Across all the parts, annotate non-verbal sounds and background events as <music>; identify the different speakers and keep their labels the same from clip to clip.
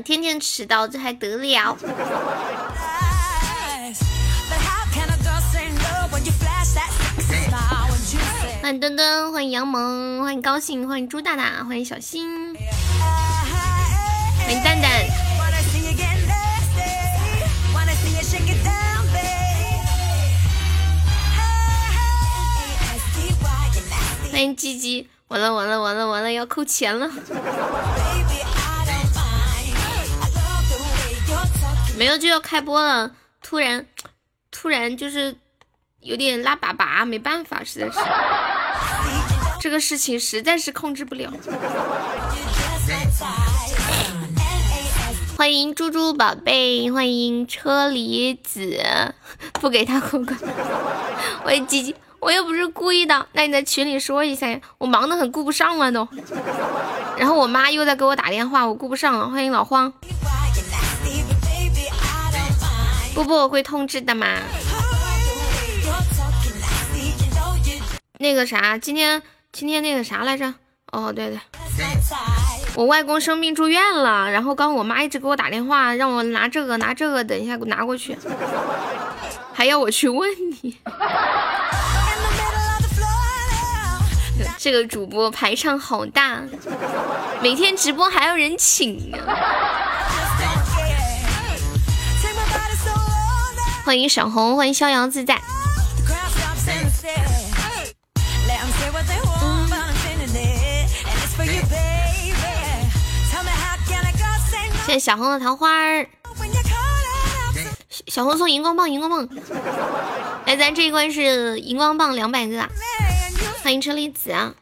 Speaker 1: 天天迟到，这还得了？欢迎墩墩，欢迎杨萌，欢迎高兴，欢迎朱大大，欢迎小新，欢迎蛋蛋。欢迎鸡鸡，完了完了完了完了，要扣钱了。没有就要开播了，突然突然就是有点拉粑粑，没办法，实在是这个事情实在是控制不了。欢迎猪猪宝贝，欢迎车厘子，不给他扣个。欢迎鸡鸡。我又不是故意的，那你在群里说一下呀，我忙得很，顾不上了都。然后我妈又在给我打电话，我顾不上了。欢迎老荒，不不，我会通知的嘛。那个啥，今天今天那个啥来着？哦，对对，我外公生病住院了，然后刚我妈一直给我打电话，让我拿这个拿这个，等一下给我拿过去，还要我去问你。这个主播排场好大，每天直播还要人请呢。欢迎小红，欢迎逍遥自在。谢谢小红的桃花儿，小红送荧光棒，荧光棒。来，咱这一关是荧光棒两百个。欢迎车厘子啊！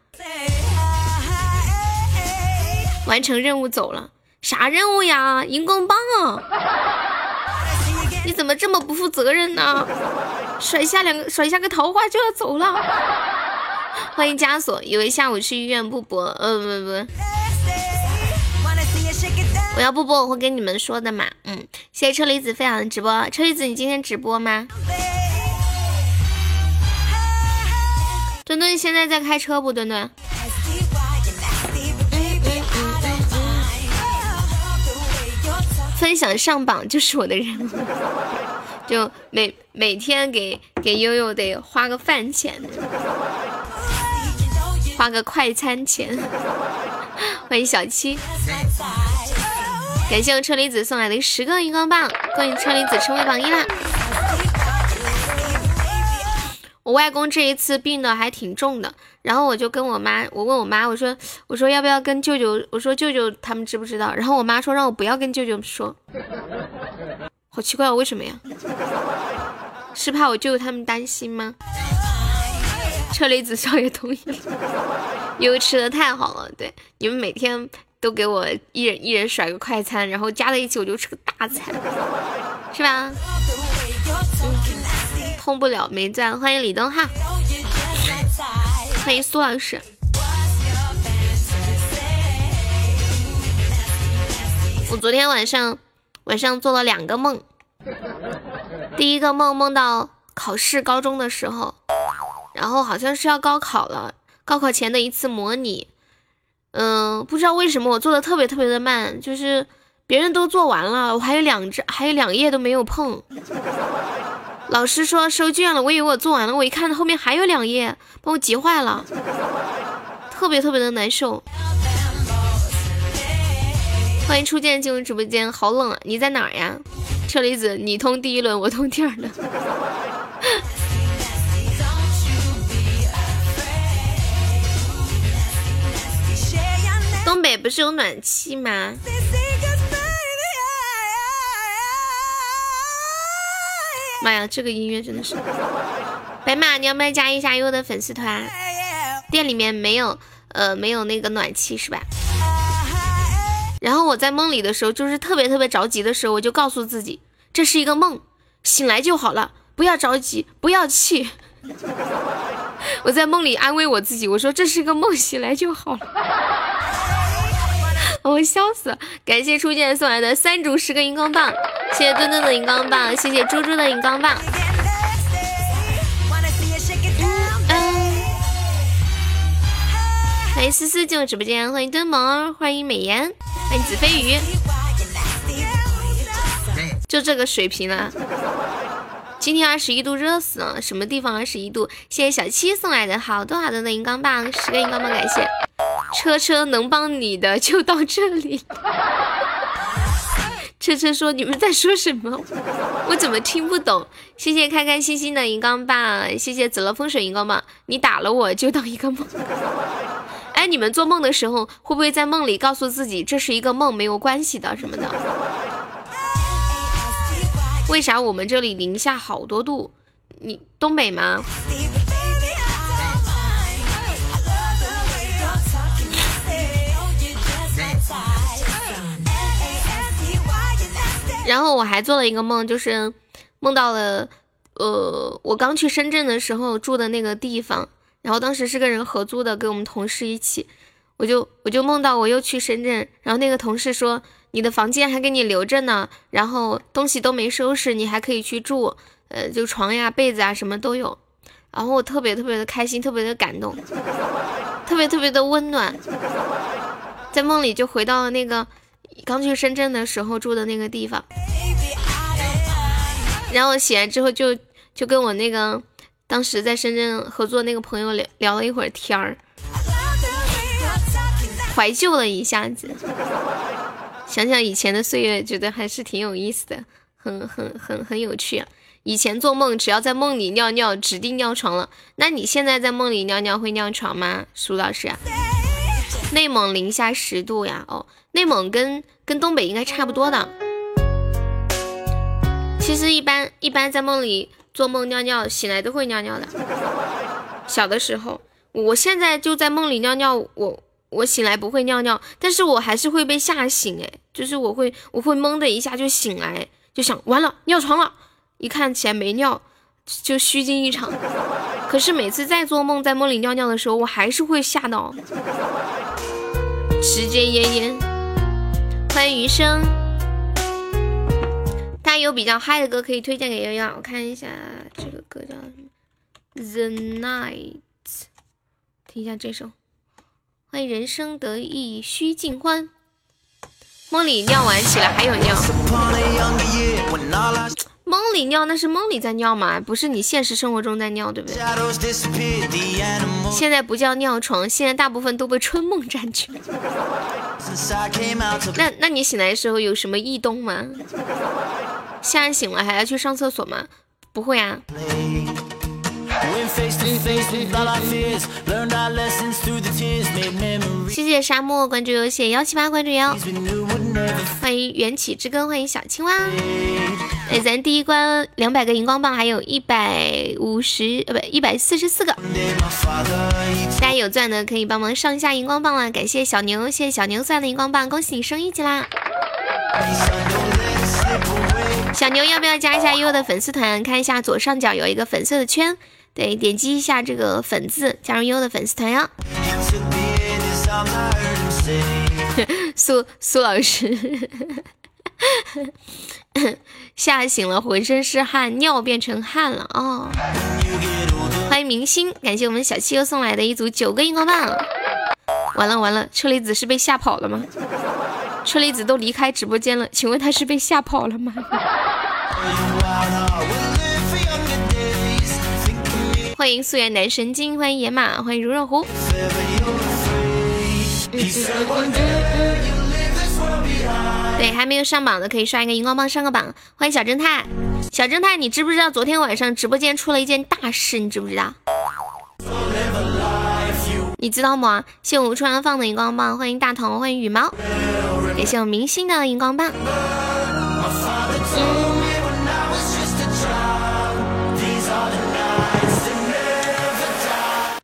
Speaker 1: 完成任务走了，啥任务呀？荧光棒啊！你怎么这么不负责任呢？甩下两个，甩下个桃花就要走了。欢迎枷锁，以为下午去医院不播，呃不不，我要不播我会跟你们说的嘛。嗯，谢谢车厘子分享的直播，车厘子你今天直播吗？墩墩现在在开车不？墩墩，分享上榜就是我的任务，<laughs> 就每每天给给悠悠得花个饭钱，花个快餐钱。<laughs> 欢迎小七，感谢我车厘子送来的十个荧光棒，恭喜车厘子成为榜一啦！我外公这一次病的还挺重的，然后我就跟我妈，我问我妈，我说，我说要不要跟舅舅，我说舅舅他们知不知道？然后我妈说让我不要跟舅舅说，好奇怪哦，为什么呀？是怕我舅舅他们担心吗？车厘子少爷同意，因为吃的太好了，对，你们每天都给我一人一人甩个快餐，然后加在一起我就吃个大餐，是吧？碰不了没钻，欢迎李东浩，欢迎苏老师。我昨天晚上晚上做了两个梦，第一个梦梦到考试高中的时候，然后好像是要高考了，高考前的一次模拟，嗯，不知道为什么我做的特别特别的慢，就是别人都做完了，我还有两只还有两页都没有碰。老师说收卷了，我以为我做完了，我一看后面还有两页，把我急坏了，特别特别的难受。欢迎初见进入直播间，好冷啊！你在哪儿呀？车厘子，你通第一轮，我通第二轮。东北不是有暖气吗？妈呀，这个音乐真的是！白马，你要不要加一下优的粉丝团？店里面没有，呃，没有那个暖气是吧？然后我在梦里的时候，就是特别特别着急的时候，我就告诉自己，这是一个梦，醒来就好了，不要着急，不要气。<laughs> 我在梦里安慰我自己，我说这是一个梦，醒来就好了。我笑死了！感谢初见送来的三组十个荧光棒，谢谢墩墩的荧光棒，谢谢猪猪的荧光棒。欢迎迎思思进入直播间，欢迎墩萌，欢迎美颜，欢迎子飞鱼。就这个水平了。今天二十一度，热死了！什么地方二十一度？谢谢小七送来的好多好多的荧光棒，十个荧光棒，感谢。车车能帮你的就到这里。<laughs> 车车说：“你们在说什么？我怎么听不懂？”谢谢开开心心的荧光棒，谢谢紫乐风水荧光棒。你打了我就当一个梦。<laughs> 哎，你们做梦的时候会不会在梦里告诉自己这是一个梦，没有关系的什么的？为啥我们这里零下好多度？你东北吗？然后我还做了一个梦，就是梦到了，呃，我刚去深圳的时候住的那个地方，然后当时是跟人合租的，跟我们同事一起，我就我就梦到我又去深圳，然后那个同事说。你的房间还给你留着呢，然后东西都没收拾，你还可以去住，呃，就床呀、被子啊什么都有，然后我特别特别的开心，特别的感动，特别特别的温暖，在梦里就回到了那个刚去深圳的时候住的那个地方，然后醒来之后就就跟我那个当时在深圳合作那个朋友聊聊了一会儿天儿，怀旧了一下子。想想以前的岁月，觉得还是挺有意思的，很很很很有趣。以前做梦，只要在梦里尿尿，指定尿床了。那你现在在梦里尿尿会尿床吗，苏老师？内蒙零下十度呀，哦，内蒙跟跟东北应该差不多的。其实一般一般在梦里做梦尿尿，醒来都会尿尿的。小的时候，我现在就在梦里尿尿，我。我醒来不会尿尿，但是我还是会被吓醒，哎，就是我会我会懵的一下就醒来，就想完了尿床了，一看起来没尿，就虚惊一场。可是每次在做梦在梦里尿尿的时候，我还是会吓到。时间烟烟，欢迎余生。大家有比较嗨的歌可以推荐给悠悠，我看一下这个歌叫？The Night，听一下这首。欢迎人生得意须尽欢。梦里尿完起来还有尿。梦里尿那是梦里在尿嘛，不是你现实生活中在尿，对不对？现在不叫尿床，现在大部分都被春梦占据。那那你醒来的时候有什么异动吗？现在醒了还要去上厕所吗？不会啊。谢谢沙漠关注，谢谢幺七八关注幺，欢迎缘起之根，欢迎小青蛙。哎，咱第一关两百个荧光棒，还有一百五十呃不一百四十四个，大家有钻的可以帮忙上一下荧光棒了。感谢小牛，谢谢小牛钻的荧光棒，恭喜你升一级啦！小牛要不要加一下悠悠的粉丝团？看一下左上角有一个粉色的圈。对，点击一下这个粉字，加入优的粉丝团哟。<laughs> 苏苏老师 <laughs> 吓醒了，浑身是汗，尿变成汗了哦。欢迎明星，感谢我们小七又送来的一组九个荧光棒。完了完了，车厘子是被吓跑了吗？车厘子都离开直播间了，请问他是被吓跑了吗？欢迎素颜男神经，欢迎野马，欢迎如热湖。对，还没有上榜的可以刷一个荧光棒上个榜。欢迎小侦探，小侦探，你知不知道昨天晚上直播间出了一件大事？你知不知道？你知道吗？谢我突然放的荧光棒，欢迎大同，欢迎羽毛，感谢我明星的荧光棒。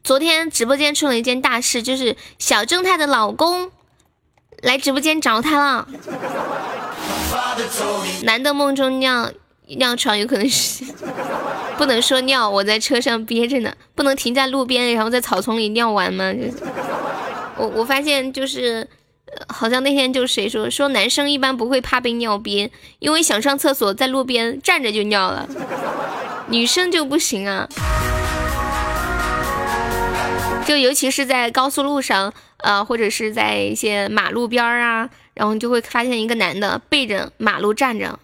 Speaker 1: 昨天直播间出了一件大事，就是小正太的老公来直播间找他了。男的梦中尿尿床，有可能是不能说尿，我在车上憋着呢，不能停在路边，然后在草丛里尿完吗？我我发现就是，好像那天就谁说说男生一般不会怕被尿憋，因为想上厕所在路边站着就尿了，女生就不行啊。就尤其是在高速路上，呃，或者是在一些马路边儿啊，然后你就会发现一个男的背着马路站着，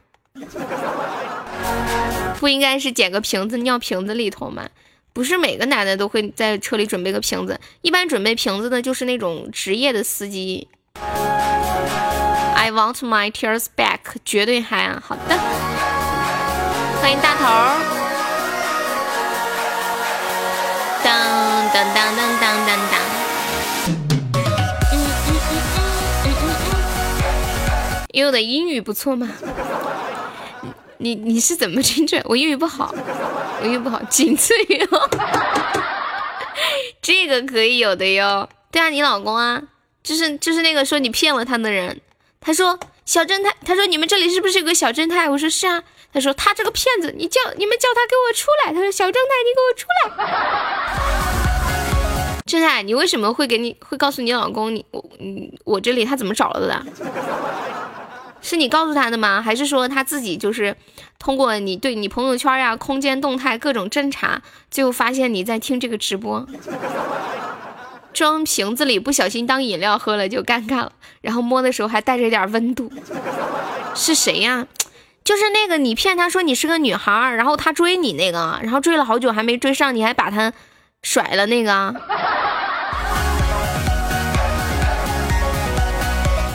Speaker 1: 不应该是捡个瓶子尿瓶子里头吗？不是每个男的都会在车里准备个瓶子，一般准备瓶子的就是那种职业的司机。I want my tears back，绝对嗨啊！好的，欢迎大头。因为我的英语不错嘛。你你是怎么听着？我英语不好，我英语不好，仅次于哦。<laughs> 这个可以有的哟。对啊，你老公啊，就是就是那个说你骗了他的人。他说小正太，他说你们这里是不是有个小正太？我说是啊。他说他这个骗子，你叫你们叫他给我出来。他说小正太，你给我出来。<laughs> 正太，你为什么会给你会告诉你老公你我嗯我这里他怎么找了的？是你告诉他的吗？还是说他自己就是通过你对你朋友圈呀、空间动态各种侦查，最后发现你在听这个直播，<laughs> 装瓶子里不小心当饮料喝了就尴尬了，然后摸的时候还带着点温度，是谁呀？就是那个你骗他说你是个女孩，然后他追你那个，然后追了好久还没追上，你还把他甩了那个。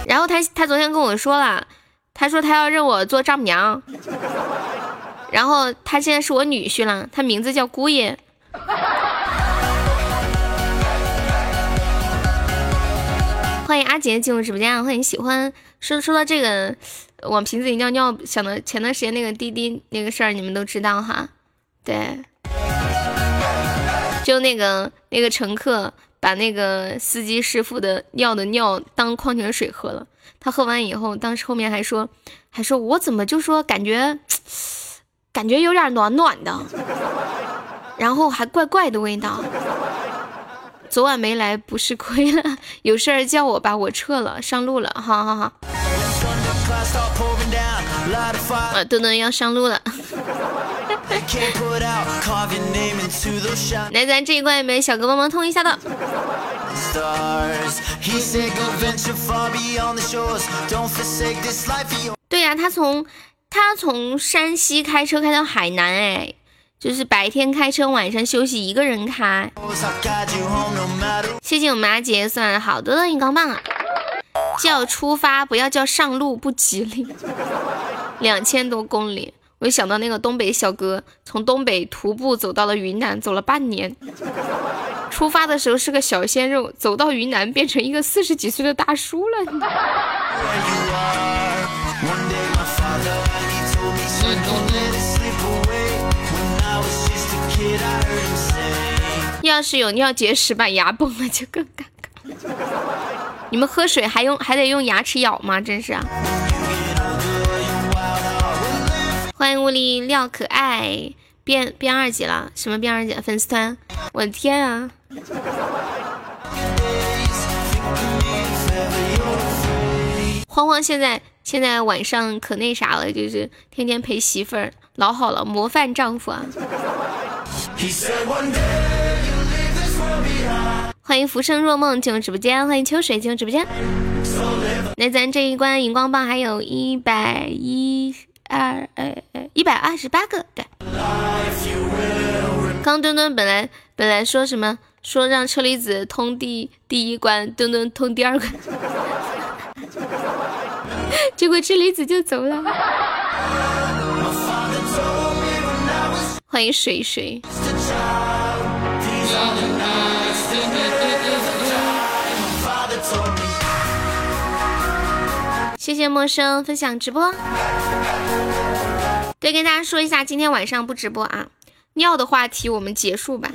Speaker 1: 然后他他昨天跟我说了，他说他要认我做丈母娘，然后他现在是我女婿了，他名字叫姑爷。欢迎阿杰进入直播间，欢迎喜欢。说说到这个往瓶子里尿尿，想到前段时间那个滴滴那个事儿，你们都知道哈？对，就那个那个乘客。把那个司机师傅的尿的尿当矿泉水喝了，他喝完以后，当时后面还说，还说我怎么就说感觉，感觉有点暖暖的，然后还怪怪的味道。昨晚没来不是亏了，有事儿叫我吧，我撤了，上路了，好好好。啊，墩墩要上路了。来，咱这一关有没有小哥帮忙通一下的？对呀，他从他从山西开车开到海南，哎，就是白天开车，晚上休息，一个人开。谢谢我们阿杰算好多的荧光棒啊！叫出发，不要叫上路，不吉利。两千多公里。我就想到那个东北小哥，从东北徒步走到了云南，走了半年。出发的时候是个小鲜肉，走到云南变成一个四十几岁的大叔了。要是有尿结石把牙崩了就更尴尬。<laughs> 你们喝水还用还得用牙齿咬吗？真是啊。欢迎物力廖可爱变变二级了，什么变二级？粉丝团，我的天啊！慌慌现在现在晚上可那啥了，就是天天陪媳妇儿，老好了，模范丈夫啊！欢迎浮生若梦进入直播间，欢迎秋水进入直播间。那咱这一关荧光棒还有一百一。二呃呃一百二十八个，对。刚墩墩本来本来说什么说让车厘子通第第一关，墩墩通第二关，<laughs> 结果车厘子就走了。欢迎水水。谢谢陌生分享直播。对，跟大家说一下，今天晚上不直播啊。尿的话题我们结束吧。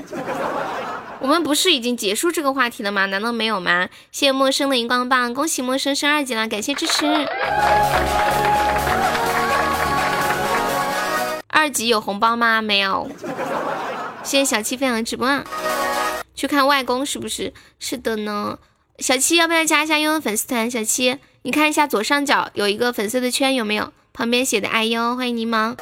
Speaker 1: 我们不是已经结束这个话题了吗？难道没有吗？谢谢陌生的荧光棒，恭喜陌生升二级了，感谢支持。二级有红包吗？没有。谢谢小七分享的直播。啊。去看外公是不是？是的呢。小七要不要加一下悠悠粉丝团？小七。你看一下左上角有一个粉色的圈，有没有？旁边写的“哎呦”，欢迎柠檬。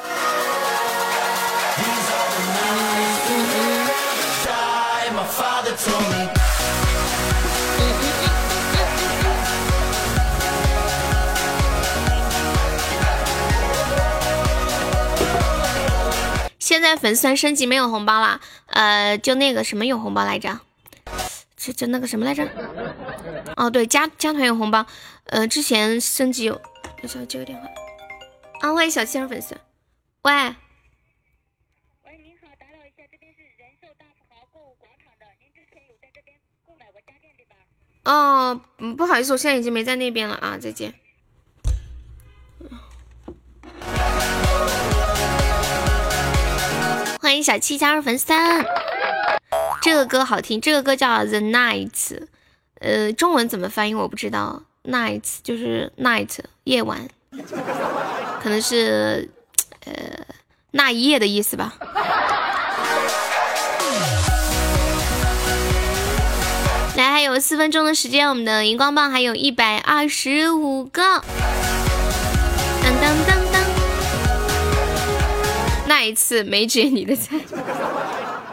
Speaker 1: 现在粉丝团升级没有红包了，呃，就那个什么有红包来着？这这那个什么来着？哦，对，加加团有红包。呃，之前升级有，我想接个电话。啊，欢迎小七儿粉丝。喂。喂，您好，打扰一下，这边是人寿大富豪购物广场的，您之前有在这边购买过家电对吧？哦，不好意思，我现在已经没在那边了啊，再见。欢迎小七加入粉丝团，这个歌好听，这个歌叫《The Nights，》，呃，中文怎么翻译我不知道，Night 就是 Night 夜晚，可能是呃那一夜的意思吧。来，还有四分钟的时间，我们的荧光棒还有一百二十五个。当当当当。那一次没接你的菜，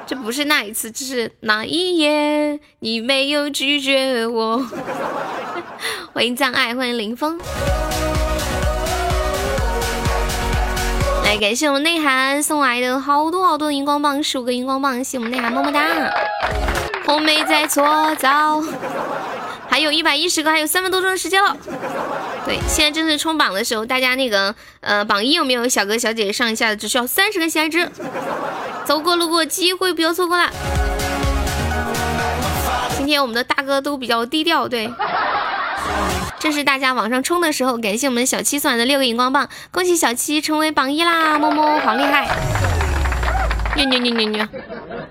Speaker 1: 这不是那一次，这是那一夜你没有拒绝我。<laughs> 欢迎障碍，欢迎林峰。来，感谢我们内涵送来的好多好多荧光棒，十五个荧光棒，谢我们内涵么么哒。红梅在搓澡。还有一百一十个，还有三分多钟的时间了。对，现在正是冲榜的时候，大家那个呃，榜一有没有小哥小姐姐上一下的？只需要三十个喜爱值，走过路过机会不要错过啦！今天我们的大哥都比较低调，对，正是大家往上冲的时候。感谢我们小七送来的六个荧光棒，恭喜小七成为榜一啦！么么，好厉害！牛牛牛牛牛！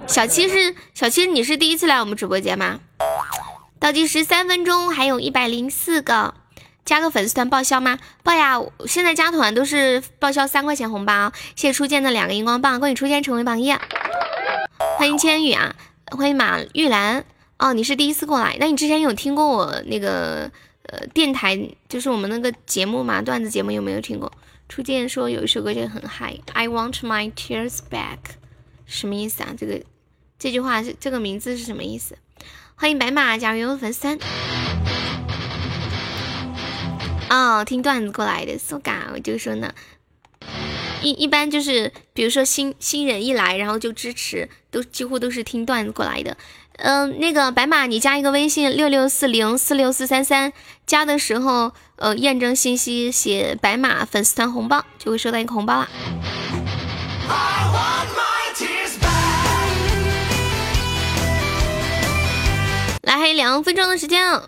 Speaker 1: 小七是小七，你是第一次来我们直播间吗？倒计时三分钟，还有一百零四个，加个粉丝团报销吗？报呀！现在加团都是报销三块钱红包。谢谢初见的两个荧光棒，恭喜初见成为榜一。欢迎千羽啊，欢迎马玉兰。哦，你是第一次过来，那你之前有听过我那个呃电台，就是我们那个节目嘛，段子节目有没有听过？初见说有一首歌就很嗨，I want my tears back，什么意思啊？这个这句话是这个名字是什么意思？欢迎白马加入粉丝。哦，听段子过来的，苏嘎，我就说呢，一一般就是，比如说新新人一来，然后就支持，都几乎都是听段子过来的。嗯，那个白马，你加一个微信六六四零四六四三三，加的时候，呃，验证信息写白马粉丝团红包，就会收到一个红包了。来，还有两分钟的时间，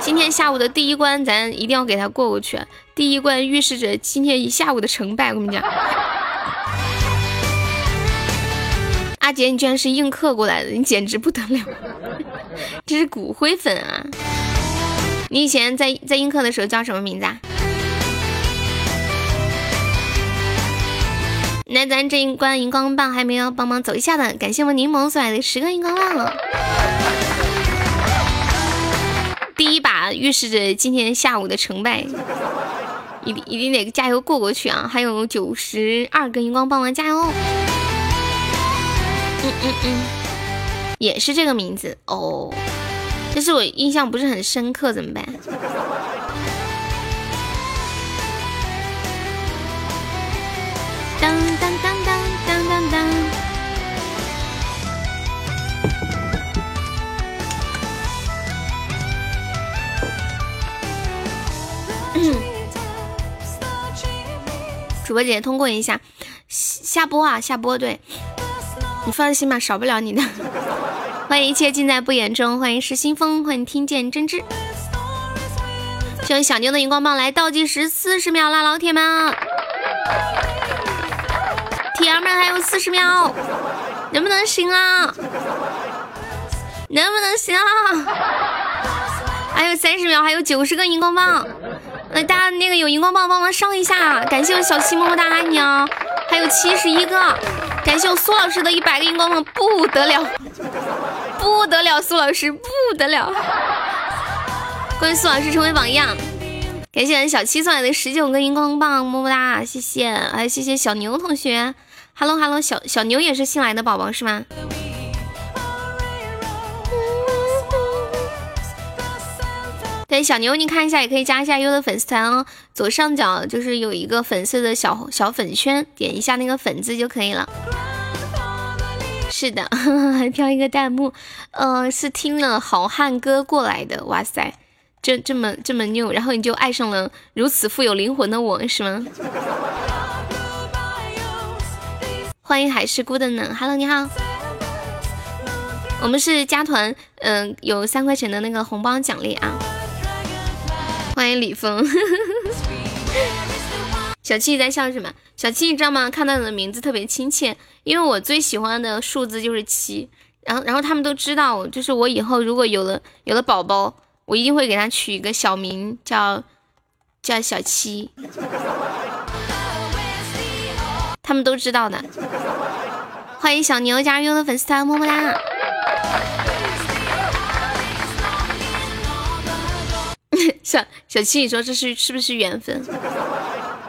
Speaker 1: 今天下午的第一关，咱一定要给他过过去。第一关预示着今天一下午的成败，我跟你讲。阿杰，你居然是映客过来的，你简直不得了，这是骨灰粉啊！你以前在在映客的时候叫什么名字啊？那咱这一关荧光棒还没有帮忙走一下的，感谢我们柠檬送来的十个荧光棒。第一把预示着今天下午的成败，一定一定得加油过过去啊！还有九十二个荧光棒，加油！嗯嗯嗯，也是这个名字。哦，但是我印象不是很深刻，怎么办？当当当当当当。当。主播姐姐通过一下，下播啊，下播，对。你放心吧，少不了你的。<laughs> 欢迎一切尽在不言中，欢迎是新风，欢迎听见真知。谢谢小妞的荧光棒，来倒计时四十秒啦，老铁们，铁儿们还有四十秒，能不能行啊？能不能行啊？还有三十秒，还有九十个荧光棒。那大家那个有荧光棒帮忙上一下，感谢我小七么么哒爱你哦！还有七十一个，感谢我苏老师的一百个荧光棒，不得了，不得了，苏老师不得了！恭喜苏老师成为榜样，感谢小七送来的十九个荧光棒，么么哒，谢谢，哎谢谢小牛同学，Hello Hello，小小牛也是新来的宝宝是吗？对，小牛，你看一下，也可以加一下优的粉丝团哦。左上角就是有一个粉色的小小粉圈，点一下那个粉字就可以了。是的，<laughs> 还飘一个弹幕，呃，是听了好汉歌过来的。哇塞，这这么这么牛，然后你就爱上了如此富有灵魂的我，是吗？欢迎海是孤的呢，Hello，你好。我们是加团，嗯，有三块钱的那个红包奖励啊！欢迎李峰，<laughs> 小七在笑什么？小七你知道吗？看到你的名字特别亲切，因为我最喜欢的数字就是七。然后，然后他们都知道，就是我以后如果有了有了宝宝，我一定会给他取一个小名叫叫小七。他们都知道的。欢迎小牛加入优的粉丝团，么么哒。<laughs> 小小七，你说这是是不是缘分？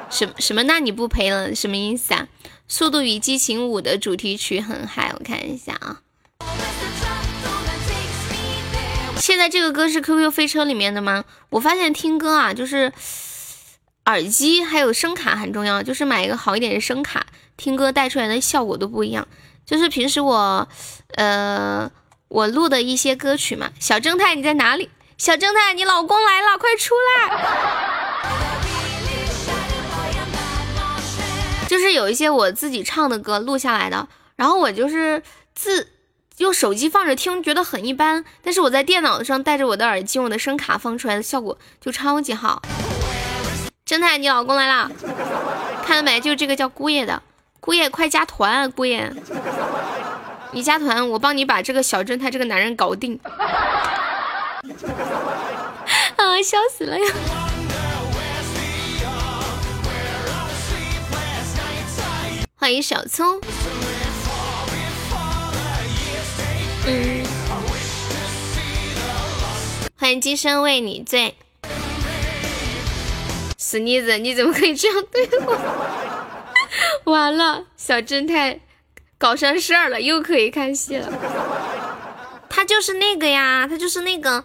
Speaker 1: 什什么？那你不赔了？什么意思啊？《速度与激情五》的主题曲很嗨，我看一下啊。现在这个歌是 QQ 飞车里面的吗？我发现听歌啊，就是耳机还有声卡很重要，就是买一个好一点的声卡，听歌带出来的效果都不一样。就是平时我，呃，我录的一些歌曲嘛。小正太，你在哪里？小正太，你老公来了，快出来！就是有一些我自己唱的歌录下来的，然后我就是自用手机放着听，觉得很一般。但是我在电脑上带着我的耳机，我的声卡放出来的效果就超级好。正太，你老公来了，看到没？就这个叫姑爷的。姑爷，快加团！姑爷，你加团，我帮你把这个小正太这个男人搞定。笑死了呀！欢迎小葱。嗯。欢迎今生为你醉。死妮子，你怎么可以这样对我？<laughs> 完了，小正太搞上事儿了，又可以看戏了。他就是那个呀，他就是那个，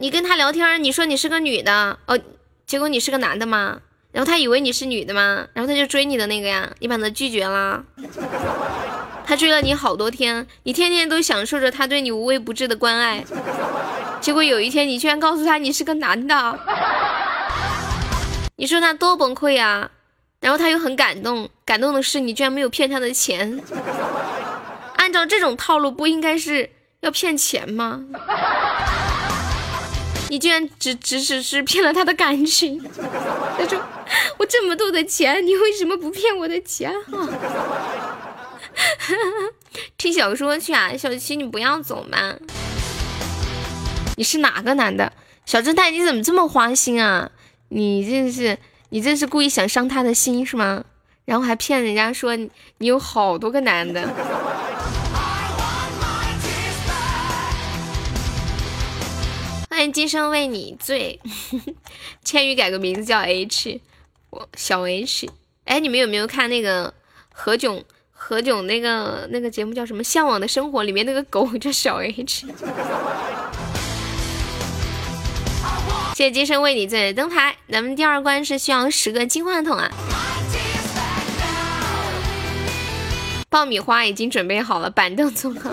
Speaker 1: 你跟他聊天，你说你是个女的哦，结果你是个男的吗？然后他以为你是女的吗？然后他就追你的那个呀，你把他拒绝了。他追了你好多天，你天天都享受着他对你无微不至的关爱，结果有一天你居然告诉他你是个男的，你说他多崩溃呀？然后他又很感动，感动的是你居然没有骗他的钱。按照这种套路，不应该是要骗钱吗？你居然只只只是骗了他的感情。他说：“我这么多的钱，你为什么不骗我的钱？”听小说去啊，小七，你不要走嘛。你是哪个男的？小正太，你怎么这么花心啊？你这是。你这是故意想伤他的心是吗？然后还骗人家说你有好多个男的。欢迎今生为你醉，<laughs> 千羽改个名字叫 H，我小 H。哎，你们有没有看那个何炅何炅那个那个节目叫什么《向往的生活》里面那个狗叫小 H。<laughs> 谢谢今生为你醉灯牌，咱们第二关是需要十个金话筒啊！爆米花已经准备好了，板凳坐好。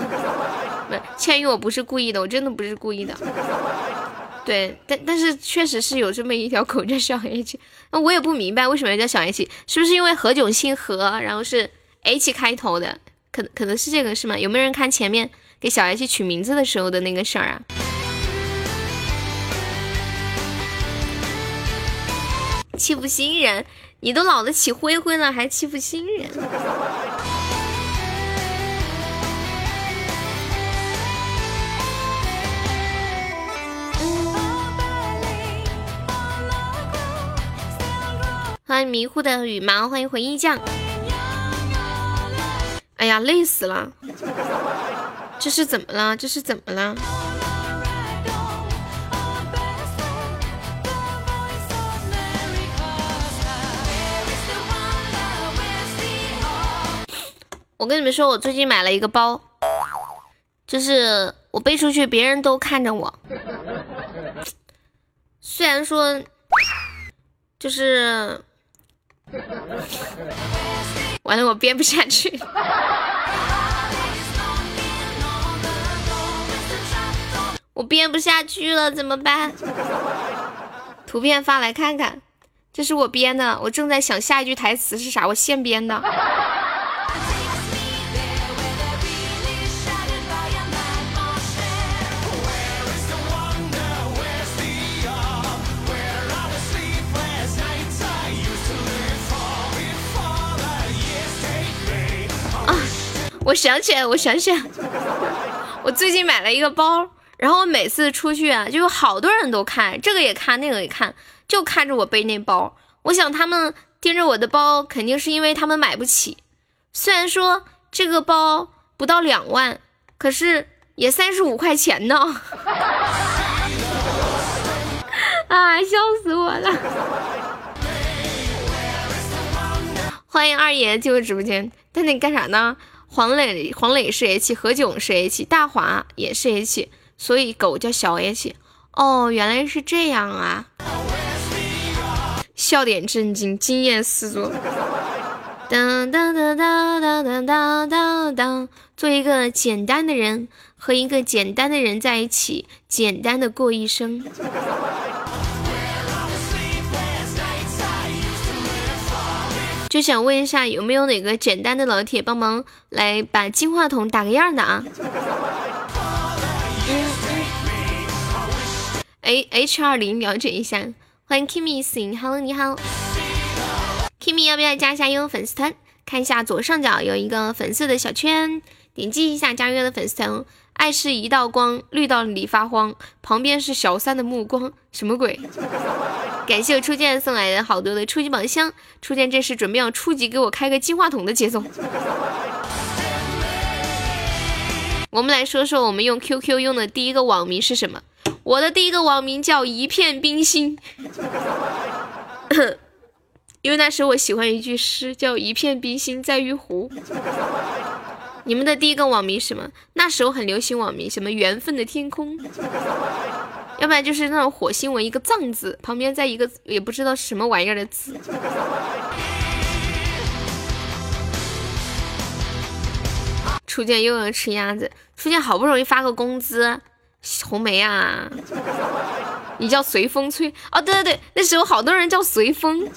Speaker 1: 不，千羽，我不是故意的，我真的不是故意的。对，但但是确实是有这么一条狗叫小 H，那我也不明白为什么要叫小 H，是不是因为何炅姓何，然后是 H 开头的？可可能是这个是吗？有没有人看前面给小 H 取名字的时候的那个事儿啊？欺负新人，你都老得起灰灰了，还欺负新人？欢迎迷糊的羽毛，欢迎回忆酱。哎呀，累死了！这是怎么了？这是怎么了？我跟你们说，我最近买了一个包，就是我背出去，别人都看着我，虽然说就是 <laughs> 完了，我编不下去。<laughs> 我编不下去了，怎么办？<laughs> 图片发来看看，这是我编的。我正在想下一句台词是啥，我现编的。我想起来，我想想，我最近买了一个包。然后我每次出去啊，就有好多人都看，这个也看，那个也看，就看着我背那包。我想他们盯着我的包，肯定是因为他们买不起。虽然说这个包不到两万，可是也三十五块钱呢。<laughs> 啊，笑死我了！欢迎二爷进入直播间，他那干啥呢？黄磊，黄磊是 H，何炅是 H，大华也是 H。所以狗叫小 H，哦，原来是这样啊！笑点震惊，惊艳四座。当当当当当当当当，做一个简单的人，和一个简单的人在一起，简单的过一生。就想问一下，有没有哪个简单的老铁帮忙来把金话筒打个样的啊？A H 二零了解一下，欢迎 Kimi 行，Hello 你好，Kimi 要不要加一下悠悠粉丝团？看一下左上角有一个粉色的小圈，点击一下加悠悠的粉丝团。爱是一道光，绿到你发慌，旁边是小三的目光，什么鬼？<laughs> 感谢我初见送来的好多的初级宝箱，初见这是准备要初级给我开个金话筒的节奏。我们来说说我们用 QQ 用的第一个网名是什么？我的第一个网名叫一片冰心，<coughs> 因为那时我喜欢一句诗，叫一片冰心在玉壶。你们的第一个网名什么？那时候很流行网名，什么缘分的天空，要不然就是那种火星文一个藏字旁边再一个也不知道什么玩意儿的字。初见又要吃鸭子，初见好不容易发个工资。红梅啊，你叫随风吹哦，对对对，那时候好多人叫随风。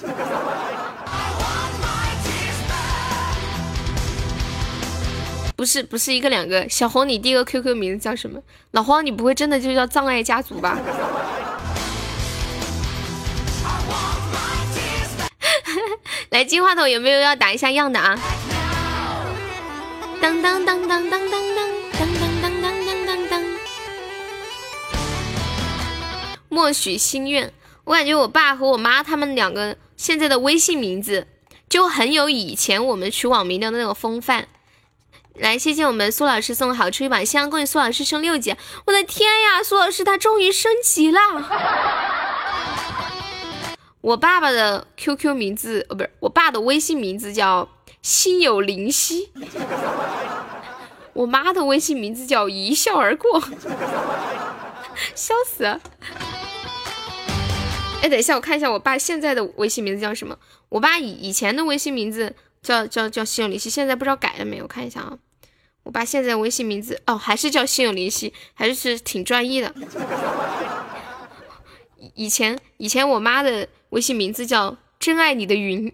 Speaker 1: 不是不是一个两个，小红，你第一个 QQ 名字叫什么？老黄，你不会真的就叫障碍家族吧？<laughs> 来金话筒有没有要打一下样的啊？当当当当当当当当当当当当。默许心愿，我感觉我爸和我妈他们两个现在的微信名字就很有以前我们取网名的那种风范。来，谢谢我们苏老师送好出一把香，恭喜苏老师升六级！我的天呀，苏老师他终于升级了！我爸爸的 QQ 名字，哦，不是，我爸的微信名字叫心有灵犀，我妈的微信名字叫一笑而过，笑死。哎，等一下，我看一下我爸现在的微信名字叫什么？我爸以以前的微信名字叫叫叫心有灵犀，现在不知道改了没有？我看一下啊，我爸现在微信名字哦，还是叫心有灵犀，还是挺专一的。以前以前我妈的微信名字叫真爱你的云，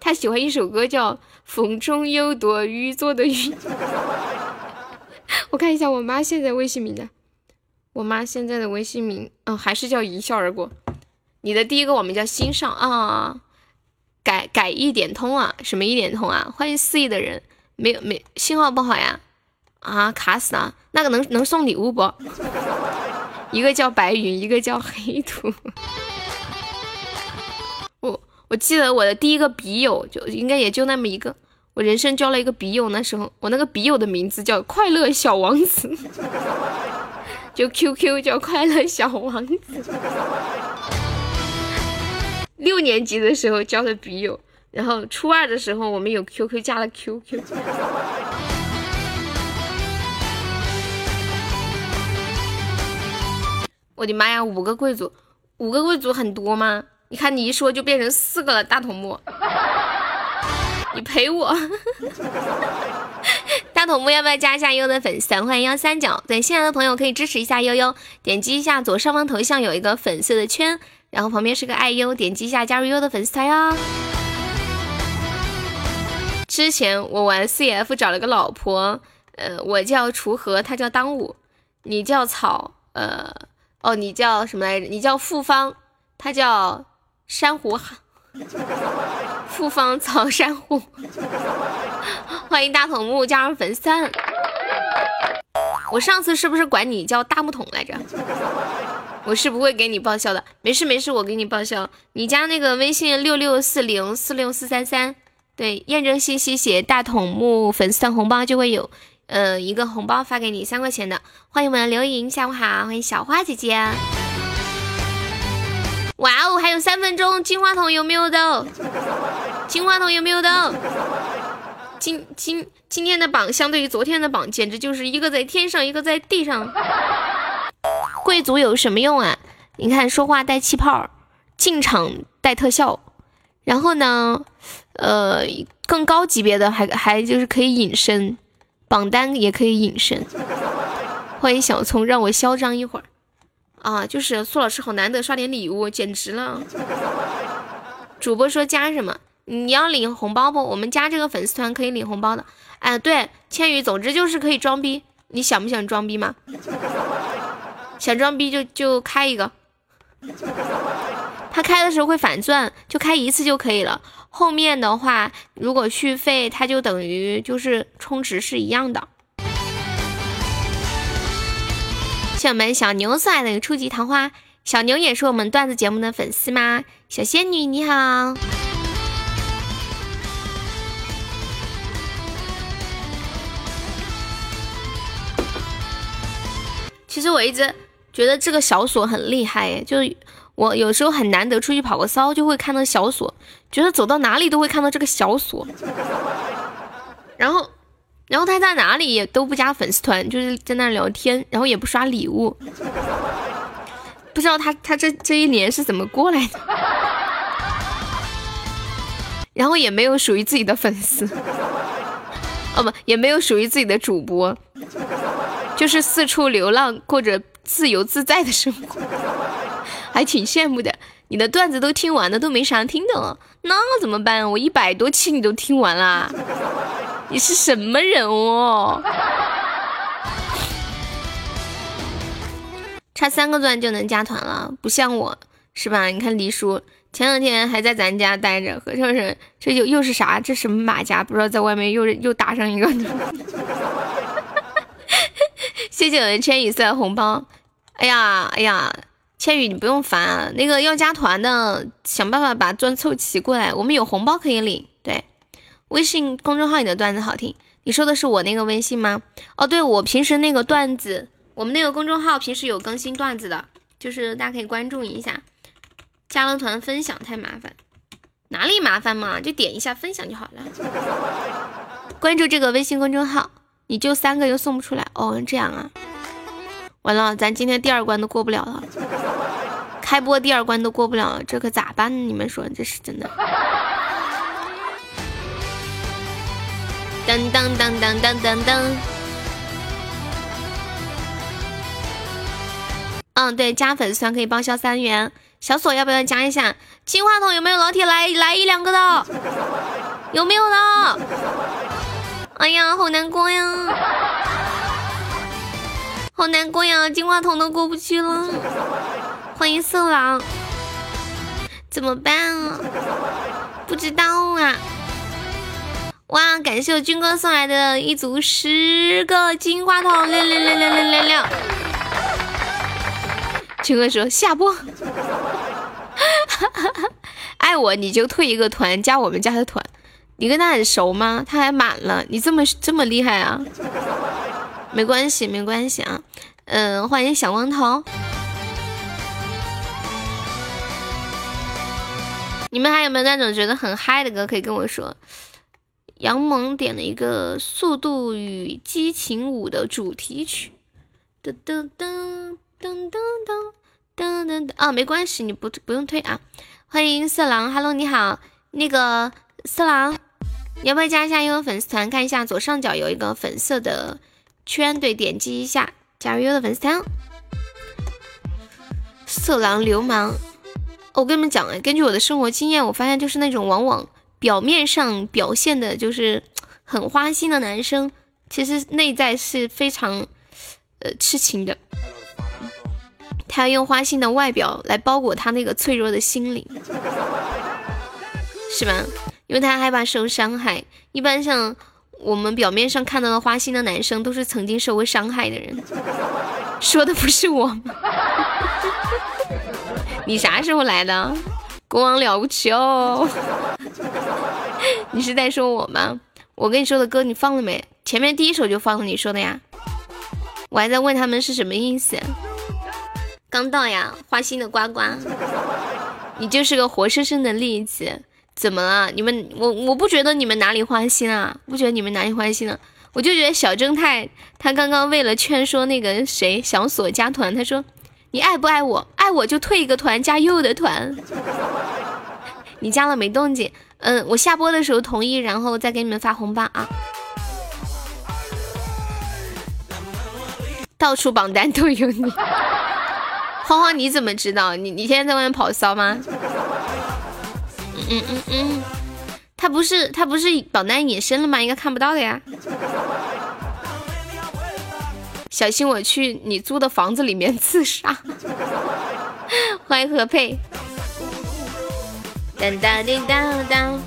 Speaker 1: 他喜欢一首歌叫风中有朵雨做的云。我看一下我妈现在微信名字。我妈现在的微信名，嗯，还是叫一笑而过。你的第一个网名叫心上啊，改改一点通啊，什么一点通啊？欢迎肆意的人，没有没信号不好呀？啊，卡死了。那个能能送礼物不？<laughs> 一个叫白云，一个叫黑土。我我记得我的第一个笔友就应该也就那么一个。我人生交了一个笔友，那时候我那个笔友的名字叫快乐小王子。<laughs> 就 QQ 叫快乐小王子，<laughs> 六年级的时候交的笔友，然后初二的时候我们有 QQ 加了 QQ。我的妈呀，五个贵族，五个贵族很多吗？你看你一说就变成四个了，大头目，你陪我。<laughs> 大头目要不要加一下悠悠的粉丝团？欢迎幺三九。对，新来的朋友可以支持一下悠悠，点击一下左上方头像有一个粉色的圈，然后旁边是个爱优，点击一下加入悠悠的粉丝团哟。之前我玩 CF 找了个老婆，呃，我叫锄禾，他叫当午，你叫草，呃，哦，你叫什么来着？你叫复方，他叫珊瑚。<laughs> 复方草珊瑚，<laughs> 欢迎大头目加入粉三。我上次是不是管你叫大木桶来着？我是不会给你报销的，没事没事，我给你报销。你加那个微信六六四零四六四三三，对，验证信息写大筒木粉丝团红包就会有，呃，一个红包发给你三块钱的。欢迎我们刘莹，下午好，欢迎小花姐姐。哇哦，还有三分钟，金话筒有没有的？金话筒有没有的？今今今天的榜相对于昨天的榜，简直就是一个在天上，一个在地上。贵族有什么用啊？你看，说话带气泡，进场带特效，然后呢，呃，更高级别的还还就是可以隐身，榜单也可以隐身。欢迎小葱，让我嚣张一会儿。啊，就是苏老师好难得刷点礼物，简直了！主播说加什么？你要领红包不？我们加这个粉丝团可以领红包的。哎，对，千羽，总之就是可以装逼。你想不想装逼吗？想装逼就就开一个。他开的时候会反钻，就开一次就可以了。后面的话，如果续费，它就等于就是充值是一样的。我们小牛送来的初级桃花，小牛也是我们段子节目的粉丝吗？小仙女你好。其实我一直觉得这个小锁很厉害，就是我有时候很难得出去跑个骚，就会看到小锁，觉得走到哪里都会看到这个小锁，然后。然后他在哪里也都不加粉丝团，就是在那聊天，然后也不刷礼物，不知道他他这这一年是怎么过来的，然后也没有属于自己的粉丝，哦不，也没有属于自己的主播，就是四处流浪，过着自由自在的生活，还挺羡慕的。你的段子都听完了，都没啥听的了，那怎么办？我一百多期你都听完啦。<laughs> 你是什么人哦？差三个钻就能加团了，不像我是吧？你看黎叔前两天还在咱家待着，合成是这又又是啥？这什么马甲？不知道在外面又又打上一个。<laughs> 谢谢我的千羽送的红包。哎呀哎呀，千羽你不用烦啊，那个要加团的，想办法把钻凑齐过来，我们有红包可以领。对。微信公众号里的段子好听，你说的是我那个微信吗？哦，对，我平时那个段子，我们那个公众号平时有更新段子的，就是大家可以关注一下。加了团分享太麻烦，哪里麻烦嘛？就点一下分享就好了。关注这个微信公众号，你就三个又送不出来哦，这样啊？完了，咱今天第二关都过不了了，开播第二关都过不了，这可咋办？你们说这是真的？噔噔噔噔噔噔噔。嗯，对，加粉丝团可以报销三元。小锁要不要加一下？金话筒有没有老铁来来一两个的？有没有的？哎呀，好难过呀，好难过呀，金话筒都过不去了。欢迎色狼，怎么办啊？不知道啊。哇！感谢我军哥送来的一组十个金话筒，六六六六六六六。军哥说下播，<laughs> 爱我你就退一个团，加我们家的团。你跟他很熟吗？他还满了，你这么这么厉害啊？没关系，没关系啊。嗯，欢迎小光头。你们还有没有那种觉得很嗨的歌可以跟我说？杨萌点了一个《速度与激情五》的主题曲，噔噔噔噔噔噔噔噔啊，没关系，你不不用退啊。欢迎色狼，Hello，你好，那个色狼，你要不要加一下悠悠粉丝团？看一下左上角有一个粉色的圈，对，点击一下加入悠悠的粉丝团。色狼流氓，我跟你们讲啊，根据我的生活经验，我发现就是那种往往表面上表现的就是很花心的男生，其实内在是非常呃痴情的。他要用花心的外表来包裹他那个脆弱的心灵，是吧？因为他害怕受伤害。一般像我们表面上看到的花心的男生，都是曾经受过伤害的人。说的不是我吗？<laughs> 你啥时候来的？国王了不起哦！<laughs> 你是在说我吗？我跟你说的歌你放了没？前面第一首就放了你说的呀。我还在问他们是什么意思。刚到呀，花心的呱呱，你就是个活生生的例子。怎么了？你们我我不觉得你们哪里花心啊，不觉得你们哪里花心了。我就觉得小正太他刚刚为了劝说那个谁小锁加团，他说你爱不爱我？爱我就退一个团，加柚的团。<laughs> 你加了没动静？嗯，我下播的时候同意，然后再给你们发红包啊。到处榜单都有你。<laughs> 花花，你怎么知道？你你天天在外面跑骚吗？嗯嗯嗯嗯，他不是他不是榜单隐身了吗？应该看不到的呀。小心我去你租的房子里面自杀。<laughs> 欢迎何佩。当当叮当当。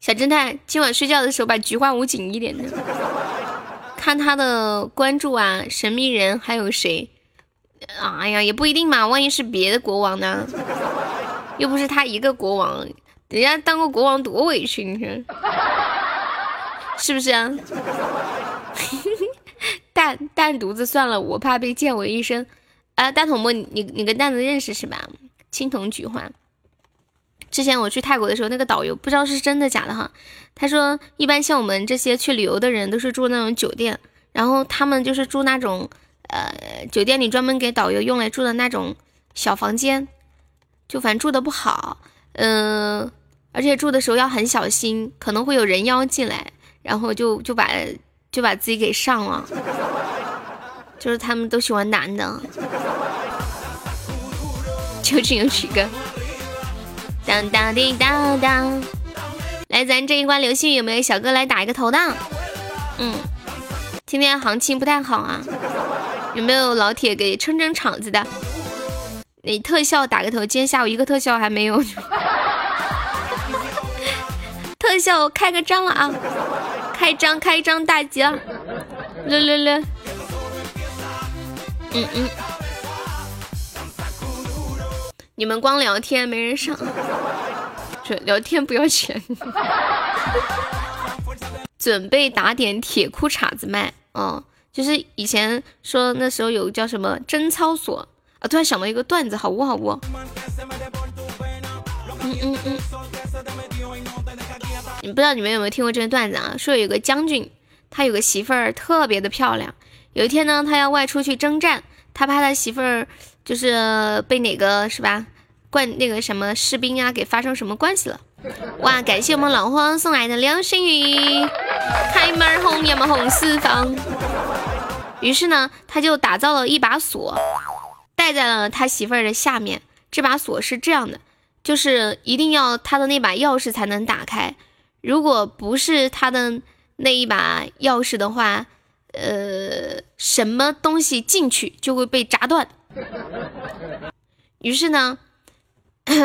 Speaker 1: 小侦探，今晚睡觉的时候把菊花捂紧一点的。看他的关注啊，神秘人还有谁？哎呀，也不一定嘛，万一是别的国王呢？又不是他一个国王，人家当过国王多委屈，你说是不是啊？<laughs> 蛋蛋犊子算了，我怕被溅我一身。啊，大筒木，你你跟蛋子认识是吧？青铜菊花。之前我去泰国的时候，那个导游不知道是真的假的哈。他说，一般像我们这些去旅游的人，都是住那种酒店，然后他们就是住那种，呃，酒店里专门给导游用来住的那种小房间，就反正住的不好，嗯，而且住的时候要很小心，可能会有人妖进来，然后就就把就把自己给上了，就是他们都喜欢男的，究竟有几个？当当滴当当，来，咱这一关流星雨有没有小哥来打一个头的？嗯，今天行情不太好啊，有没有老铁给撑撑场子的？你特效打个头，今天下午一个特效还没有，<laughs> 特效开个张了啊，开张开张大吉了，六六六，嗯嗯。你们光聊天没人上，这聊天不要钱。<laughs> 准备打点铁裤衩子卖，哦，就是以前说那时候有个叫什么贞操所啊，突然想到一个段子，好污好污？嗯嗯嗯，你不知道你们有没有听过这个段子啊？说有个将军，他有个媳妇儿特别的漂亮，有一天呢，他要外出去征战，他怕他媳妇儿。就是被哪个是吧？冠那个什么士兵啊，给发生什么关系了？<laughs> 哇！感谢我们老黄送来的流星雨，开门红呀嘛红四方。于是呢，他就打造了一把锁，戴在了他媳妇儿的下面。这把锁是这样的，就是一定要他的那把钥匙才能打开，如果不是他的那一把钥匙的话，呃，什么东西进去就会被砸断。于是呢，呃，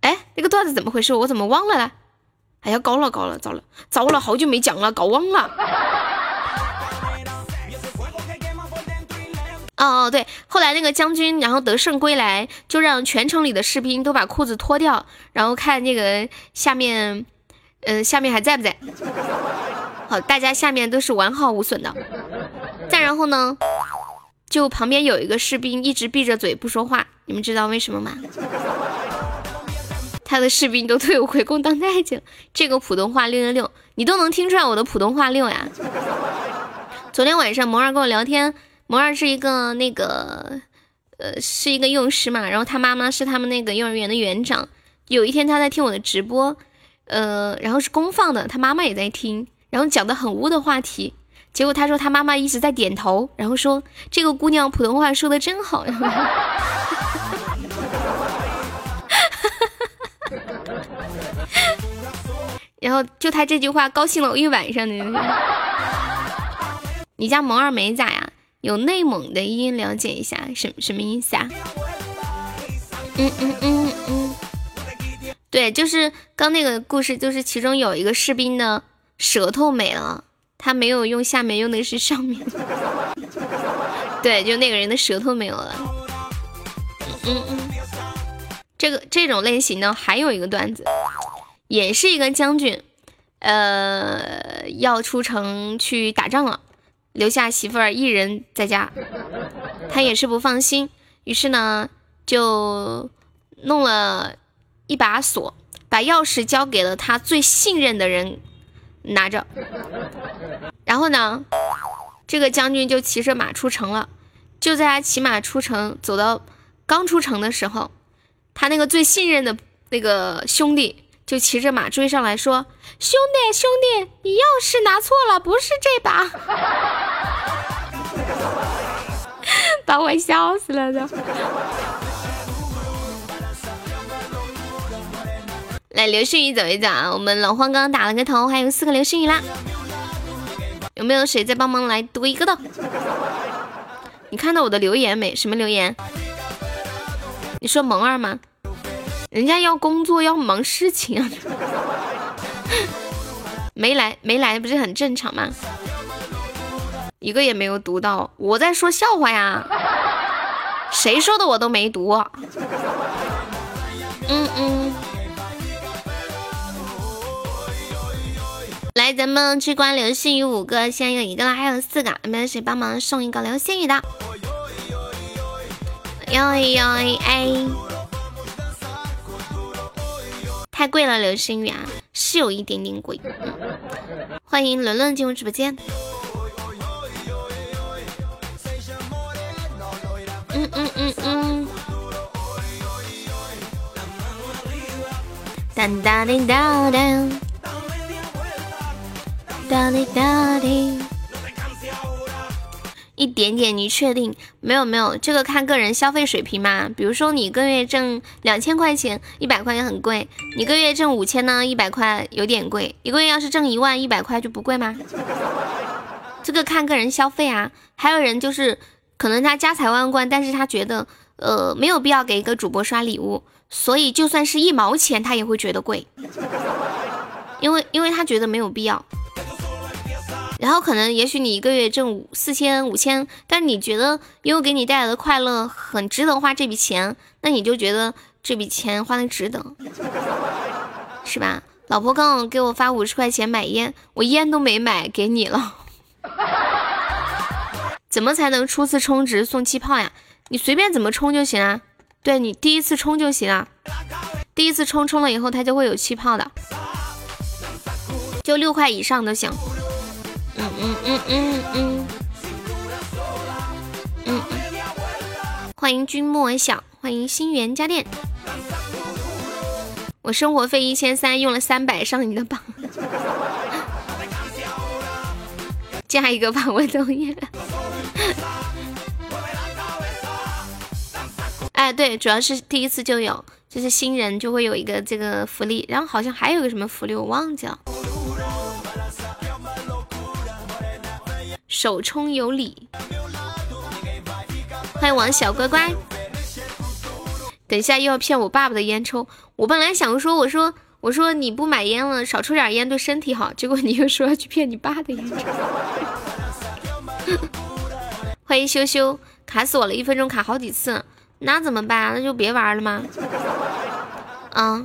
Speaker 1: 哎，那个段子怎么回事？我怎么忘了呢？哎呀，高了高了，糟了糟了，好久没讲了，搞忘了。<laughs> 哦哦，对，后来那个将军然后得胜归来，就让全城里的士兵都把裤子脱掉，然后看那个下面，嗯，下面还在不在？好，大家下面都是完好无损的。再然后呢，就旁边有一个士兵一直闭着嘴不说话，你们知道为什么吗？他的士兵都退伍回宫当太监。这个普通话六六六，你都能听出来我的普通话六呀？昨天晚上萌儿跟我聊天，萌儿是一个那个呃是一个幼师嘛，然后他妈妈是他们那个幼儿园的园长。有一天他在听我的直播，呃，然后是公放的，他妈妈也在听，然后讲的很污的话题。结果他说他妈妈一直在点头，然后说这个姑娘普通话说的真好。然后然后就他这句话高兴了我一晚上。<laughs> 你家萌二美咋呀？有内蒙的音了解一下，什什么意思啊？嗯嗯嗯嗯，对，就是刚那个故事，就是其中有一个士兵的舌头没了。他没有用下面，用的是上面。<laughs> 对，就那个人的舌头没有了。嗯嗯，这个这种类型呢，还有一个段子，也是一个将军，呃，要出城去打仗了，留下媳妇儿一人在家，他也是不放心，于是呢，就弄了一把锁，把钥匙交给了他最信任的人。拿着，然后呢，这个将军就骑着马出城了。就在他骑马出城，走到刚出城的时候，他那个最信任的那个兄弟就骑着马追上来说：“兄弟，兄弟，你钥匙拿错了，不是这把。<laughs> ”把我笑死了都。来流星雨走一走啊！我们老黄刚刚打了个头，还有四个流星雨啦。有没有谁再帮忙来读一个的？你看到我的留言没？什么留言？你说萌二吗？人家要工作要忙事情啊，<laughs> 没来没来不是很正常吗？一个也没有读到，我在说笑话呀。谁说的我都没读。嗯嗯。来，咱们去关流星雨五个，现在有一个了，还有四个，有没有谁帮忙送一个流星雨的？哟哟哎，太贵了，流星雨啊，是有一点点贵。欢迎伦伦进入直播间。嗯嗯嗯嗯。当当当当当。哒哩哒哩，一点点，你确定？没有没有，这个看个人消费水平嘛。比如说你一个月挣两千块钱，一百块也很贵；你一个月挣五千呢，一百块有点贵。一个月要是挣一万，一百块就不贵吗？这个看个人消费啊。还有人就是可能他家财万贯，但是他觉得呃没有必要给一个主播刷礼物，所以就算是一毛钱他也会觉得贵，因为因为他觉得没有必要。然后可能也许你一个月挣五四千五千，但你觉得因为给你带来的快乐很值得花这笔钱，那你就觉得这笔钱花的值得，<laughs> 是吧？老婆刚刚给我发五十块钱买烟，我烟都没买给你了。<laughs> 怎么才能初次充值送气泡呀？你随便怎么充就行啊。对你第一次充就行了，第一次充充了以后它就会有气泡的，就六块以上都行。嗯嗯嗯嗯嗯，欢迎君莫笑，欢迎心源家电。我生活费一千三，用了三百上你的榜，<laughs> 加一个吧，我同意。哎，对，主要是第一次就有，就是新人就会有一个这个福利，然后好像还有个什么福利，我忘记了。手充有礼，欢迎王小乖乖。等一下又要骗我爸爸的烟抽，我本来想说，我说我说你不买烟了，少抽点烟对身体好，结果你又说要去骗你爸的烟抽。<laughs> 欢迎羞羞，卡死我了，一分钟卡好几次，那怎么办？那就别玩了吗？啊，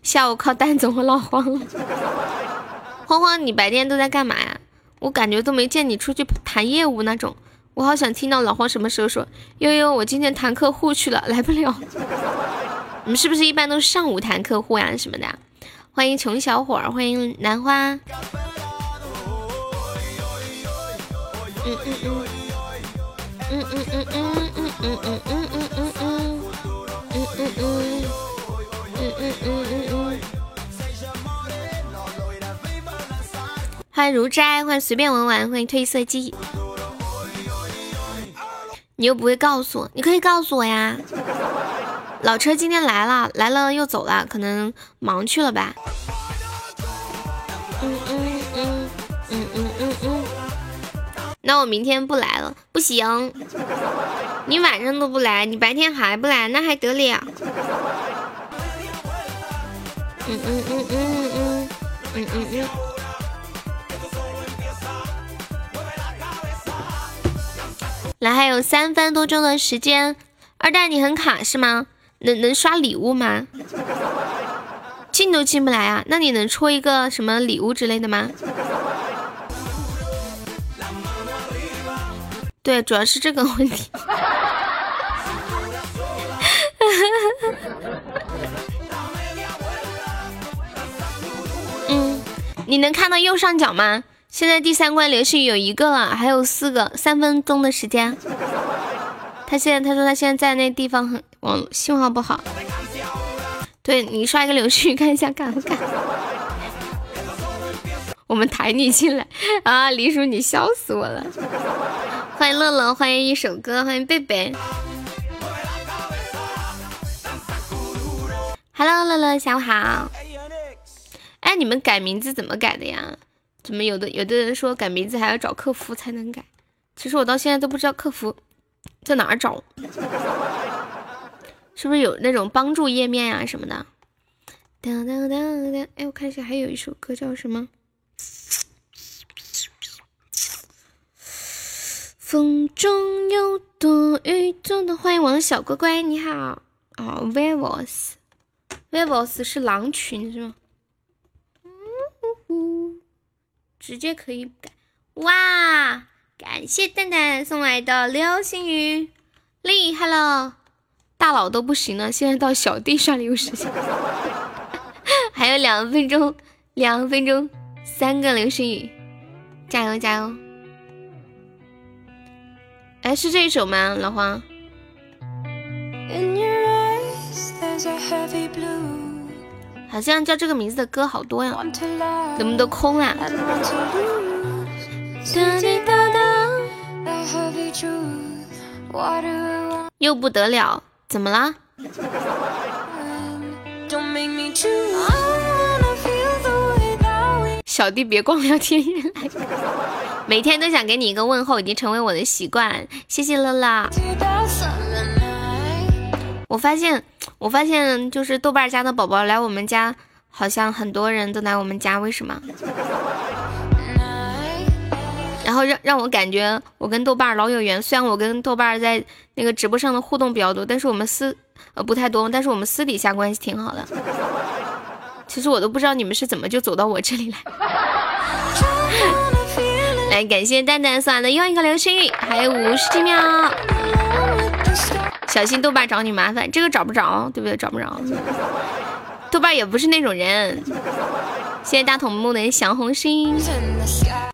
Speaker 1: 下午靠蛋总和老黄了。欢欢，你白天都在干嘛呀？我感觉都没见你出去谈业务那种。我好想听到老黄什么时候说悠悠，我今天谈客户去了，来不了。<laughs> 你们是不是一般都是上午谈客户呀什么的？欢迎穷小伙，欢迎兰花。嗯嗯，嗯嗯嗯嗯嗯嗯嗯嗯嗯嗯嗯嗯嗯嗯嗯欢迎如斋，欢迎随便玩玩，欢迎褪色机。你又不会告诉我，你可以告诉我呀。老车今天来了，来了又走了，可能忙去了吧。嗯嗯嗯嗯嗯嗯嗯。那我明天不来了，不行。你晚上都不来，你白天还不来，那还得了？嗯嗯嗯嗯嗯嗯嗯嗯。来，还有三分多钟的时间，二蛋你很卡是吗？能能刷礼物吗？进都进不来啊？那你能抽一个什么礼物之类的吗？对，主要是这个问题。嗯，你能看到右上角吗？现在第三关刘旭有一个了，还有四个，三分钟的时间。他现在他说他现在在那地方很网信号不好，对你刷一个流星雨看一下敢不敢？我们抬你进来啊，李叔你笑死我了！欢迎乐乐，欢迎一首歌，欢迎贝贝。Hello，乐乐下午好。哎，你们改名字怎么改的呀？怎么有的有的人说改名字还要找客服才能改？其实我到现在都不知道客服。在哪儿找？是不是有那种帮助页面呀什么的？哒哒哒哒！哎，我看一下，还有一首歌叫什么？风中有朵雨中的欢迎王小乖乖，你好。哦，Vivos，Vivos 是狼群是吗？直接可以改哇！感谢蛋蛋送来的流星雨，厉害了！大佬都不行了，现在到小弟刷礼物时间，<laughs> 还有两分钟，两分钟，三个流星雨，加油加油！哎，是这一首吗？老黄？好像叫这个名字的歌好多呀，怎么都空了？又不得了，怎么啦？小弟别光聊天，来每天都想给你一个问候，已经成为我的习惯。谢谢乐乐。我发现，我发现，就是豆瓣儿家的宝宝来我们家，好像很多人都来我们家，为什么？然后让让我感觉我跟豆瓣儿老有缘，虽然我跟豆瓣儿在那个直播上的互动比较多，但是我们私呃不太多，但是我们私底下关系挺好的。其实我都不知道你们是怎么就走到我这里来。来，感谢蛋蛋送来的又一个流星雨，还有五十几秒。小心豆瓣找你麻烦，这个找不着，对不对？找不着。豆瓣也不是那种人。谢谢大筒木的小红心，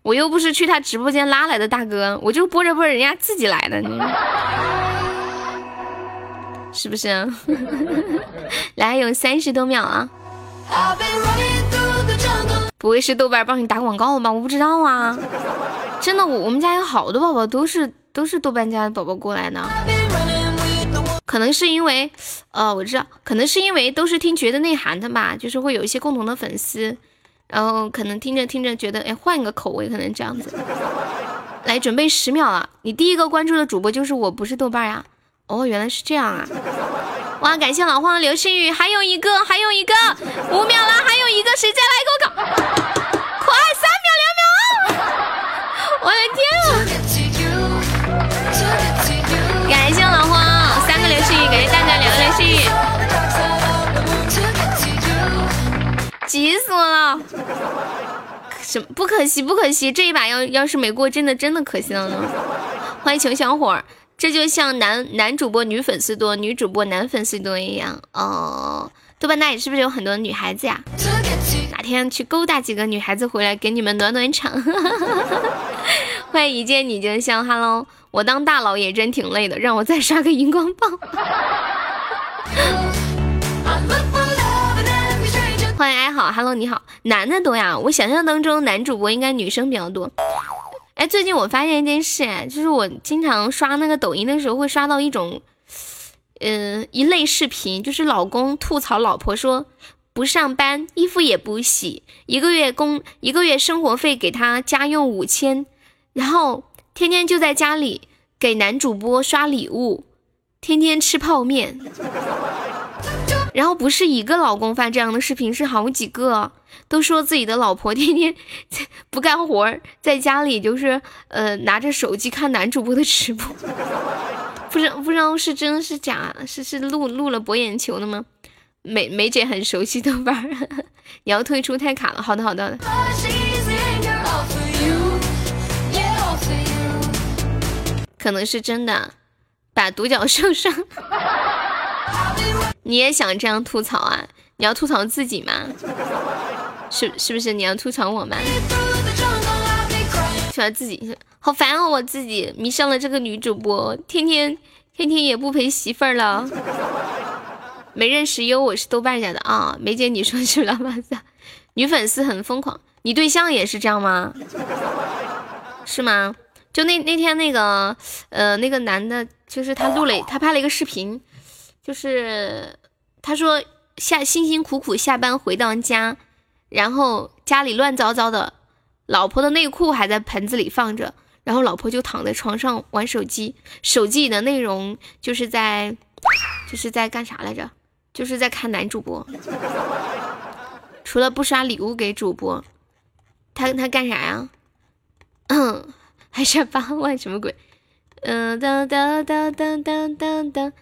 Speaker 1: 我又不是去他直播间拉来的大哥，我就播着播着人家自己来的，是不是？来，有三十多秒啊！不会是豆瓣帮你打广告了吧？我不知道啊，真的，我我们家有好多宝宝都是都是豆瓣家的宝宝过来的，可能是因为，呃，我知道，可能是因为都是听觉得内涵的吧，就是会有一些共同的粉丝。然后可能听着听着觉得，哎，换个口味，可能这样子。来，准备十秒了，你第一个关注的主播就是我，不是豆瓣呀？哦，原来是这样啊！哇，感谢老黄的流星雨，还有一个，还有一个，五秒了，还有一个，谁再来给我搞？快，三秒，两秒！我的天啊急死我了！什么不可惜？不可惜！这一把要要是没过，真的真的可惜了呢。欢迎穷小伙儿，这就像男男主播女粉丝多，女主播男粉丝多一样哦。豆瓣那里是不是有很多女孩子呀？哪天去勾搭几个女孩子回来给你们暖暖场？<laughs> 欢迎一见你就笑哈喽我当大佬也真挺累的，让我再刷个荧光棒。好，Hello，你好，男的多呀？我想象当中男主播应该女生比较多。哎，最近我发现一件事，哎，就是我经常刷那个抖音的时候，会刷到一种，嗯，一类视频，就是老公吐槽老婆说不上班，衣服也不洗，一个月工一个月生活费给他家用五千，然后天天就在家里给男主播刷礼物，天天吃泡面。然后不是一个老公发这样的视频，是好几个，都说自己的老婆天天 <laughs> 不干活，在家里就是呃拿着手机看男主播的直播，<laughs> 不知不知道是真是假，是是录录了博眼球的吗？梅梅姐很熟悉豆瓣，<laughs> 你要退出太卡了。好的好的。可能是真的，把独角兽上。你也想这样吐槽啊？你要吐槽自己吗？是是不是你要吐槽我吗？吐槽自己，好烦哦！我自己迷上了这个女主播，天天天天也不陪媳妇儿了。没认识优，我是豆瓣家的啊。梅姐，你说是老板子？女粉丝很疯狂，你对象也是这样吗？是吗？就那那天那个呃那个男的，就是他录了他拍了一个视频。就是他说下辛辛苦苦下班回到家，然后家里乱糟糟的，老婆的内裤还在盆子里放着，然后老婆就躺在床上玩手机，手机里的内容就是在就是在干啥来着？就是在看男主播，除了不刷礼物给主播，他他干啥呀？嗯，还差八万什么鬼？嗯，当当当当当当当。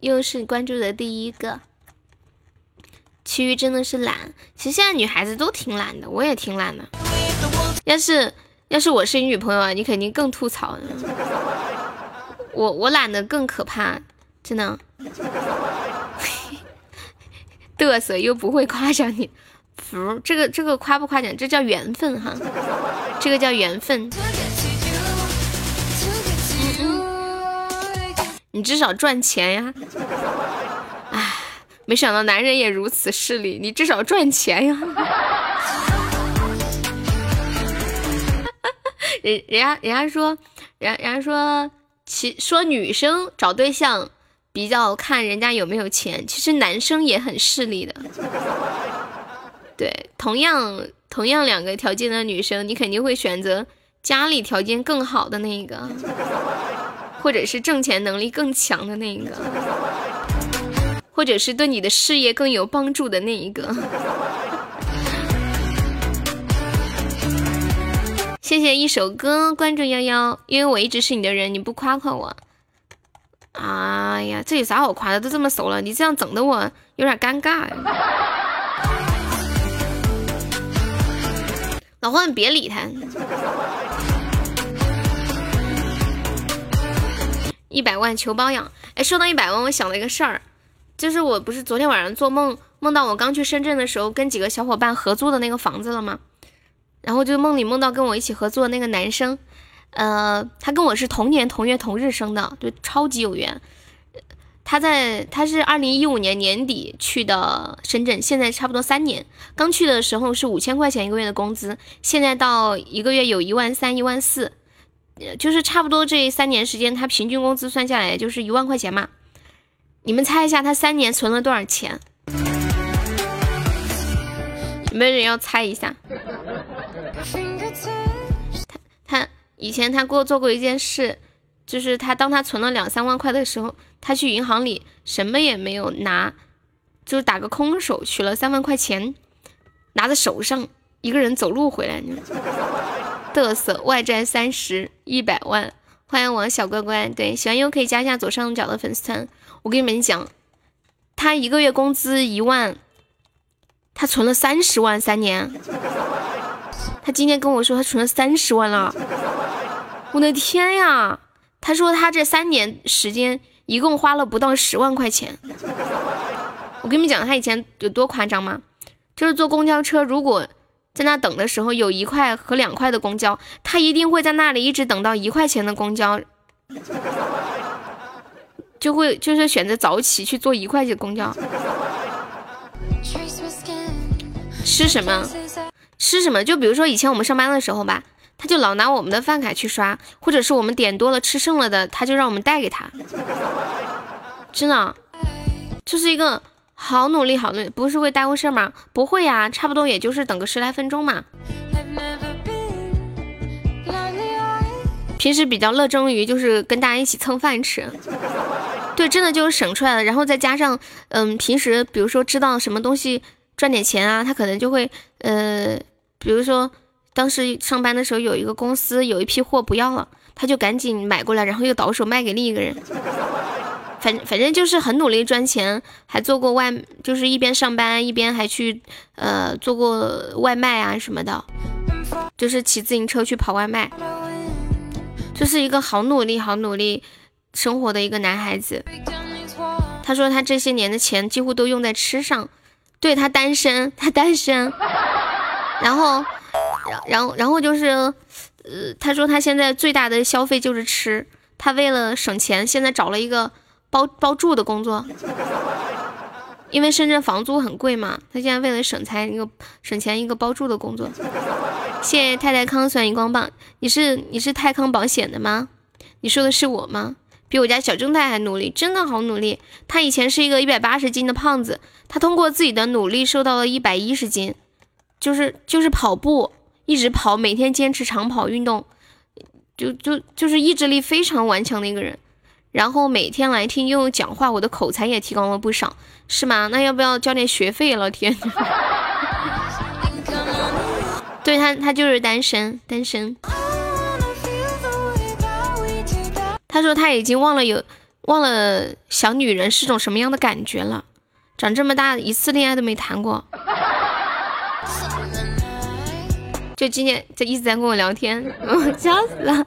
Speaker 1: 又是关注的第一个，其余真的是懒。其实现在女孩子都挺懒的，我也挺懒的。要是要是我是你女朋友啊，你肯定更吐槽。我我懒得更可怕，真的。<laughs> 嘚瑟又不会夸奖你，服这个这个夸不夸奖，这叫缘分哈，这个叫缘分。你至少赚钱呀！没想到男人也如此势利。你至少赚钱呀！<laughs> 人人家人家说，人人家说，其说女生找对象比较看人家有没有钱，其实男生也很势利的。对，同样同样两个条件的女生，你肯定会选择家里条件更好的那一个。或者是挣钱能力更强的那一个，或者是对你的事业更有帮助的那一个。<laughs> 谢谢一首歌关注幺幺，因为我一直是你的人，你不夸夸我，哎呀，这有啥好夸的？都这么熟了，你这样整的我有点尴尬。<laughs> 老黄，你别理他。一百万求包养，哎，说到一百万，我想了一个事儿，就是我不是昨天晚上做梦，梦到我刚去深圳的时候，跟几个小伙伴合租的那个房子了吗？然后就梦里梦到跟我一起合租的那个男生，呃，他跟我是同年同月同日生的，对，超级有缘。他在他是二零一五年年底去的深圳，现在差不多三年。刚去的时候是五千块钱一个月的工资，现在到一个月有一万三、一万四。就是差不多这三年时间，他平均工资算下来就是一万块钱嘛。你们猜一下，他三年存了多少钱？有没有人要猜一下？他他以前他给我做过一件事，就是他当他存了两三万块的时候，他去银行里什么也没有拿，就是打个空手取了三万块钱，拿在手上，一个人走路回来。嘚瑟，外债三十一百万，欢迎我小乖乖。对，喜欢优可以加一下左上角的粉丝团。我跟你们讲，他一个月工资一万，他存了三十万三年。他今天跟我说他存了三十万了，我的天呀！他说他这三年时间一共花了不到十万块钱。我跟你们讲，他以前有多夸张吗？就是坐公交车，如果在那等的时候有一块和两块的公交，他一定会在那里一直等到一块钱的公交，就会就是选择早起去坐一块钱公交。吃什么？吃什么？就比如说以前我们上班的时候吧，他就老拿我们的饭卡去刷，或者是我们点多了吃剩了的，他就让我们带给他。真的，就是一个好努力，好努力，不是会耽误事吗？不会呀，差不多也就是等个十来分钟嘛。平时比较热衷于就是跟大家一起蹭饭吃，对，真的就是省出来了。然后再加上，嗯，平时比如说知道什么东西赚点钱啊，他可能就会，呃。比如说，当时上班的时候有一个公司有一批货不要了，他就赶紧买过来，然后又倒手卖给另一个人。反反正就是很努力赚钱，还做过外，就是一边上班一边还去呃做过外卖啊什么的，就是骑自行车去跑外卖，就是一个好努力好努力生活的一个男孩子。他说他这些年的钱几乎都用在吃上，对他单身，他单身。然后，然后然后就是，呃，他说他现在最大的消费就是吃。他为了省钱，现在找了一个包包住的工作，因为深圳房租很贵嘛。他现在为了省钱，一个省钱一个包住的工作。谢谢太太康算荧光棒，你是你是泰康保险的吗？你说的是我吗？比我家小正太还努力，真的好努力。他以前是一个一百八十斤的胖子，他通过自己的努力瘦到了一百一十斤。就是就是跑步，一直跑，每天坚持长跑运动，就就就是意志力非常顽强的一个人。然后每天来听悠悠讲话，我的口才也提高了不少，是吗？那要不要交点学费？老天，对他，他就是单身，单身。他说他已经忘了有忘了小女人是种什么样的感觉了，长这么大一次恋爱都没谈过。就今天就一直在跟我聊天，我 <laughs> 笑死了。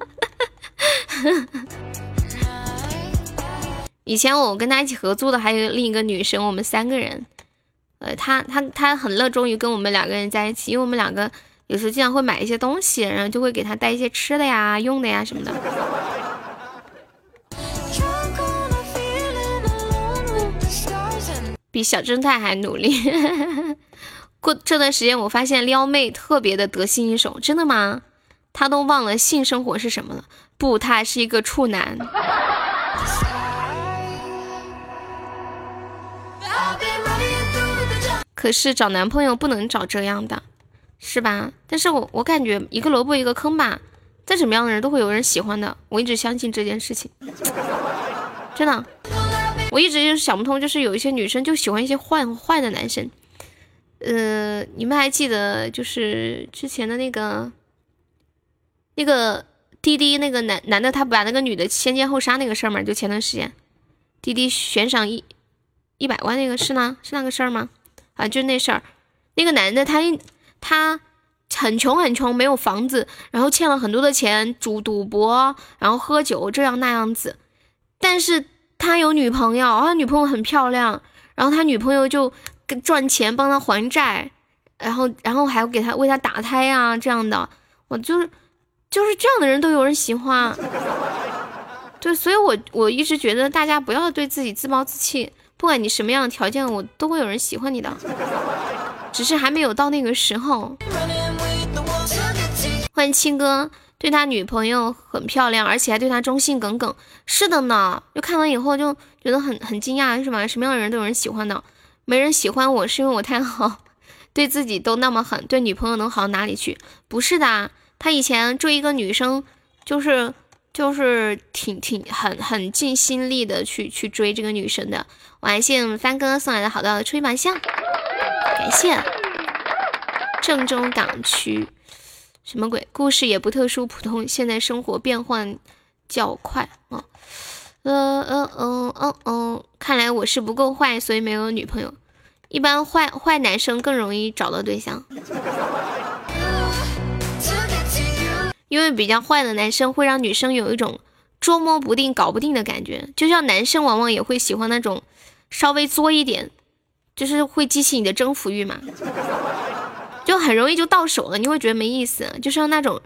Speaker 1: <laughs> 以前我跟他一起合租的还有另一个女生，我们三个人。呃，他他他很热衷于跟我们两个人在一起，因为我们两个有时候经常会买一些东西，然后就会给他带一些吃的呀、用的呀什么的。比小正太还努力。过这段时间，我发现撩妹特别的得心应手，真的吗？他都忘了性生活是什么了？不，他还是一个处男。可是找男朋友不能找这样的，是吧？但是我我感觉一个萝卜一个坑吧，再怎么样的人都会有人喜欢的，我一直相信这件事情，<laughs> 真的，我一直就是想不通，就是有一些女生就喜欢一些坏坏的男生。呃，你们还记得就是之前的那个那个滴滴那个男男的，他把那个女的先奸后杀那个事儿吗？就前段时间滴滴悬赏一一百万那个是呢？是那个事儿吗？啊，就那事儿，那个男的他他很穷很穷，没有房子，然后欠了很多的钱，赌赌博，然后喝酒这样那样子，但是他有女朋友，他女朋友很漂亮，然后他女朋友就。赚钱帮他还债，然后然后还要给他为他打胎啊，这样的，我就是就是这样的人都有人喜欢，<laughs> 对，所以我我一直觉得大家不要对自己自暴自弃，不管你什么样的条件，我都会有人喜欢你的，只是还没有到那个时候。欢迎青哥，对他女朋友很漂亮，而且还对他忠心耿耿，是的呢，就看完以后就觉得很很惊讶，是吧？什么样的人都有人喜欢的。没人喜欢我是因为我太好，<laughs> 对自己都那么狠，对女朋友能好到哪里去？不是的，他以前追一个女生，就是就是挺挺很很尽心力的去去追这个女生的。我还谢三哥送来的好的吹麻将，感谢。郑州港区，什么鬼？故事也不特殊，普通。现在生活变换较快啊。呃呃呃呃呃，看来我是不够坏，所以没有女朋友。一般坏坏男生更容易找到对象，因为比较坏的男生会让女生有一种捉摸不定、搞不定的感觉。就像男生往往也会喜欢那种稍微作一点，就是会激起你的征服欲嘛，就很容易就到手了，你会觉得没意思。就像那种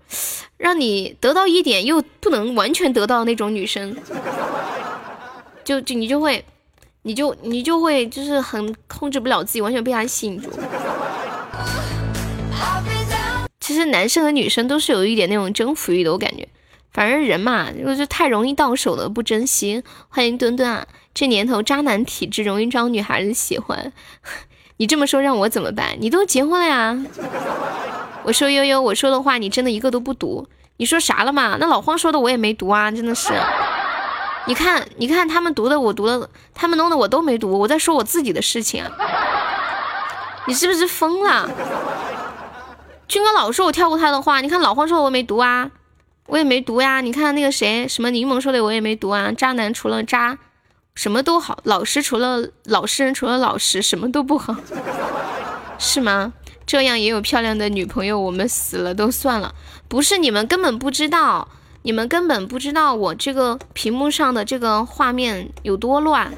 Speaker 1: 让你得到一点又不能完全得到那种女生，就就你就会，你就你就会就是很控制不了自己，完全被他吸引住。其实男生和女生都是有一点那种征服欲的，我感觉。反正人嘛，就是太容易到手了，不珍惜。欢迎墩墩啊，这年头渣男体质容易招女孩子喜欢。你这么说让我怎么办？你都结婚了呀？<laughs> 我说悠悠，我说的话你真的一个都不读。你说啥了嘛？那老黄说的我也没读啊，真的是。你看，你看他们读的，我读的，他们弄的我都没读，我在说我自己的事情啊。你是不是疯了？军哥老说我跳过他的话，你看老黄说的我没读啊，我也没读呀。你看那个谁，什么柠檬说的我也没读啊。渣男除了渣，什么都好；老实除了老实人除了老实，什么都不好，<laughs> 是吗？这样也有漂亮的女朋友，我们死了都算了。不是你们根本不知道，你们根本不知道我这个屏幕上的这个画面有多乱，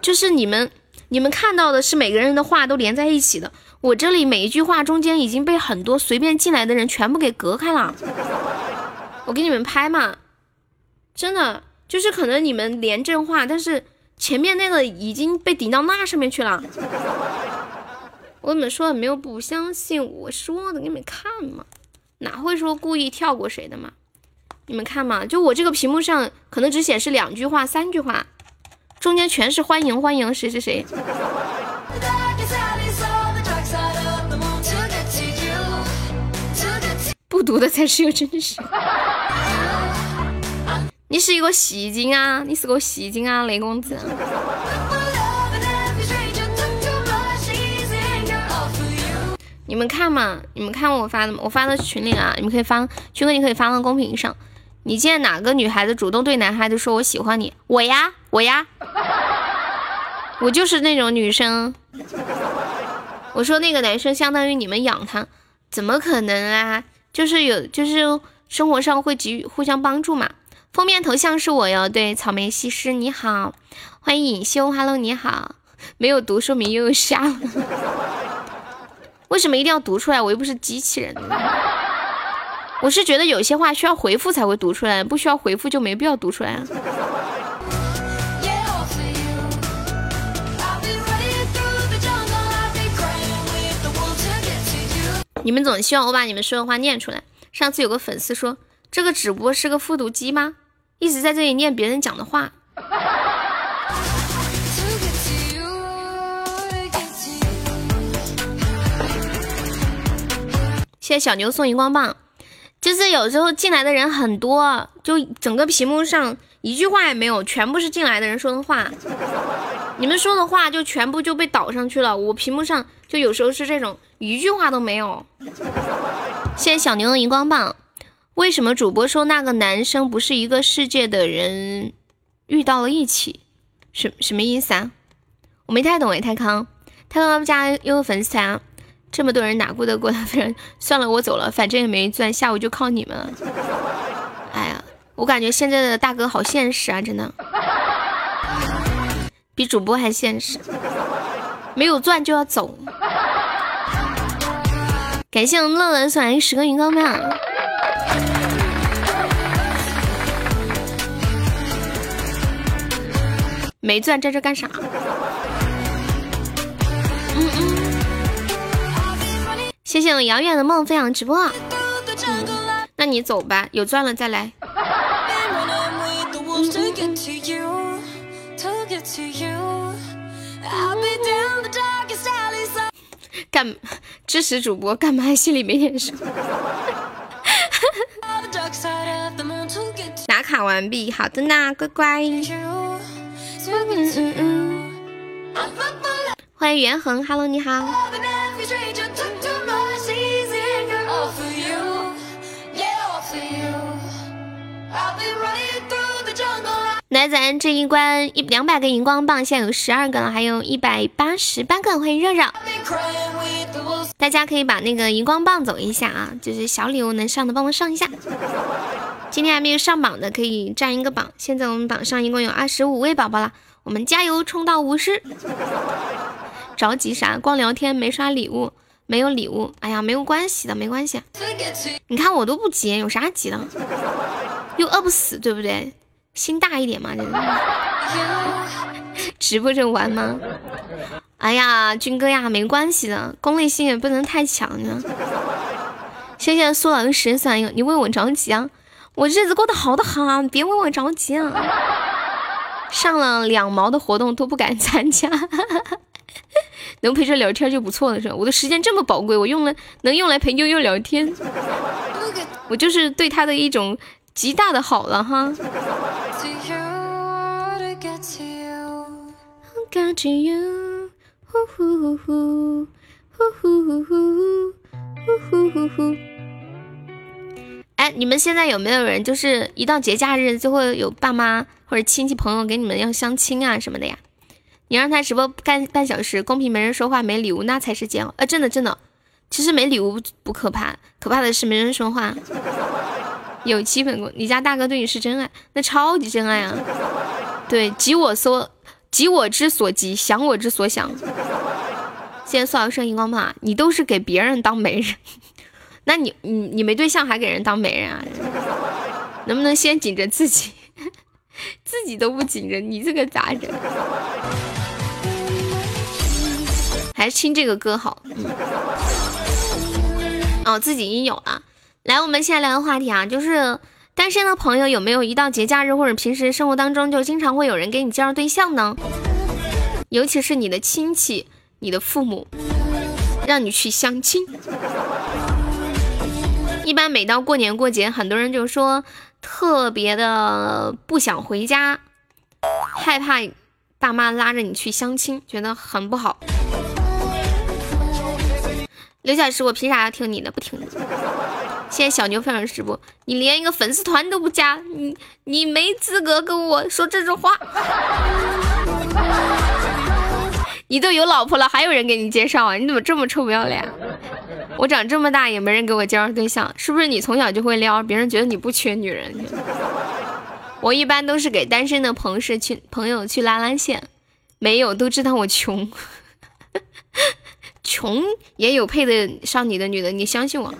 Speaker 1: 就是你们你们看到的是每个人的话都连在一起的。我这里每一句话中间已经被很多随便进来的人全部给隔开了，我给你们拍嘛，真的就是可能你们连正话，但是前面那个已经被顶到那上面去了。我跟你们说了没有？不相信我说的，给你们看嘛，哪会说故意跳过谁的嘛？你们看嘛，就我这个屏幕上可能只显示两句话、三句话，中间全是欢迎欢迎谁谁谁。不读的才是有真实。<laughs> 你是一个戏精啊！你是个戏精啊，雷公子。你们看嘛，你们看我发的？我发到群里了，你们可以发，群哥你可以发到公屏上。你见哪个女孩子主动对男孩子说我喜欢你？我呀，我呀，我就是那种女生。我说那个男生相当于你们养他，怎么可能啊？就是有，就是生活上会给予互相帮助嘛。封面头像是我哟，对，草莓西施你好，欢迎隐修，Hello 你好，没有读说明又有瞎了，<laughs> 为什么一定要读出来？我又不是机器人，我是觉得有些话需要回复才会读出来，不需要回复就没必要读出来。你们总希望我把你们说的话念出来。上次有个粉丝说，这个直播是个复读机吗？一直在这里念别人讲的话。谢谢小牛送荧光棒。就是有时候进来的人很多，就整个屏幕上一句话也没有，全部是进来的人说的话。你们说的话就全部就被导上去了，我屏幕上就有时候是这种。一句话都没有。谢谢小牛的荧光棒。为什么主播说那个男生不是一个世界的人遇到了一起？什什么意思啊？我没太懂哎，泰康。泰康他们家又有粉丝团，这么多人哪顾得过他？算了，我走了，反正也没钻，下午就靠你们了。哎呀，我感觉现在的大哥好现实啊，真的，比主播还现实。没有钻就要走。感谢我们乐乐送来十个荧光棒，没钻在这干啥？谢谢我遥远的梦分享直播。那你走吧，有钻了再来。干 <laughs> 支持主播干嘛？心里没点数。<laughs> 打卡完毕，好的呢，乖乖。欢迎袁恒，Hello，你好。来，咱这一关一两百个荧光棒，现在有十二个了，还有一百八十八个。欢迎热热，大家可以把那个荧光棒走一下啊，就是小礼物能上的帮忙上一下。今天还没有上榜的可以占一个榜。现在我们榜上一共有二十五位宝宝了，我们加油冲到五十。着急啥？光聊天没刷礼物，没有礼物。哎呀，没有关系的，没关系。你看我都不急，有啥急的？又饿不死，对不对？心大一点嘛，这直播着玩吗？哎呀，军哥呀，没关系的，功利心也不能太强呢。谢谢苏老师算一个，你为我着急啊？我日子过得好的很，别为我着急啊。上了两毛的活动都不敢参加，<laughs> 能陪着聊天就不错了，是吧？我的时间这么宝贵，我用了能用来陪悠悠聊天，我就是对他的一种极大的好了哈。哎，你们现在有没有人就是一到节假日就会有爸妈或者亲戚朋友给你们要相亲啊什么的呀？你让他直播干半小时，公屏没人说话，没礼物，那才是煎熬。呃，真的真的，其实没礼物不可怕，可怕的是没人说话。有基本功，你家大哥对你是真爱，那超级真爱啊！对，急我所急我之所急，想我之所想。<laughs> 现在苏生荧光棒，你都是给别人当媒人。<laughs> 那你你你没对象还给人当媒人啊？<laughs> 能不能先紧着自己？自己都不紧着，你这个咋整？还是听这个歌好。嗯哦，自己已经有了。来，我们现在聊个话题啊，就是单身的朋友有没有一到节假日或者平时生活当中就经常会有人给你介绍对象呢？尤其是你的亲戚、你的父母，让你去相亲。一般每到过年过节，很多人就说特别的不想回家，害怕爸妈拉着你去相亲，觉得很不好。刘小石，我凭啥要听你的？不听的。谢谢小牛分享直播，你连一个粉丝团都不加，你你没资格跟我说这种话。<laughs> 你都有老婆了，还有人给你介绍啊？你怎么这么臭不要脸？我长这么大也没人给我介绍对象，是不是你从小就会撩？别人觉得你不缺女人。<laughs> 我一般都是给单身的朋友去朋友去拉拉线，没有都知道我穷，穷也有配得上你的女的，你相信我。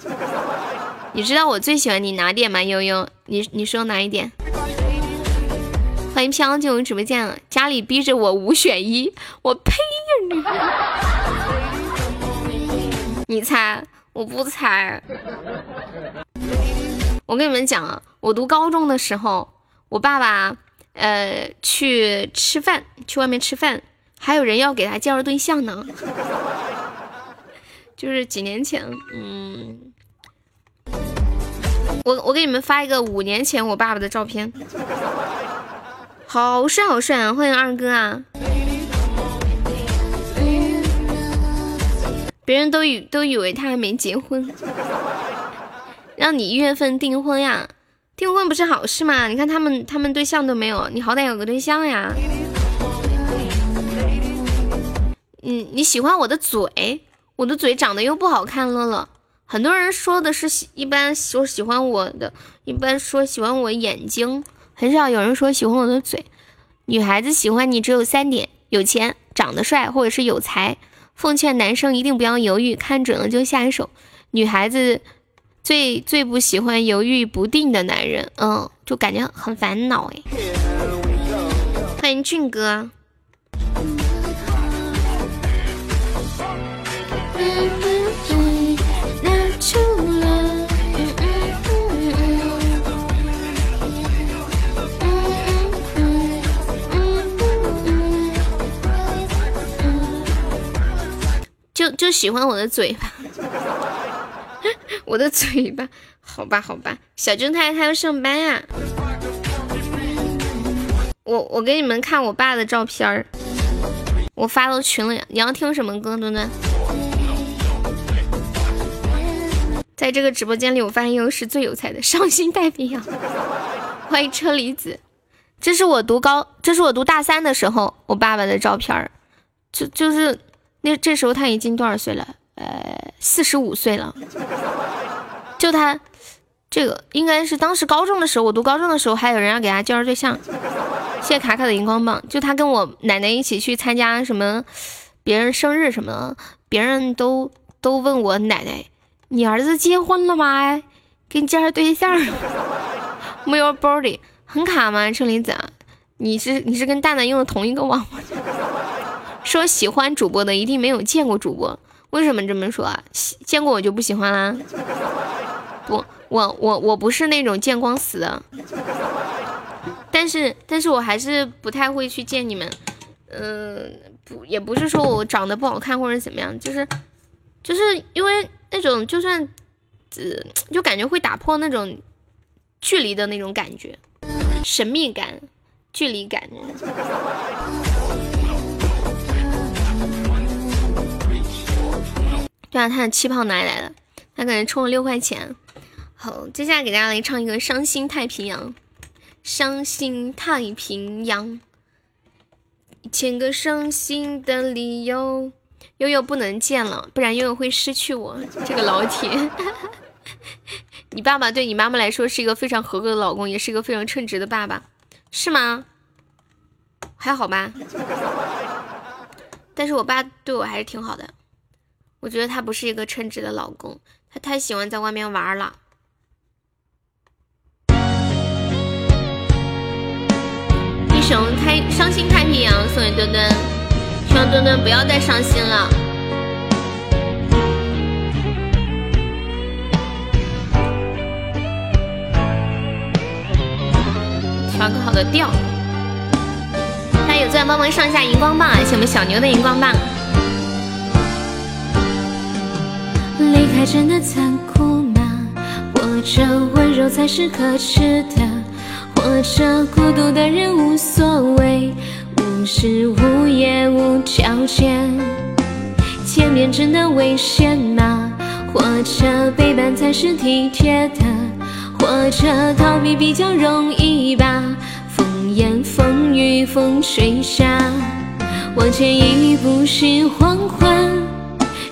Speaker 1: 你知道我最喜欢你哪点吗？悠悠，你你说哪一点？欢迎飘进入直播间，家里逼着我五选一，我呸呀你！你猜？我不猜。我跟你们讲啊，我读高中的时候，我爸爸呃去吃饭，去外面吃饭，还有人要给他介绍对象呢。就是几年前，嗯，我我给你们发一个五年前我爸爸的照片，好帅好帅啊！欢迎二哥啊！别人都以都以为他还没结婚，让你一月份订婚呀？订婚不是好事吗？你看他们他们对象都没有，你好歹有个对象呀。嗯，你喜欢我的嘴，我的嘴长得又不好看乐乐。很多人说的是喜，一般说喜欢我的，一般说喜欢我眼睛，很少有人说喜欢我的嘴。女孩子喜欢你只有三点：有钱、长得帅，或者是有才。奉劝男生一定不要犹豫，看准了就下手。女孩子最最不喜欢犹豫不定的男人，嗯，就感觉很烦恼哎。欢迎俊哥。就就喜欢我的嘴巴，<laughs> 我的嘴巴，好吧好吧，小正太他要上班呀。我我给你们看我爸的照片儿，我发到群里。你要听什么歌，墩墩？在这个直播间里，我发现又是最有才的，伤心太平洋。欢迎车厘子，这是我读高，这是我读大三的时候我爸爸的照片儿，就就是。那这时候他已经多少岁了？呃，四十五岁了。就他，这个应该是当时高中的时候，我读高中的时候，还有人要给他介绍对象。谢谢卡卡的荧光棒，就他跟我奶奶一起去参加什么别人生日什么的，别人都都问我奶奶，你儿子结婚了吗？给你介绍对象。<laughs> 没有 body 很卡吗？车厘子，你是你是跟蛋蛋用的同一个网吗？<laughs> 说喜欢主播的一定没有见过主播，为什么这么说啊？见过我就不喜欢啦？<laughs> 不，我我我不是那种见光死的，但是但是我还是不太会去见你们，嗯，不也不是说我长得不好看或者怎么样，就是就是因为那种就算，呃，就感觉会打破那种距离的那种感觉，神秘感，距离感。对啊，他的气泡哪里来的？他可能充了六块钱。好，接下来给大家来唱一个《伤心太平洋》。伤心太平洋，一千个伤心的理由。悠悠不能见了，不然悠悠会失去我。这个老铁，<laughs> 你爸爸对你妈妈来说是一个非常合格的老公，也是一个非常称职的爸爸，是吗？还好吧。但是我爸对我还是挺好的。我觉得他不是一个称职的老公，他太喜欢在外面玩了。一首《太伤心太平洋》送给墩墩，希望墩墩不要再伤心了。调个好的调。大家有钻帮忙上下荧光棒，谢我们小牛的荧光棒。离开真的残酷吗？或者温柔才是可耻的？或者孤独的人无所谓，无时无夜无条件？见面真的危险吗？或者背叛才是体贴的？或者逃避比较容易吧？风言风语风吹沙，往前一步是黄昏。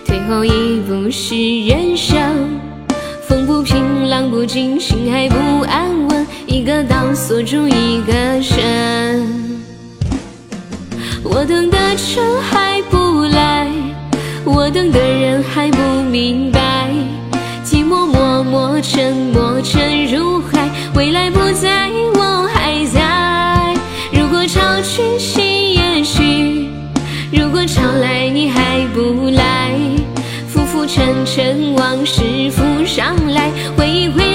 Speaker 1: 退后一步是人生，风不平浪不静，心还不安稳，一个岛锁住一个人。我等的车还不来，我等的人还不明白，寂寞默默沉没沉入海，未来不在我还在。如果潮去心也许，如果潮来你还不来。浮浮沉沉往事浮上来，回忆回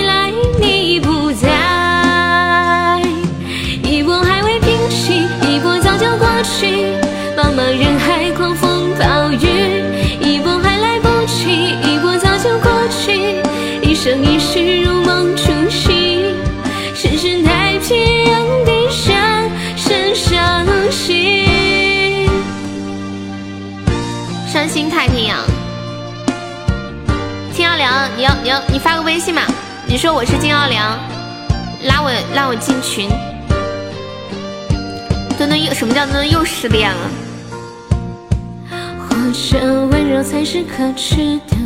Speaker 1: 你要你要你发个微信嘛？你说我是金奥良，拉我拉我进群。墩墩又什么叫墩墩又失恋了？或者温柔才是可耻的，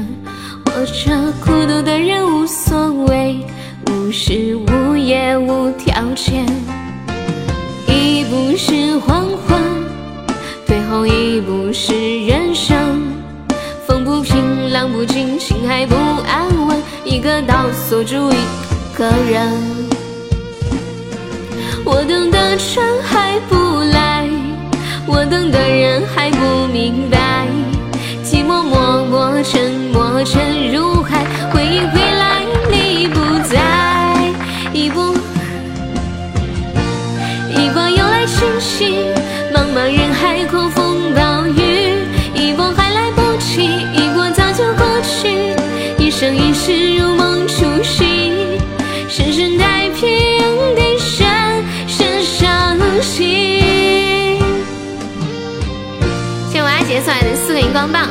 Speaker 1: 或者孤独的人无所谓，无时无夜无条件。一步是黄昏，最后一步是人生。情，浪不静，心还不安稳，一个岛锁住一个人。我等的船还不来，我等的人还不明白，寂寞默默沉没沉入海，回忆回来你不在，一波一波又来侵袭，荧光棒，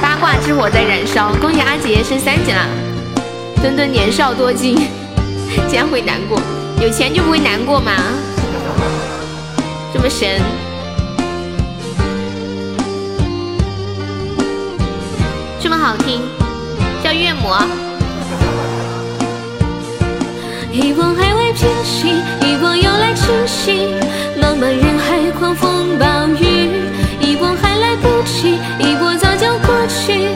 Speaker 1: 八卦之火在燃烧，恭喜阿杰升三级了。墩墩年少多金，<laughs> 竟然会难过，有钱就不会难过吗？这么神。这么好听，叫岳母。一波还未平息，一波又来侵袭。茫茫人海，狂风暴雨，来不及，一波早就过去。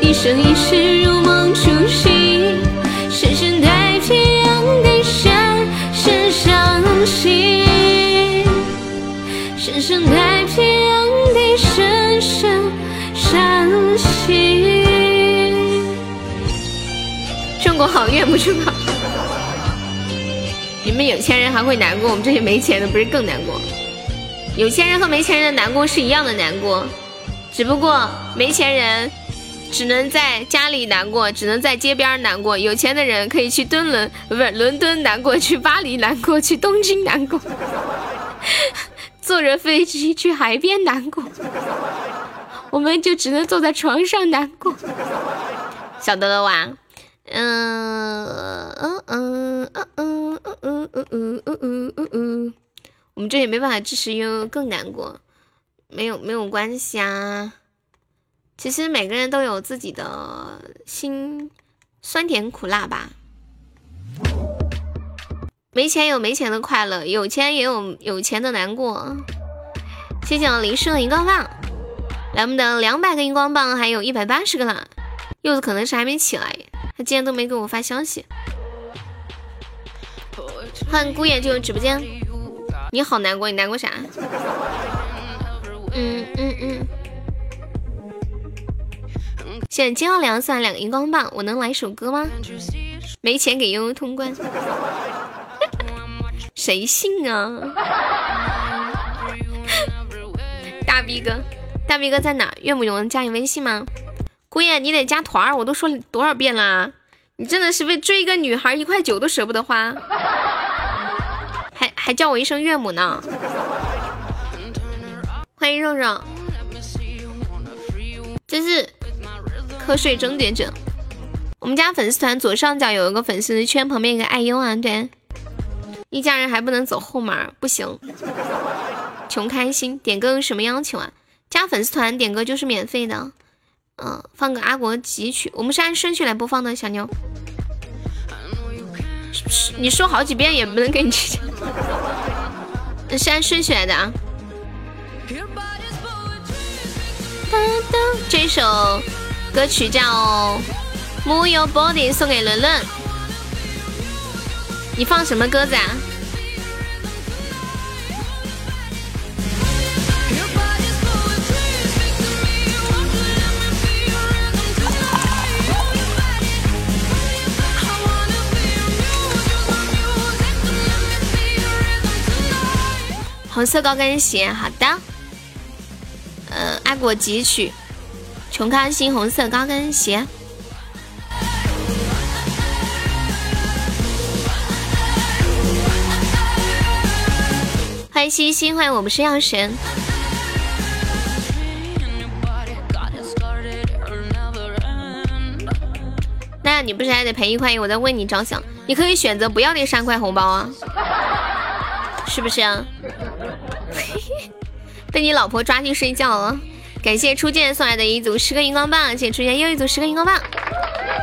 Speaker 1: 一生一世如梦初醒，深深太平洋底深深伤心，深深太平洋底深深伤心。中国好运不出口。你们有钱人还会难过，我们这些没钱的不是更难过？有钱人和没钱人的难过是一样的难过，只不过没钱人只能在家里难过，只能在街边难过；有钱的人可以去敦伦，不是伦敦难过，去巴黎难过，去东京难过，<laughs> 坐着飞机去海边难过，我们就只能坐在床上难过，晓得了哇？嗯嗯嗯嗯嗯嗯嗯嗯嗯嗯嗯嗯，我们这也没办法支持悠悠，更难过。没有没有关系啊，其实每个人都有自己的心酸甜苦辣吧。没钱有没钱的快乐，有钱也有有钱的难过。谢谢我林叔的荧光棒，来我们的两百个荧光棒，还有一百八十个了。柚子可能是还没起来。他今天都没给我发消息。欢迎孤雁进入直播间，你好难过，你难过啥？嗯嗯嗯。现在金奥良送两个荧光棒，我能来首歌吗？没钱给悠悠通关，<laughs> 谁信啊？<laughs> 大 B 哥，大 B 哥在哪？愿不愿加你微信吗？姑爷，你得加团儿，我都说了多少遍了，你真的是为追一个女孩一块九都舍不得花，还还叫我一声岳母呢。欢迎肉肉，这是瞌睡终点者。我们家粉丝团左上角有一个粉丝圈，旁边一个爱优啊，对，一家人还不能走后门，不行。穷开心，点歌有什么要求啊？加粉丝团点歌就是免费的。嗯，放个阿国集曲，我们是按顺序来播放的，小妞。你说好几遍也不能给你直接，是按顺序来的啊。这首歌曲叫《Move Your Body》，送给伦伦。你放什么歌子啊？红色高跟鞋，好的。嗯，爱国汲取，穷开心，红色高跟鞋。欢迎西西，欢迎我不是药神。那你不是还得赔一块一？我在为你着想，你可以选择不要那三块红包啊，是不是啊？<laughs> 被你老婆抓去睡觉了。感谢初见送来的一组十个荧光棒，谢谢初见又一组十个荧光棒。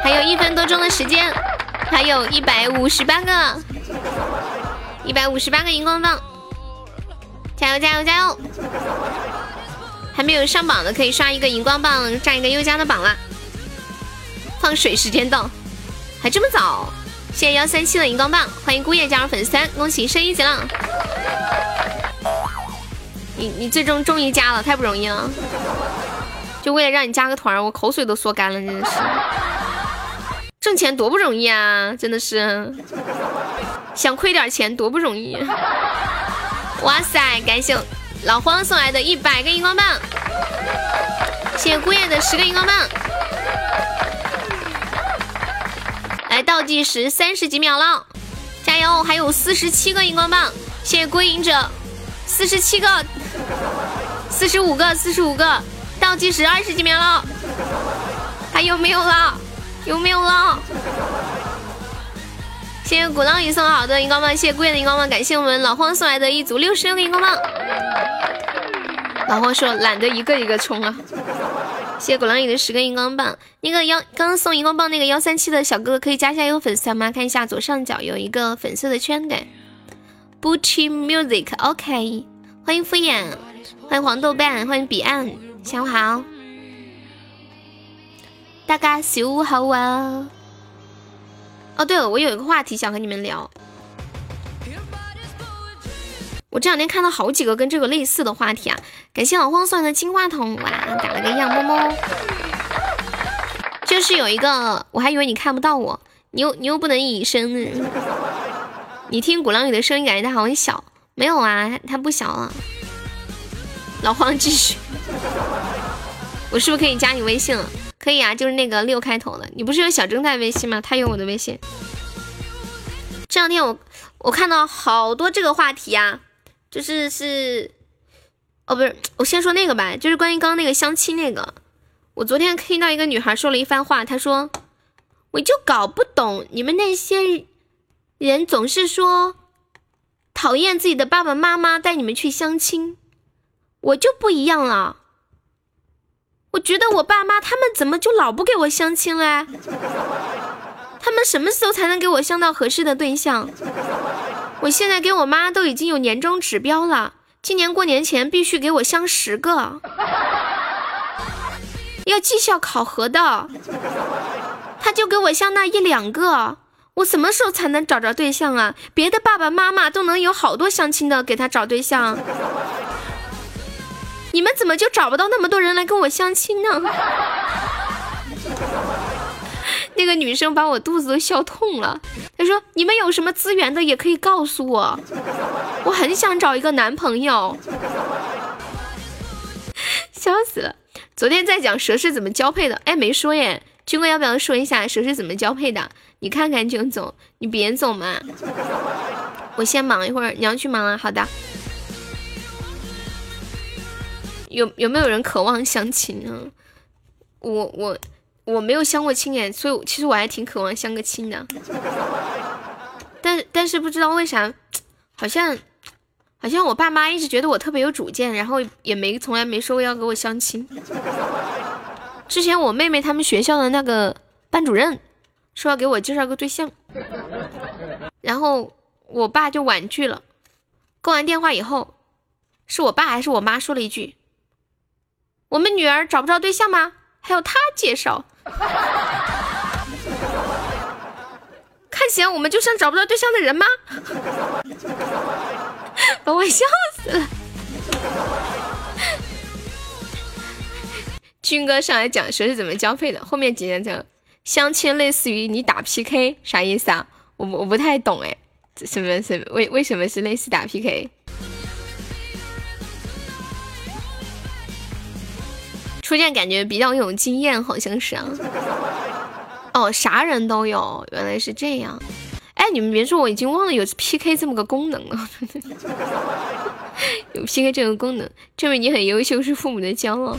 Speaker 1: 还有一分多钟的时间，还有一百五十八个，一百五十八个荧光棒，加油加油加油！还没有上榜的可以刷一个荧光棒，占一个优家的榜啦。放水时间到，还这么早？谢谢幺三七的荧光棒，欢迎姑爷加入粉丝团，恭喜升一级了。你你最终终于加了，太不容易了！就为了让你加个团，我口水都说干了，真的是。挣钱多不容易啊，真的是。想亏点钱多不容易。哇塞，感谢老黄送来的一百个荧光棒，谢谢孤雁的十个荧光棒。来倒计时三十几秒了，加油！还有四十七个荧光棒，谢谢归隐者。四十七个，四十五个，四十五个，倒计时二十几秒了，还有没有了？有没有了？谢谢鼓浪屿送好的荧光棒，谢谢孤雁的荧光棒，感谢我们老黄送来的一组六十六个荧光棒。老黄说懒得一个一个冲了，谢谢鼓浪屿的十个荧光棒。那个幺刚刚送荧光棒那个幺三七的小哥哥可以加一下有粉丝团吗？看一下左上角有一个粉色的圈的。Bucci Music，OK，欢迎敷衍，欢迎黄豆瓣，欢迎彼岸，下午好，大家下午好啊。哦，对了，我有一个话题想和你们聊。我这两天看到好几个跟这个类似的话题啊！感谢老荒送来的金话筒，哇，打了个样，么么。就是有一个，我还以为你看不到我，你又你又不能隐身，你听鼓浪屿的声音感觉他好小，没有啊，他他不小了。老黄继续，<laughs> 我是不是可以加你微信了？可以啊，就是那个六开头的。你不是有小正太微信吗？他有我的微信。这两天我我看到好多这个话题啊。就是是，哦，不是，我先说那个吧，就是关于刚刚那个相亲那个。我昨天听到一个女孩说了一番话，她说：“我就搞不懂你们那些人总是说讨厌自己的爸爸妈妈带你们去相亲，我就不一样了。我觉得我爸妈他们怎么就老不给我相亲嘞？他们什么时候才能给我相到合适的对象？”我现在给我妈都已经有年终指标了，今年过年前必须给我相十个，要绩效考核的，他就给我相那一两个，我什么时候才能找着对象啊？别的爸爸妈妈都能有好多相亲的给他找对象，<laughs> 你们怎么就找不到那么多人来跟我相亲呢？<laughs> 那个女生把我肚子都笑痛了。她说：“你们有什么资源的也可以告诉我，我很想找一个男朋友。<laughs> ”笑死了！昨天在讲蛇是怎么交配的，哎，没说耶。军哥要不要说一下蛇是怎么交配的？你看看就走，你别走嘛。我先忙一会儿，你要去忙啊。好的。有有没有人渴望相亲呢？我我。我没有相过亲哎，所以其实我还挺渴望相个亲的，但但是不知道为啥，好像好像我爸妈一直觉得我特别有主见，然后也没从来没说过要给我相亲。之前我妹妹他们学校的那个班主任说要给我介绍个对象，然后我爸就婉拒了。挂完电话以后，是我爸还是我妈说了一句：“我们女儿找不着对象吗？还要他介绍。”看起来我们就像找不到对象的人吗？把我笑死了。军哥上来讲说是怎么交配的，后面几天讲相亲类似于你打 PK，啥意思啊？我我不太懂哎，什么什么为为什么是类似打 PK？初见感觉比较有经验，好像是啊。哦，啥人都有，原来是这样。哎，你们别说，我已经忘了有 PK 这么个功能了。<laughs> 有 PK 这个功能，证明你很优秀，是父母的骄傲。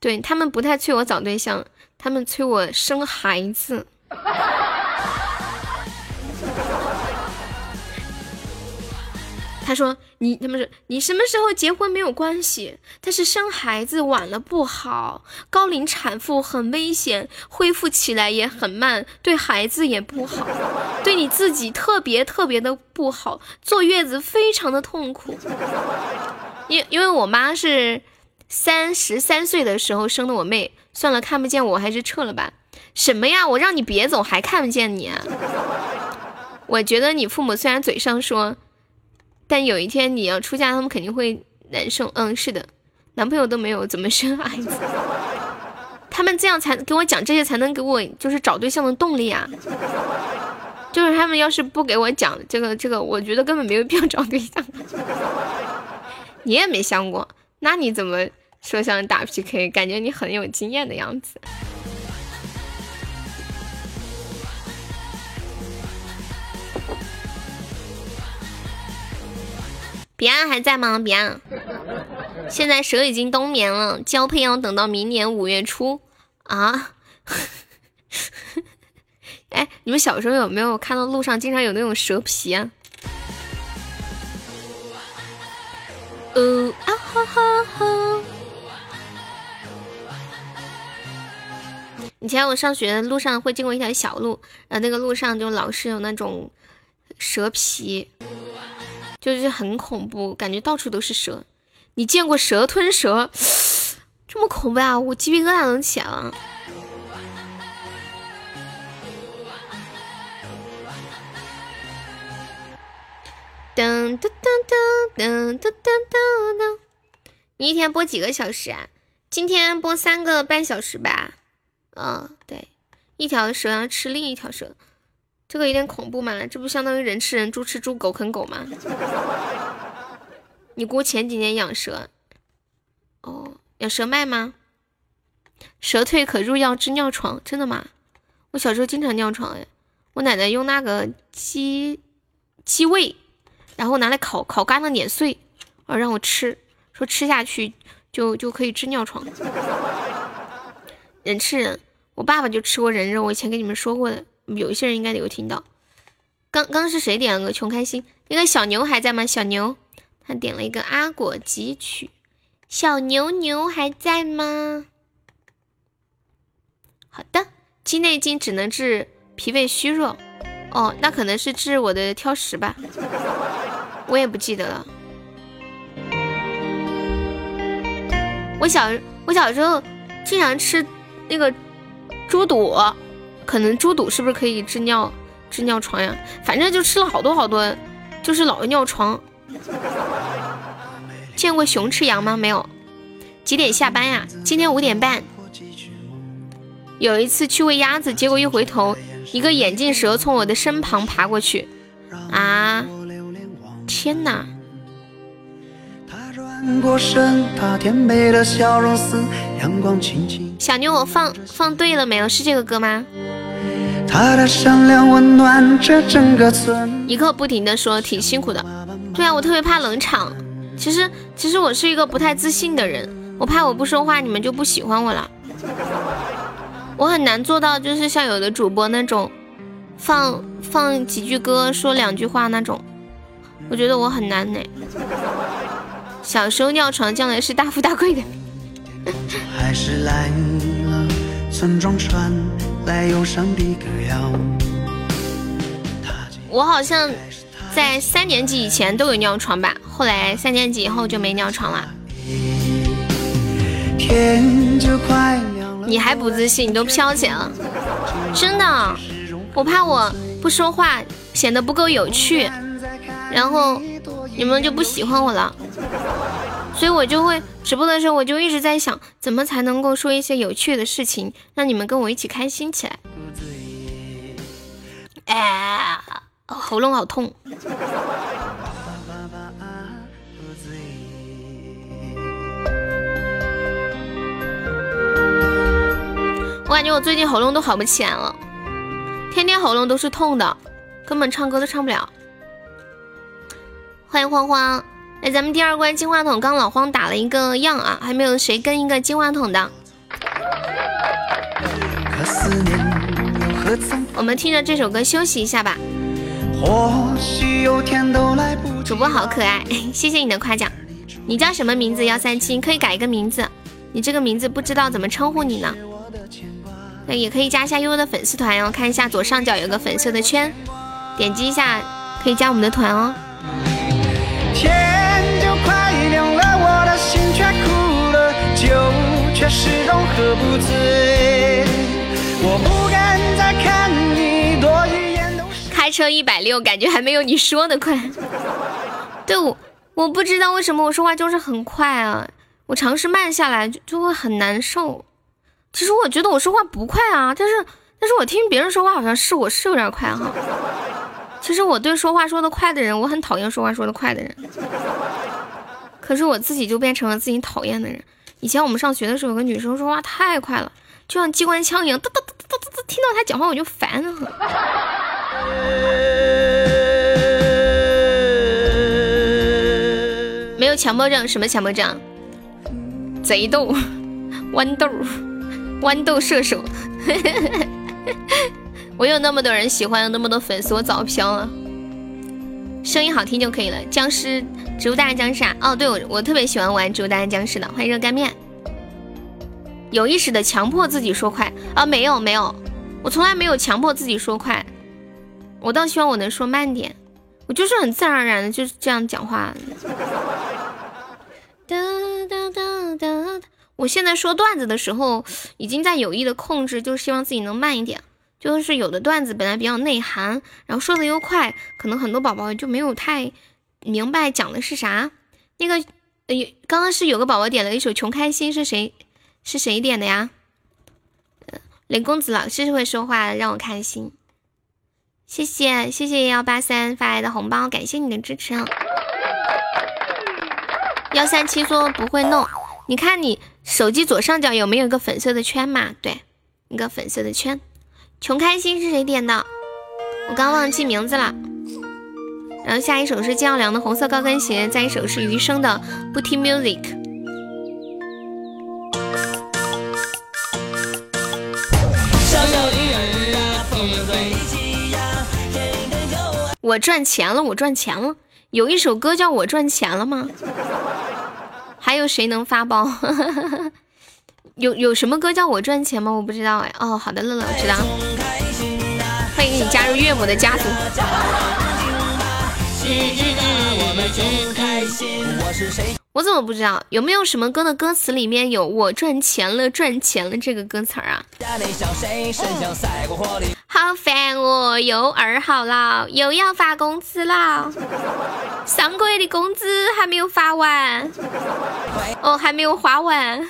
Speaker 1: 对他们不太催我找对象，他们催我生孩子。<laughs> 他说：“你他们说你什么时候结婚没有关系，但是生孩子晚了不好，高龄产妇很危险，恢复起来也很慢，对孩子也不好，对你自己特别特别的不好，坐月子非常的痛苦。<laughs> 因因为我妈是三十三岁的时候生的我妹，算了，看不见我还是撤了吧。什么呀？我让你别走，还看不见你？啊？我觉得你父母虽然嘴上说。”但有一天你要出嫁，他们肯定会难受。嗯，是的，男朋友都没有，怎么生孩子？他们这样才给我讲这些，才能给我就是找对象的动力啊。就是他们要是不给我讲这个这个，我觉得根本没有必要找对象。你也没相过，那你怎么说想打 PK？感觉你很有经验的样子。彼岸还在吗？彼岸，现在蛇已经冬眠了，交配要等到明年五月初啊！<laughs> 哎，你们小时候有没有看到路上经常有那种蛇皮啊？哦啊哈哈哈！以前我上学的路上会经过一条小路，然后那个路上就老是有那种蛇皮，就是很恐怖，感觉到处都是蛇。你见过蛇吞蛇这么恐怖啊？我鸡皮疙瘩都起来了。噔噔噔噔噔噔噔噔！你一天播几个小时啊？今天播三个半小时吧。嗯，对，一条蛇要吃另一条蛇，这个有点恐怖嘛？这不相当于人吃人，猪吃猪，狗啃狗吗？<laughs> 你姑前几年养蛇，哦，养蛇卖吗？蛇蜕可入药治尿床，真的吗？我小时候经常尿床哎，我奶奶用那个鸡鸡胃。然后拿来烤，烤干了碾碎，呃，让我吃，说吃下去就就可以治尿床。人吃人，我爸爸就吃过人肉，我以前跟你们说过的，有一些人应该有听到。刚刚是谁点了个穷开心？那个小牛还在吗？小牛，他点了一个阿果汲取。小牛牛还在吗？好的，鸡内金只能治脾胃虚弱。哦，那可能是治我的挑食吧。我也不记得了。我小我小时候经常吃那个猪肚，可能猪肚是不是可以治尿治尿床呀？反正就吃了好多好多，就是老尿床。见过熊吃羊吗？没有。几点下班呀？今天五点半。有一次去喂鸭子，结果一回头，一个眼镜蛇从我的身旁爬过去。啊！天哪！小妞，我放放对了没有？是这个歌吗？一刻不停的说，挺辛苦的。对啊，我特别怕冷场。其实，其实我是一个不太自信的人，我怕我不说话，你们就不喜欢我了。我很难做到，就是像有的主播那种，放放几句歌，说两句话那种。我觉得我很难呢。小时候尿床，将来是大富大贵的。我好像在三年级以前都有尿床吧，后来三年级以后就没尿床了。你还不自信，你都飘起来了，真的，我怕我不说话显得不够有趣。然后你们就不喜欢我了，所以我就会直播的时候，我就一直在想，怎么才能够说一些有趣的事情，让你们跟我一起开心起来。哎，喉咙好痛。我感觉我最近喉咙都好不起来了，天天喉咙都是痛的，根本唱歌都唱不了。欢迎慌慌，哎，咱们第二关金话筒刚老荒打了一个样啊，还没有谁跟一个金话筒的。我们听着这首歌休息一下吧。主播好可爱，<laughs> 谢谢你的夸奖。你叫什么名字？幺三七，可以改一个名字。你这个名字不知道怎么称呼你呢？那也可以加一下悠悠的粉丝团哦，看一下左上角有个粉色的圈，点击一下可以加我们的团哦。天就快亮了，我的心却哭了，酒却始终喝不醉。我不敢再看你多一眼都是开车一百六，感觉还没有你说的快。对我，我不知道为什么我说话就是很快啊，我尝试慢下来就就会很难受。其实我觉得我说话不快啊，但是但是我听别人说话好像是我是有点快哈。其实我对说话说的快的人，我很讨厌说话说的快的人。可是我自己就变成了自己讨厌的人。以前我们上学的时候，有个女生说话太快了，就像机关枪一样，哒哒哒哒哒哒，听到她讲话我就烦很。没有强迫症，什么强迫症？贼逗，豌豆，豌豆射手。我有那么多人喜欢，有那么多粉丝，我早飘了。声音好听就可以了。僵尸，植物大战僵尸啊！哦，对，我我特别喜欢玩植物大战僵尸的。欢迎热干面。有意识的强迫自己说快啊？没有没有，我从来没有强迫自己说快，我倒希望我能说慢点，我就是很自然而然的就是这样讲话。哒哒哒哒，我现在说段子的时候，已经在有意的控制，就是希望自己能慢一点。就是有的段子本来比较内涵，然后说的又快，可能很多宝宝就没有太明白讲的是啥。那个，呃，刚刚是有个宝宝点了一首《穷开心》，是谁？是谁点的呀？雷公子老是会说话，让我开心。谢谢谢谢幺八三发来的红包，感谢你的支持。幺三七说不会弄，你看你手机左上角有没有一个粉色的圈嘛？对，一个粉色的圈。穷开心是谁点的？我刚忘记名字了。然后下一首是金耀良的红色高跟鞋，再一首是余生的不听 music。我赚钱了，我赚钱了。有一首歌叫我赚钱了吗？还有谁能发包？有有什么歌叫我赚钱吗？我不知道哎。哦，好的，乐乐我知道。欢迎你加入岳母的家族。我怎么不知道？有没有什么歌的歌词里面有“我赚钱了，赚钱了”这个歌词啊？好烦哦，又二号了，又要发工资了。上个月的工资还没有发完，哦，还没有花完。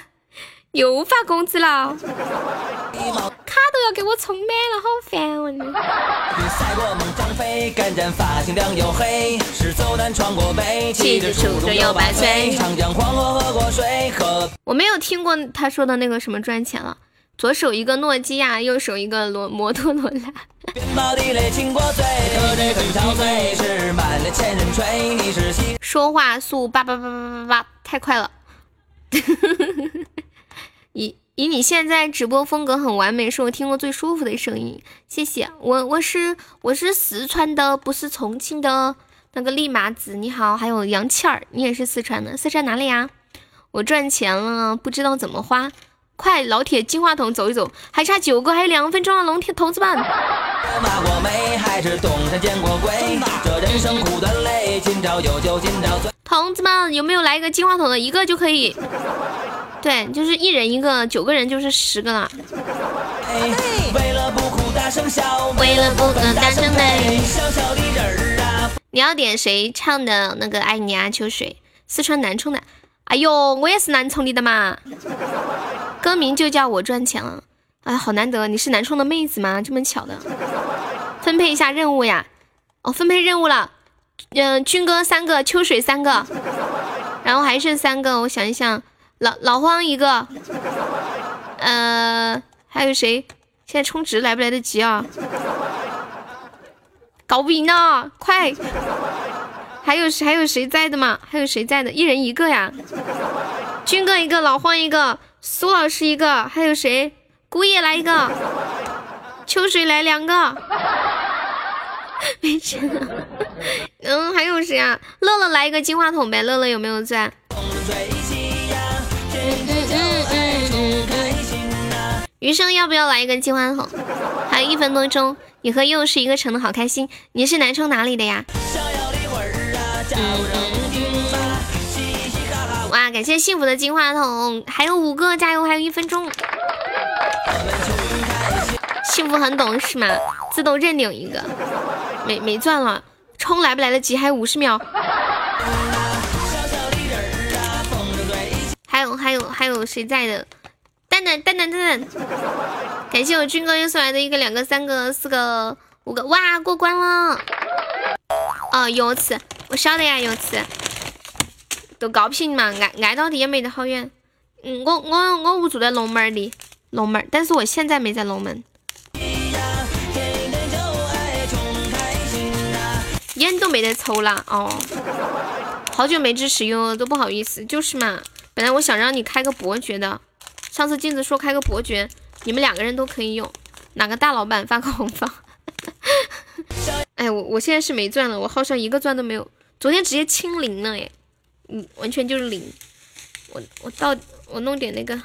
Speaker 1: 又发工资了，卡都要给我充满了，好烦哦！我没有听过他说的那个什么赚钱了，左手一个诺基亚，右手一个罗摩托罗拉。说话速叭叭叭叭叭叭，太快了。<laughs> 以以你现在直播风格很完美，是我听过最舒服的声音，谢谢。我我是我是四川的，不是重庆的。那个立马子你好，还有杨倩儿，你也是四川的，四川哪里呀？我赚钱了，不知道怎么花，快老铁金话筒走一走，还差九个，还有两分钟啊，龙铁同志们。同志们有没有来一个金话筒的？一个就可以。对，就是一人一个，九个人就是十个了。为了不哭大声笑，为了不哭大声泪。你要点谁唱的那个《爱你啊秋水》？四川南充的。哎呦，我也是南充里的嘛。歌名就叫我赚钱了。哎，好难得，你是南充的妹子吗？这么巧的。分配一下任务呀。哦，分配任务了。嗯，军哥三个，秋水三个，然后还剩三个，我想一想。老老荒一个，呃，还有谁？现在充值来不来得及啊？搞不赢啊，快！还有谁还有谁在的吗？还有谁在的？一人一个呀。军哥一个，老荒一个，苏老师一个，还有谁？姑爷来一个，秋水来两个，<laughs> 没钱了。<laughs> 嗯，还有谁啊？乐乐来一个金话筒呗，乐乐有没有在？余生要不要来一个金话筒？还有一分多钟，你和又是一个城的好开心。你是南充哪里的呀？哇，感谢幸福的金话筒，还有五个，加油，还有一分钟。幸福很懂是吗？自动认领一个，没没钻了，充来不来得及？还有五十秒。还有还有还有谁在的？蛋蛋蛋蛋蛋蛋，感谢我军哥又送来的一个、两个、三个、四个、五个，哇，过关了！哦，油池，我晓得呀，油池，都高频嘛，挨挨到的也没得好远。嗯，我我我屋住在龙门的，龙门，但是我现在没在龙门。烟都没得抽了哦，好久没支持用，都不好意思，就是嘛，本来我想让你开个伯爵的。上次镜子说开个伯爵，你们两个人都可以用。哪个大老板发个红包？<laughs> 哎，我我现在是没钻了，我号上一个钻都没有。昨天直接清零了，哎，嗯，完全就是零。我我倒我弄点那个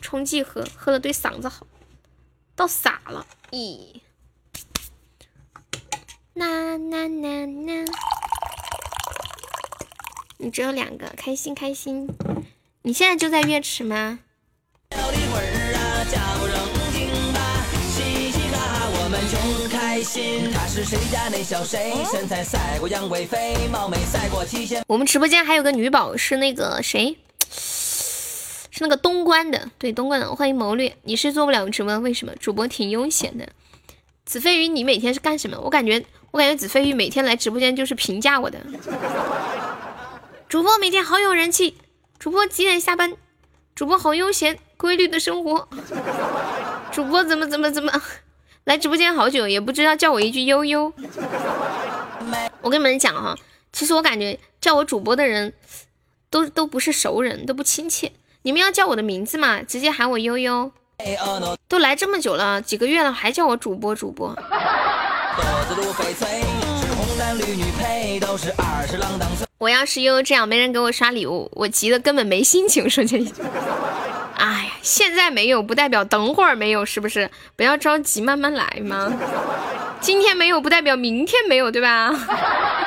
Speaker 1: 冲剂喝，喝了对嗓子好，倒洒了。咦，啦啦啦啦！你只有两个，开心开心。你现在就在月池吗？我们直播间还有个女宝是那个谁？<tsk> 是那个东关的，对东关的，欢迎谋略。你是做不了直播，为什么？主播挺悠闲的。子飞鱼，你每天是干什么？我感觉，我感觉子飞鱼每天来直播间就是评价我的。主播每天好有人气，主播几点下班？主播好悠闲，规律的生活。主播怎么怎么怎么？来直播间好久，也不知道叫我一句悠悠。我跟你们讲哈，其实我感觉叫我主播的人都都不是熟人，都不亲切。你们要叫我的名字嘛，直接喊我悠悠。都来这么久了，几个月了，还叫我主播主播。我要是悠悠这样，没人给我刷礼物，我急得根本没心情说这句。哎呀，现在没有不代表等会儿没有，是不是？不要着急，慢慢来嘛。今天没有不代表明天没有，对吧？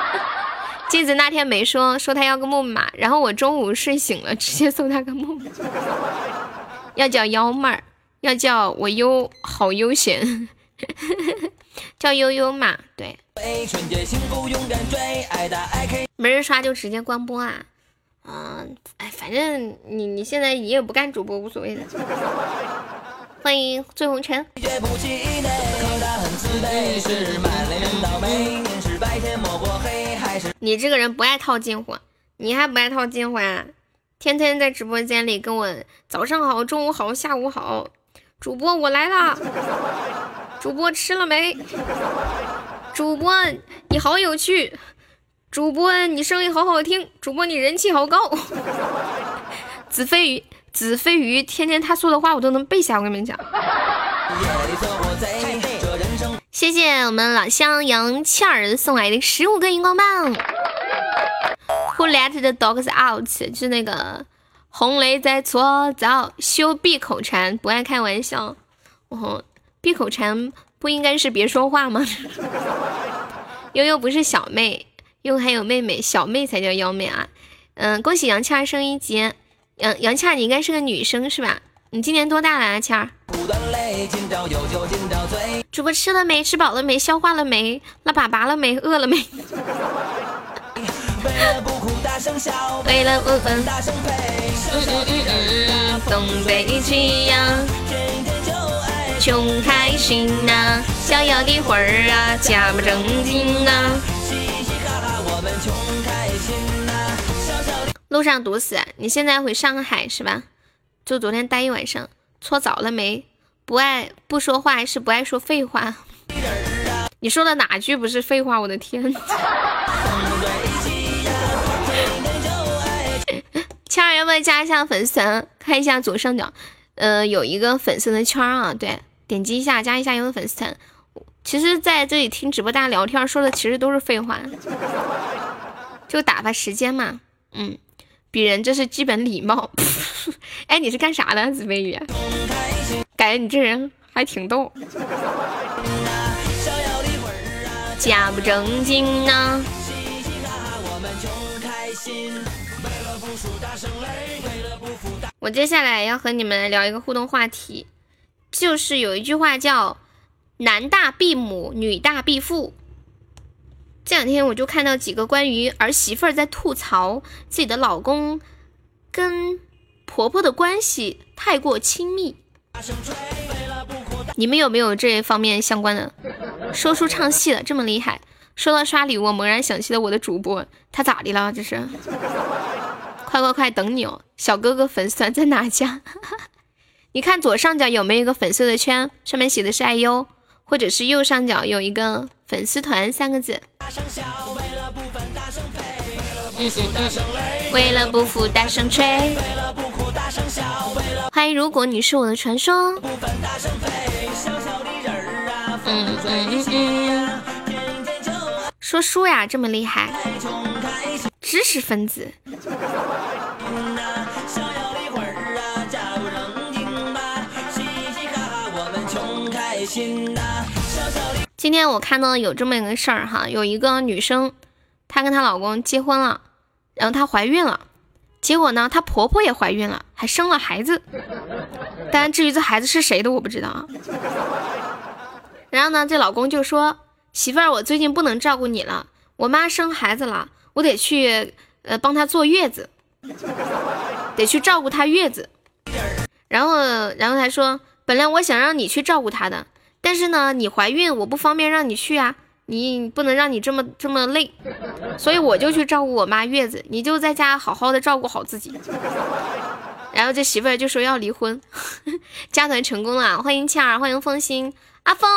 Speaker 1: <laughs> 镜子那天没说，说他要个木马，然后我中午睡醒了，直接送他个木马。要叫幺妹儿，要叫我悠，好悠闲，叫悠悠嘛，对。没人刷就直接关播啊。嗯，哎，反正你你现在你也不干主播，无所谓的。欢迎醉红尘。你这个人不爱套近乎，你还不爱套近乎啊？天天在直播间里跟我早上好、中午好、下午好。主播我来啦！主播吃了没？主播你好有趣。主播，你声音好好听。主播，你人气好高。子飞鱼，子飞鱼，天天他说的话我都能背下。我跟你们讲。谢谢我们老乡杨倩儿送来的十五个荧光棒。Who let the dogs out？是那个红雷在搓澡，修闭口禅，不爱开玩笑。哦，闭口禅不应该是别说话吗？<laughs> 悠悠不是小妹。又还有妹妹，小妹才叫幺妹啊！嗯，恭喜杨倩儿升一级。杨杨倩儿，你应该是个女生是吧？你今年多大了啊，倩儿？主播吃了没？吃饱了没？消化了没？拉粑粑了没？饿了没？<laughs> 为了不分，东北一起呀，穷开心呐，逍遥的魂儿啊，假不正经啊。路上堵死，你现在回上海是吧？就昨天待一晚上，搓澡了没？不爱不说话还是不爱说废话？你说的哪句不是废话？我的天！<laughs> 千儿要不要加一下粉丝团？看一下左上角，呃，有一个粉丝的圈啊，对，点击一下加一下有粉丝团。其实在这里听直播大家聊天说的其实都是废话，就打发时间嘛。嗯，鄙人这是基本礼貌。<laughs> 哎，你是干啥的，紫飞鱼？感觉你这人还挺逗。假不正经呢。我接下来要和你们聊一个互动话题，就是有一句话叫。男大必母，女大必父。这两天我就看到几个关于儿媳妇儿在吐槽自己的老公跟婆婆的关系太过亲密。你们有没有这方面相关的？说书唱戏的这么厉害。说到刷礼物，猛然想起了我的主播，他咋的了？这是？<laughs> 快快快，等你哦，小哥哥粉丝团在哪家？你看左上角有没有一个粉色的圈，上面写的是爱优。或者是右上角有一个粉丝团三个字。为了不服大声吹。为了不哭大声笑，为了欢迎，如果你是我的传说。嗯嗯嗯。说书呀，这么厉害，知识分子。今天我看到有这么一个事儿哈，有一个女生，她跟她老公结婚了，然后她怀孕了，结果呢，她婆婆也怀孕了，还生了孩子。但至于这孩子是谁的，我不知道啊。然后呢，这老公就说：“媳妇儿，我最近不能照顾你了，我妈生孩子了，我得去呃帮她坐月子，得去照顾她月子。”然后，然后他说：“本来我想让你去照顾她的，但是呢，你怀孕，我不方便让你去啊，你不能让你这么这么累，所以我就去照顾我妈月子，你就在家好好的照顾好自己。”然后这媳妇儿就说要离婚，<laughs> 加团成功了，欢迎倩儿，欢迎风心。阿峰，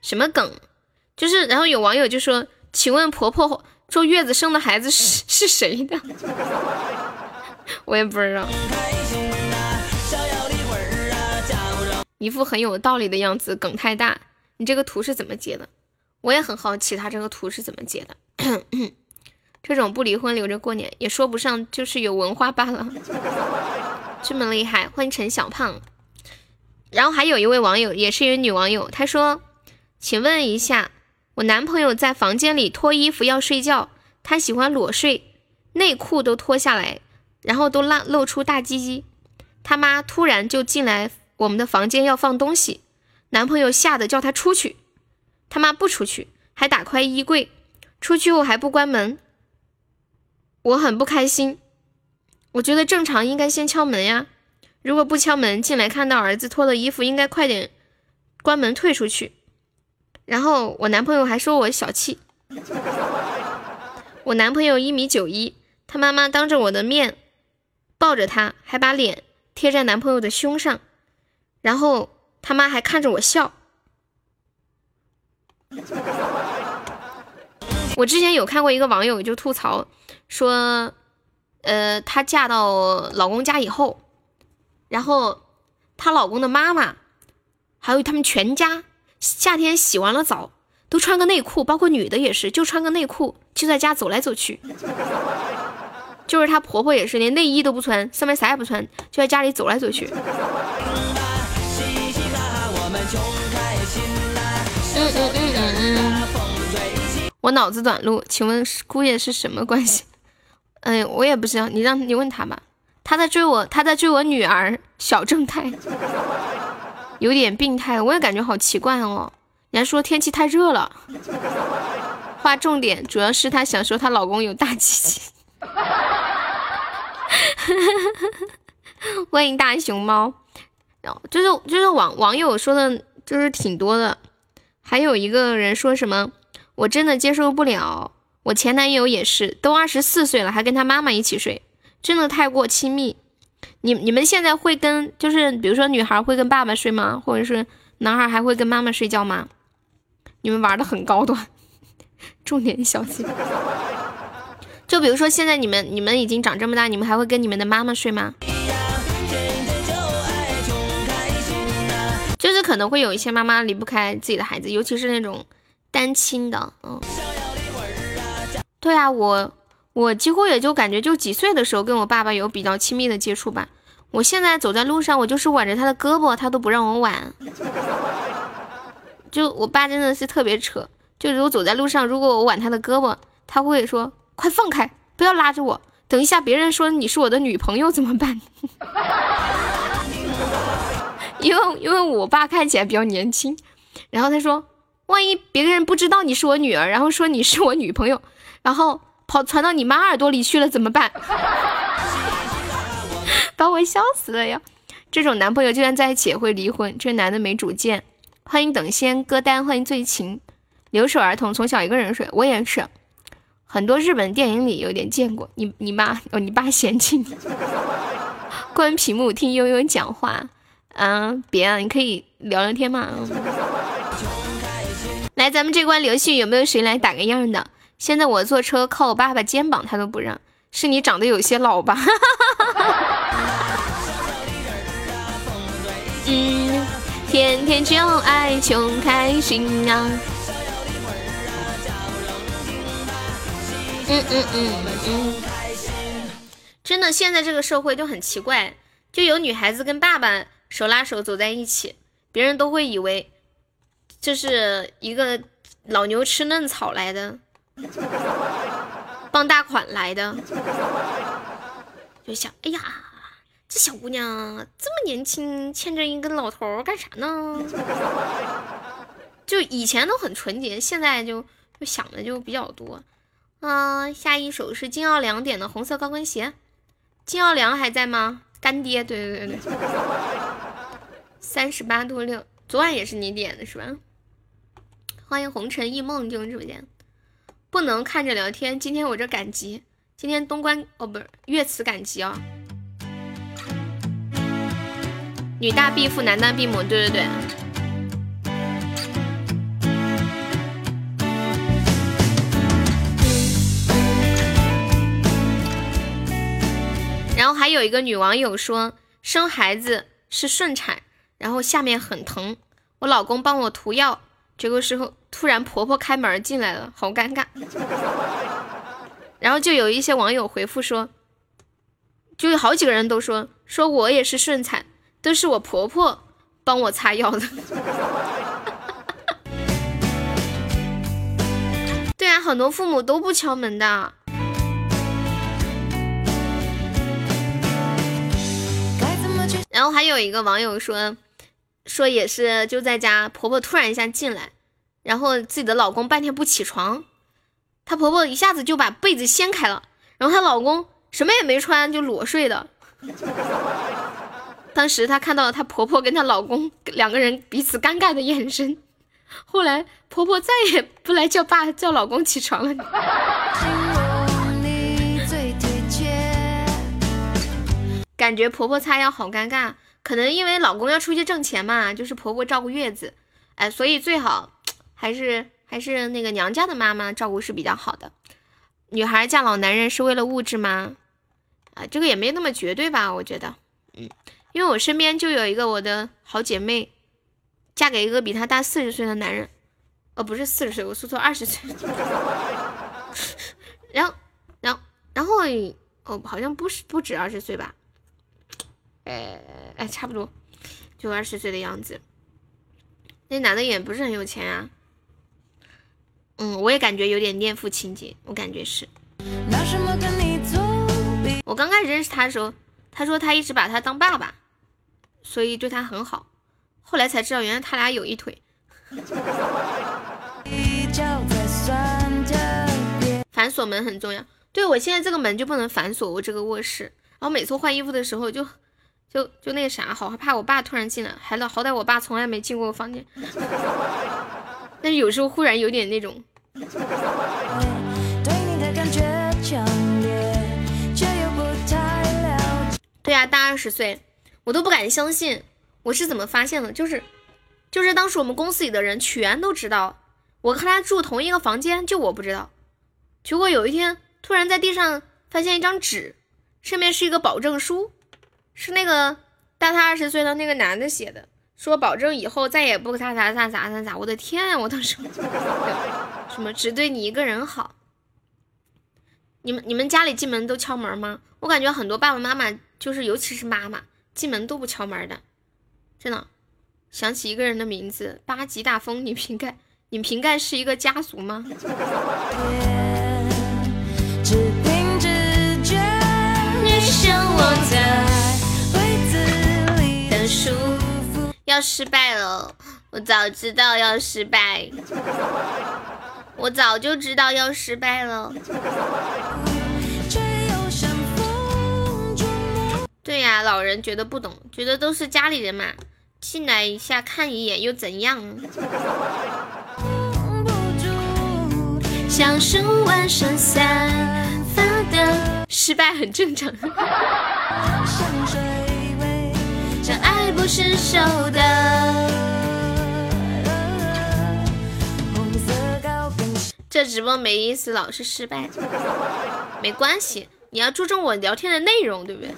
Speaker 1: 什么梗？就是，然后有网友就说：“请问婆婆坐月子生的孩子是是谁的？” <laughs> 我也不知道。一副很有道理的样子，梗太大。你这个图是怎么截的？我也很好奇，他这个图是怎么截的。<clears throat> 这种不离婚留着过年，也说不上，就是有文化罢了。这么厉害，欢迎陈小胖。然后还有一位网友，也是一位女网友，她说：“请问一下，我男朋友在房间里脱衣服要睡觉，他喜欢裸睡，内裤都脱下来，然后都露露出大鸡鸡。他妈突然就进来我们的房间要放东西，男朋友吓得叫他出去，他妈不出去，还打开衣柜，出去后还不关门，我很不开心。”我觉得正常应该先敲门呀，如果不敲门进来看到儿子脱了衣服，应该快点关门退出去。然后我男朋友还说我小气，我男朋友一米九一，他妈妈当着我的面抱着他，还把脸贴在男朋友的胸上，然后他妈还看着我笑。我之前有看过一个网友就吐槽说。呃，她嫁到老公家以后，然后她老公的妈妈，还有他们全家，夏天洗完了澡都穿个内裤，包括女的也是，就穿个内裤就在家走来走去。就是她婆婆也是，连内衣都不穿，上面啥也不穿，就在家里走来走去。嗯嗯嗯嗯嗯。我脑子短路，请问姑爷是什么关系？哎，我也不知道，你让你问他吧。他在追我，他在追我女儿小正太，有点病态，我也感觉好奇怪哦。你还说天气太热了，划重点，主要是她想说她老公有大鸡鸡。<laughs> 欢迎大熊猫，然后就是就是网网友说的，就是挺多的，还有一个人说什么，我真的接受不了。我前男友也是，都二十四岁了，还跟他妈妈一起睡，真的太过亲密。你你们现在会跟，就是比如说女孩会跟爸爸睡吗？或者是男孩还会跟妈妈睡觉吗？你们玩的很高端，重点小心。就比如说现在你们你们已经长这么大，你们还会跟你们的妈妈睡吗？就是可能会有一些妈妈离不开自己的孩子，尤其是那种单亲的，嗯。对啊，我我几乎也就感觉就几岁的时候跟我爸爸有比较亲密的接触吧。我现在走在路上，我就是挽着他的胳膊，他都不让我挽。就我爸真的是特别扯，就如果走在路上，如果我挽他的胳膊，他会说快放开，不要拉着我。等一下别人说你是我的女朋友怎么办？因为因为我爸看起来比较年轻，然后他说万一别人不知道你是我女儿，然后说你是我女朋友。然后跑传到你妈耳朵里去了怎么办？<laughs> 把我笑死了呀！这种男朋友就算在一起也会离婚，这男的没主见。欢迎等仙歌单，欢迎醉情，留守儿童，从小一个人睡。我也是，很多日本电影里有点见过。你你妈哦，你爸嫌弃你。<laughs> 关屏幕听悠悠讲话，嗯，别啊，你可以聊聊天嘛。来，咱们这关游戏有没有谁来打个样的？现在我坐车靠我爸爸肩膀，他都不让。是你长得有些老吧？<laughs> 嗯，天天就爱穷开心啊。嗯嗯嗯嗯。真的。现在这个社会就很奇怪，就有女孩子跟爸爸手拉手走在一起，别人都会以为这是一个老牛吃嫩草来的，傍大款来的，就想，哎呀，这小姑娘这么年轻，牵着一个老头干啥呢？就以前都很纯洁，现在就就想的就比较多。嗯，下一首是金奥良点的红色高跟鞋。金奥良还在吗？干爹，对对对对。三十八度六，昨晚也是你点的是吧？欢迎红尘一梦进入直播间。不能看着聊天，今天我这赶集，今天东关哦不是岳池赶集啊。女大必父，男大必母，对对对。然后还有一个女网友说生孩子是顺产，然后下面很疼，我老公帮我涂药，这个时候突然婆婆开门进来了，好尴尬。<laughs> 然后就有一些网友回复说，就有好几个人都说说我也是顺产，都是我婆婆帮我擦药的。<laughs> 对啊，很多父母都不敲门的。然后还有一个网友说，说也是就在家，婆婆突然一下进来，然后自己的老公半天不起床，她婆婆一下子就把被子掀开了，然后她老公什么也没穿就裸睡的。<laughs> 当时她看到了她婆婆跟她老公两个人彼此尴尬的眼神，后来婆婆再也不来叫爸叫老公起床了。感觉婆婆擦药好尴尬，可能因为老公要出去挣钱嘛，就是婆婆照顾月子，哎，所以最好还是还是那个娘家的妈妈照顾是比较好的。女孩嫁老男人是为了物质吗？啊，这个也没那么绝对吧，我觉得，嗯，因为我身边就有一个我的好姐妹，嫁给一个比她大四十岁的男人，哦，不是四十岁，我说错，二十岁。<laughs> 然后，然后，然后，哦，好像不是不止二十岁吧？哎哎，差不多，就二十岁的样子。那男的也不是很有钱啊。嗯，我也感觉有点恋父情节，我感觉是。我刚开始认识他的时候，他说他一直把他当爸爸，所以对他很好。后来才知道，原来他俩有一腿。<laughs> 反锁门很重要。对我现在这个门就不能反锁，我这个卧室。然后每次换衣服的时候就。就就那啥，好害怕我爸突然进来，还好歹我爸从来没进过我房间，<laughs> 但是有时候忽然有点那种。对呀，大二十岁，我都不敢相信，我是怎么发现的？就是就是当时我们公司里的人全都知道，我和他住同一个房间，就我不知道。结果有一天突然在地上发现一张纸，上面是一个保证书。是那个大他二十岁的那个男的写的，说保证以后再也不啥啥啥啥啥啥。我的天啊！我当时什么只对你一个人好？你们你们家里进门都敲门吗？我感觉很多爸爸妈妈就是，尤其是妈妈进门都不敲门的，真的。想起一个人的名字，八级大风，你瓶盖，你瓶盖是一个家族吗？只凭着要失败了，我早知道要失败，我早就知道要失败了。对呀，老人觉得不懂，觉得都是家里人嘛，进来一下看一眼又怎样？失败很正常。<laughs> 不是手的。这直播没意思，老是失败。没关系，你要注重我聊天的内容，对不对？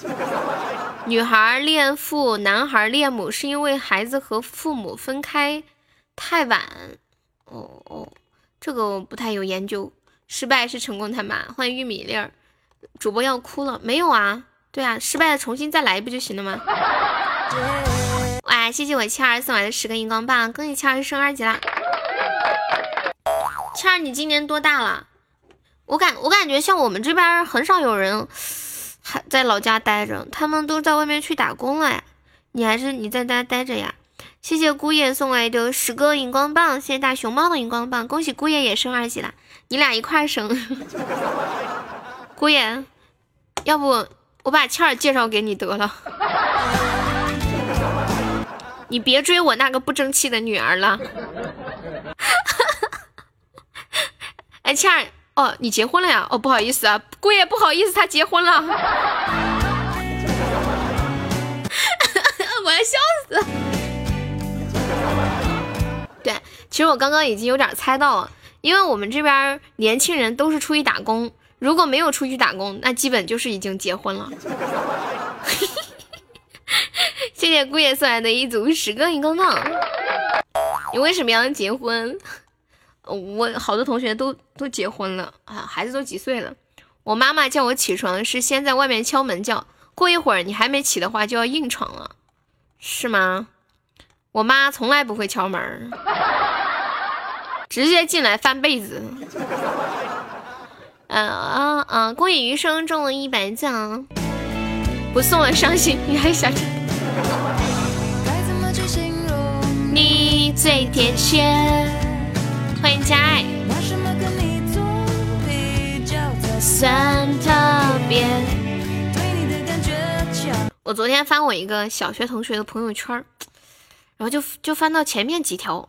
Speaker 1: 女孩恋父，男孩恋母，是因为孩子和父母分开太晚。哦哦，这个我不太有研究。失败是成功他妈。欢迎玉米粒儿，主播要哭了没有啊？对啊，失败了重新再来不就行了吗？哇，谢谢我七儿送来的十个荧光棒，恭喜七儿升二级啦！七儿，你今年多大了？我感我感觉像我们这边很少有人还在老家待着，他们都在外面去打工了呀。你还是你在家待着呀？谢谢姑爷送来的十个荧光棒，谢谢大熊猫的荧光棒，恭喜姑爷也升二级啦！你俩一块升，<laughs> 姑爷，要不我把倩儿介绍给你得了，你别追我那个不争气的女儿了。<laughs> 哎，倩儿，哦，你结婚了呀？哦，不好意思啊，姑爷不好意思，他结婚了，<laughs> 我要笑死。对，其实我刚刚已经有点猜到了。因为我们这边年轻人都是出去打工，如果没有出去打工，那基本就是已经结婚了。<laughs> 谢谢姑爷送来的一组十个荧光棒。你为什么要结婚？我好多同学都都结婚了啊，孩子都几岁了。我妈妈叫我起床是先在外面敲门叫，过一会儿你还没起的话就要硬闯了，是吗？我妈从来不会敲门。直接进来翻被子，啊啊啊！恭喜余生中了一百赞，不送了伤心，你还想？你最贴切，欢迎佳爱。我昨天翻我一个小学同学的朋友圈，然后就就翻到前面几条，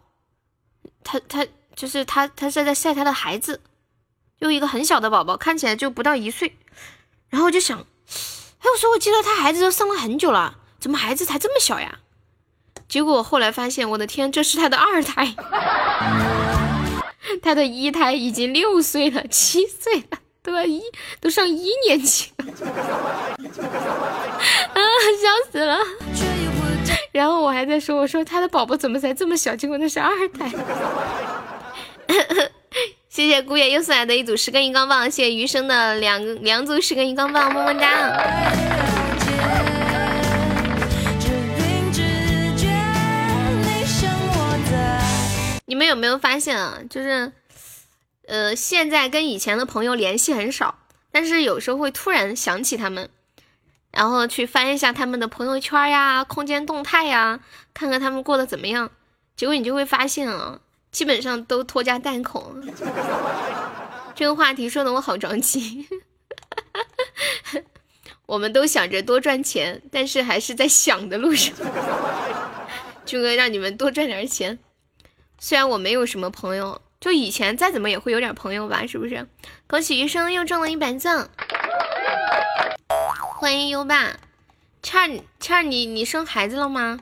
Speaker 1: 他他。就是他，他是在晒他的孩子，就一个很小的宝宝，看起来就不到一岁。然后我就想，哎，我说我记得他孩子都生了很久了，怎么孩子才这么小呀？结果后来发现，我的天，这是他的二胎，他的一胎已经六岁了，七岁了，都要一都上一年级了，啊，笑死了。然后我还在说，我说他的宝宝怎么才这么小？结果那是二胎。<laughs> 谢谢姑爷又送来的一组十根荧光棒，谢谢余生的两两组十根荧光棒，么么哒。你们有没有发现啊？就是，呃，现在跟以前的朋友联系很少，但是有时候会突然想起他们，然后去翻一下他们的朋友圈呀、空间动态呀，看看他们过得怎么样。结果你就会发现啊。基本上都拖家带口，这个话题说的我好着急。<laughs> 我们都想着多赚钱，但是还是在想的路上。<laughs> 军哥让你们多赚点钱，虽然我没有什么朋友，就以前再怎么也会有点朋友吧，是不是？恭喜余生又中了一百赞，欢迎优爸，倩儿倩儿，你你生孩子了吗？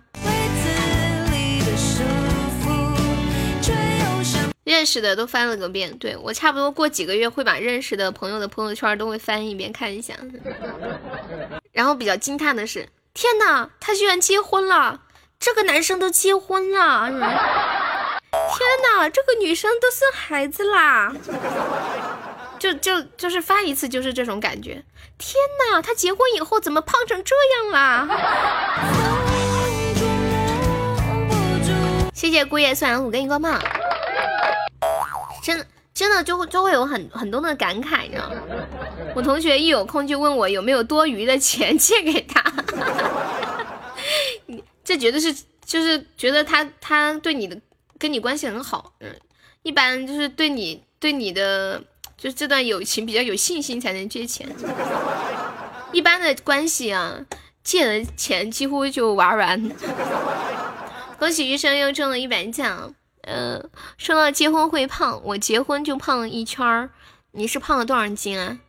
Speaker 1: 认识的都翻了个遍，对我差不多过几个月会把认识的朋友的朋友圈都会翻一遍看一下。<laughs> 然后比较惊叹的是，天哪，他居然结婚了！这个男生都结婚了！天哪，这个女生都生孩子啦！就就就是发一次就是这种感觉。天哪，她结婚以后怎么胖成这样啦？谢谢姑爷送来五根荧光棒。真真的就会就会有很很多的感慨，你知道吗？我同学一有空就问我有没有多余的钱借给他，<laughs> 你这绝对是就是觉得他他对你的跟你关系很好，嗯，一般就是对你对你的就是这段友情比较有信心才能借钱，一般的关系啊，借了钱几乎就玩完。恭喜余生又中了一百奖。呃，说到结婚会胖，我结婚就胖了一圈儿。你是胖了多少斤啊？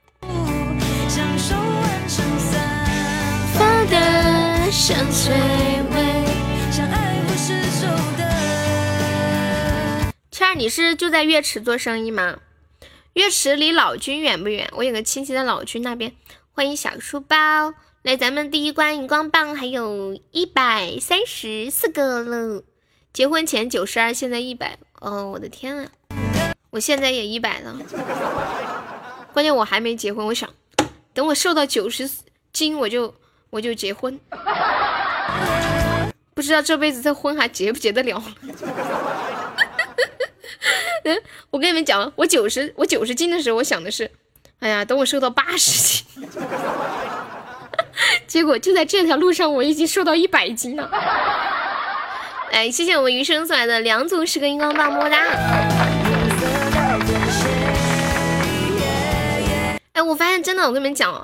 Speaker 1: 倩儿，你是就在月池做生意吗？月池离老君远不远？我有个亲戚在老君那边。欢迎小书包，来咱们第一关荧光棒还有一百三十四个了。结婚前九十二，现在一百。哦，我的天啊！我现在也一百了。关键我还没结婚，我想等我瘦到九十斤我就我就结婚，不知道这辈子这婚还结不结得了。嗯，<laughs> 我跟你们讲，我九十我九十斤的时候，我想的是，哎呀，等我瘦到八十斤。<laughs> 结果就在这条路上，我已经瘦到一百斤了。哎，谢谢我们余生送来的两组十个荧光棒，么么哒。哎，我发现真的，我跟你们讲，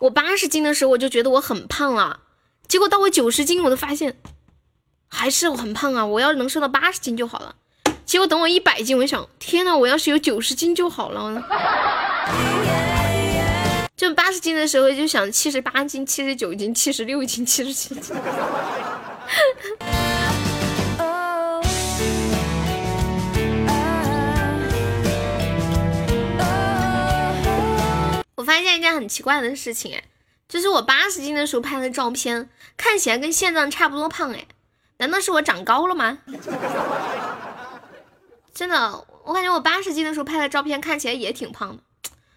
Speaker 1: 我八十斤的时候我就觉得我很胖了，结果到我九十斤，我都发现还是我很胖啊！我要能瘦到八十斤就好了。结果等我一百斤，我想，天呐，我要是有九十斤就好了。<laughs> 就八十斤的时候就想七十八斤、七十九斤、七十六斤、七十七斤。我发现一件很奇怪的事情，哎，就是我八十斤的时候拍的照片，看起来跟现在差不多胖，哎，难道是我长高了吗？真的，我感觉我八十斤的时候拍的照片看起来也挺胖的。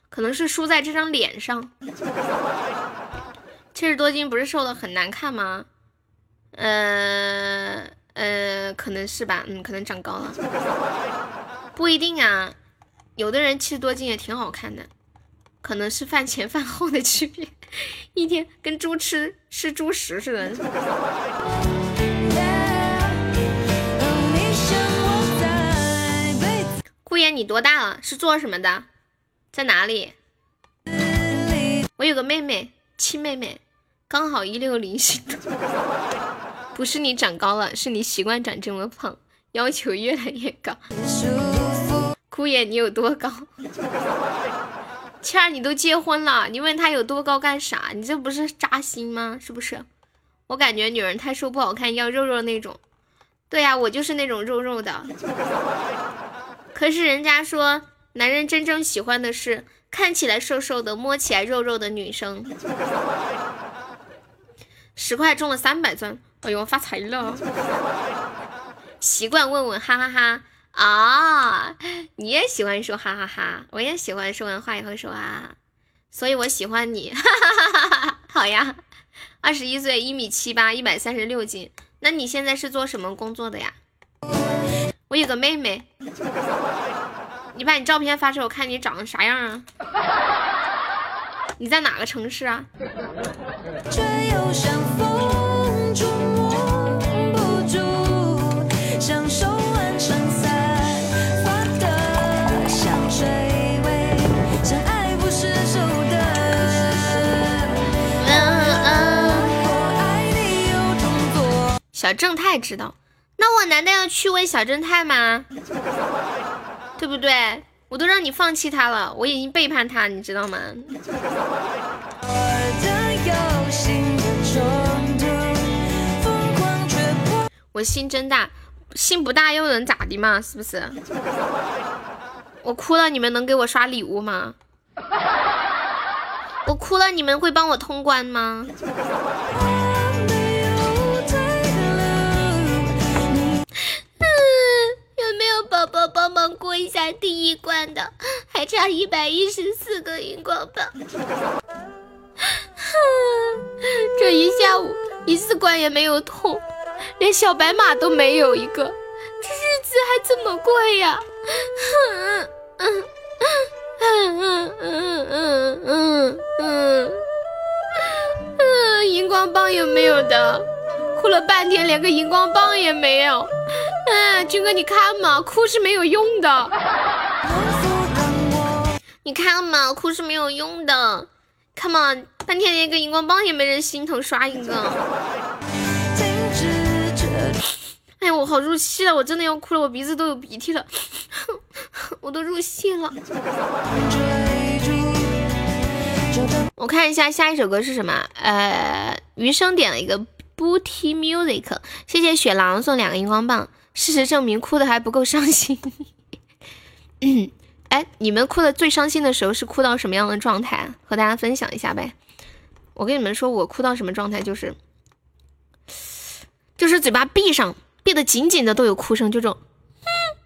Speaker 1: 可能是输在这张脸上，<laughs> 七十多斤不是瘦的很难看吗？呃呃，可能是吧，嗯，可能长高了，不一定啊，有的人七十多斤也挺好看的，可能是饭前饭后的区别，<laughs> 一天跟猪吃吃猪食似的。顾言，你多大了？是做什么的？在哪里？我有个妹妹，亲妹妹，刚好一六零。<laughs> 不是你长高了，是你习惯长这么胖，要求越来越高。姑爷，你有多高？<laughs> 倩儿，你都结婚了，你问他有多高干啥？你这不是扎心吗？是不是？我感觉女人太瘦不好看，要肉肉那种。对呀，我就是那种肉肉的。可是人家说。男人真正喜欢的是看起来瘦瘦的、摸起来肉肉的女生。十块中了三百钻，哎呦发财了！习惯问问哈哈哈啊，你也喜欢说哈哈哈，我也喜欢说完话以后说啊，所以我喜欢你，哈哈哈哈哈。好呀，二十一岁，一米七八，一百三十六斤。那你现在是做什么工作的呀？我有个妹妹。你把你照片发出来，我看你长得啥样啊？你在哪个城市啊？小正太知道，那我难道要去问小正太吗？对不对？我都让你放弃他了，我已经背叛他，你知道吗？我心真大，心不大又能咋的嘛？是不是？我哭了，你们能给我刷礼物吗？我哭了，你们会帮我通关吗？宝宝帮忙过一下第一关的，还差一百一十四个荧光棒。<laughs> 这一下午一次关也没有通，连小白马都没有一个，这日子还怎么过呀？嗯嗯嗯嗯嗯嗯嗯嗯，荧光棒有没有的？哭了半天，连个荧光棒也没有。嗯，军哥，你看嘛，哭是没有用的。你看嘛，哭是没有用的。看嘛，半天连个荧光棒也没人心疼刷一个。哎呀，我好入戏了，我真的要哭了，我鼻子都有鼻涕了，<laughs> 我都入戏了。我看一下下一首歌是什么？呃，余生点了一个 Booty Music，谢谢雪狼送两个荧光棒。事实证明，哭的还不够伤心。<laughs> 哎，你们哭的最伤心的时候是哭到什么样的状态？和大家分享一下呗。我跟你们说，我哭到什么状态，就是就是嘴巴闭上，闭得紧紧的都有哭声，就这种，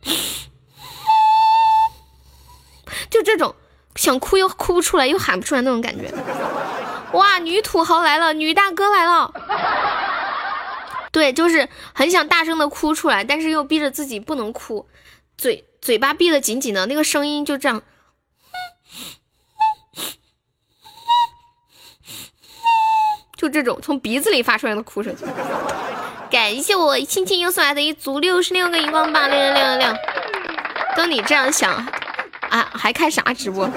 Speaker 1: <laughs> 就这种想哭又哭不出来，又喊不出来那种感觉。
Speaker 2: 哇，女土豪来了，女大哥来了。对，就是很想大声的哭出来，但是又逼着自己不能哭，嘴嘴巴闭得紧紧的，那个声音就这样，就这种从鼻子里发出来的哭声。感谢我亲亲又送来的一组六十六个荧光棒，六六六六六。都你这样想啊，还开啥直播？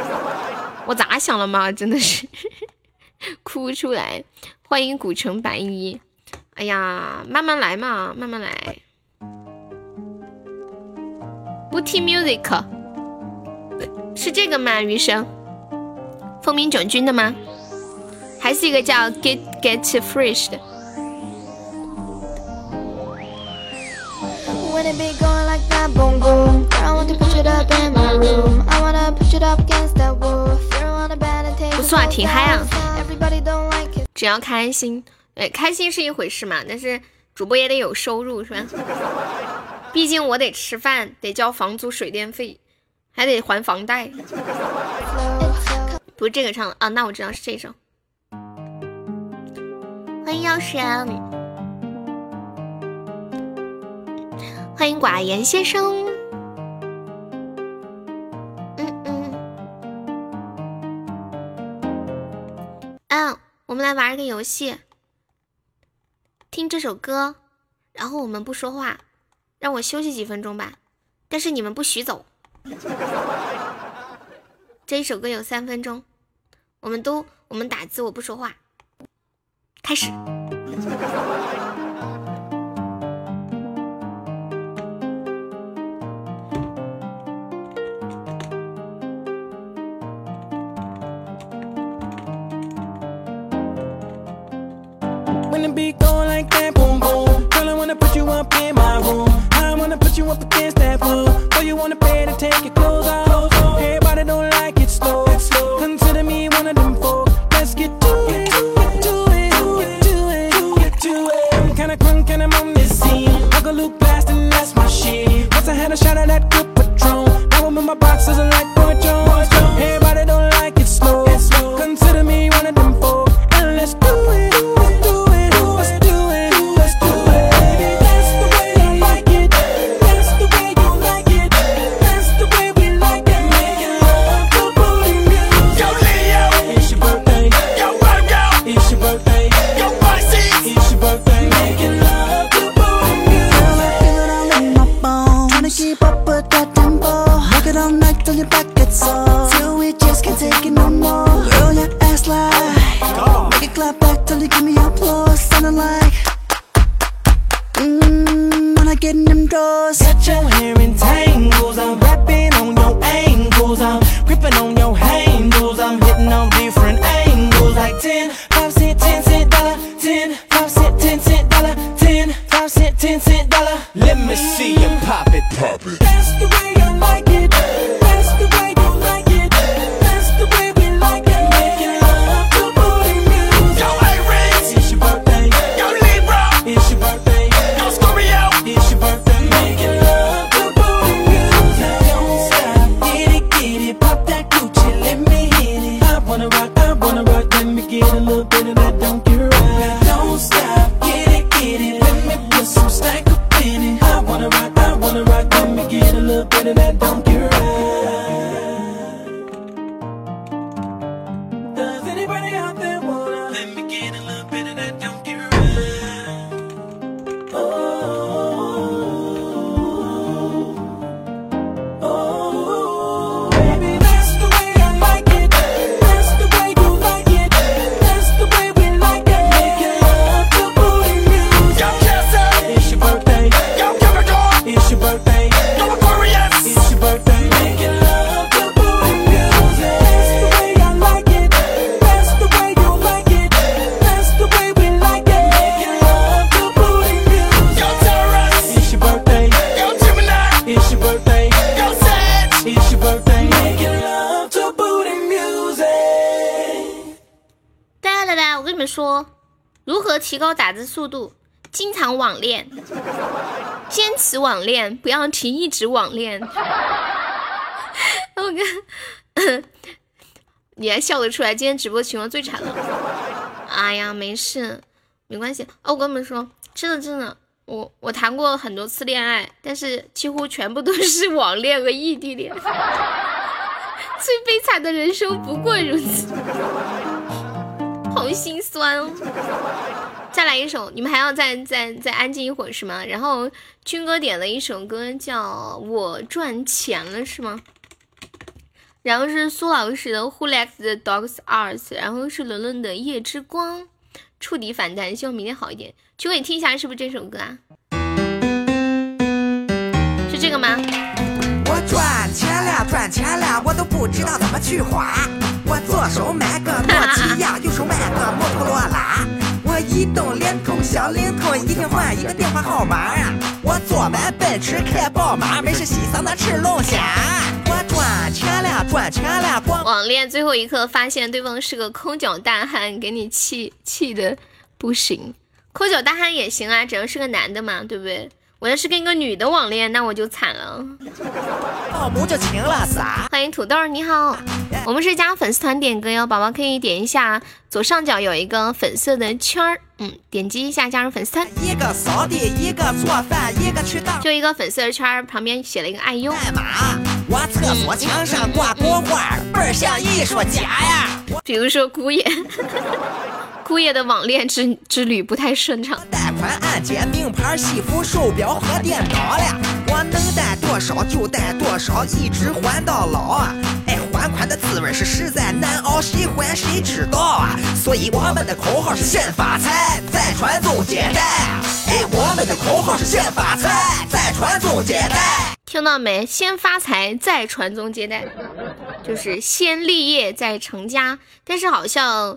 Speaker 2: 我咋想了吗？真的是 <laughs> 哭出来。欢迎古城白衣。哎呀，慢慢来嘛，慢慢来。不听 music，是这个吗？余生，风鸣九军的吗？还是一个叫 get get fresh 的？不错啊，挺嗨啊！只要开心。对，开心是一回事嘛，但是主播也得有收入，是吧？<laughs> 毕竟我得吃饭，得交房租、水电费，还得还房贷。不是这个唱的啊，那我知道是这首。欢迎药神，欢迎寡言先生。嗯，我们来玩一个游戏。听这首歌，然后我们不说话，让我休息几分钟吧。但是你们不许走。这一首歌有三分钟，我们都我们打字，我不说话。开始。when the beat go like that, boom boom. Girl, I wanna put you up in my room. I wanna put you up against that wall. 不要提，一直网恋。<laughs> 我看，
Speaker 1: 你还笑得出来？今天直播情况最惨了。哎呀，没事，没关系。哦，我跟你们说，真的真的，我我谈过很多次恋爱，但是几乎全部都是网恋和异地恋。最悲惨的人生不过如此，好心酸哦。再来一首，你们还要再再再安静一会儿是吗？然后军哥点了一首歌叫我赚钱了是吗？然后是苏老师的 Who Likes the Dogs Arts，然后是伦伦的夜之光，触底反弹，希望明天好一点。军哥你听一下，是不是这首歌啊？是这个吗？我赚钱了，赚钱了，我都不知道怎么去花。我左手买个诺基亚，右手买个摩托罗拉。移动、联通、小灵通，一天换一个电话号码啊。我坐完奔驰，开宝马，没事洗桑拿吃龙虾。我赚钱了，赚钱了。网恋最后一刻发现对方是个抠脚大汉，给你气气的不行。抠脚大汉也行啊，只要是个男的嘛，对不对？我要是跟一个女的网恋，那我就惨了。老母就行了撒。欢迎土豆，你好，我们是加粉丝团点歌哟，宝宝可以点一下左上角有一个粉色的圈儿，嗯，点击一下加入粉丝团。一个扫地，一个做饭，一个去当，就一个粉色的圈儿，旁边写了一个爱优。我厕所墙上挂国画，倍儿像艺术家呀。比如说姑爷。姑爷的网恋之之旅不太顺畅。贷款按揭、名牌西服、手表和电脑了，我能贷多少就贷多少，一直还到老啊！哎，还款的滋味是实在难熬，谁还谁知道啊？所以我们的口号是先发财，再传宗接代。哎，我们的口号是先发财，再传宗接代。听到没？先发财，再传宗接代，就是先立业再成家。但是好像。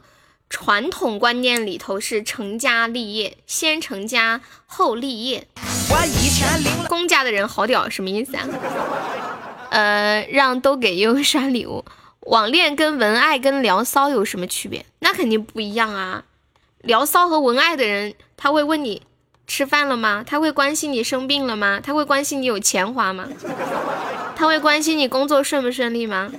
Speaker 1: 传统观念里头是成家立业，先成家后立业。我以前领公家的人好屌，什么意思啊？呃，让都给优刷礼物。网恋跟文爱跟聊骚有什么区别？那肯定不一样啊！聊骚和文爱的人，他会问你吃饭了吗？他会关心你生病了吗？他会关心你有钱花吗？他会关心你工作顺不顺利吗？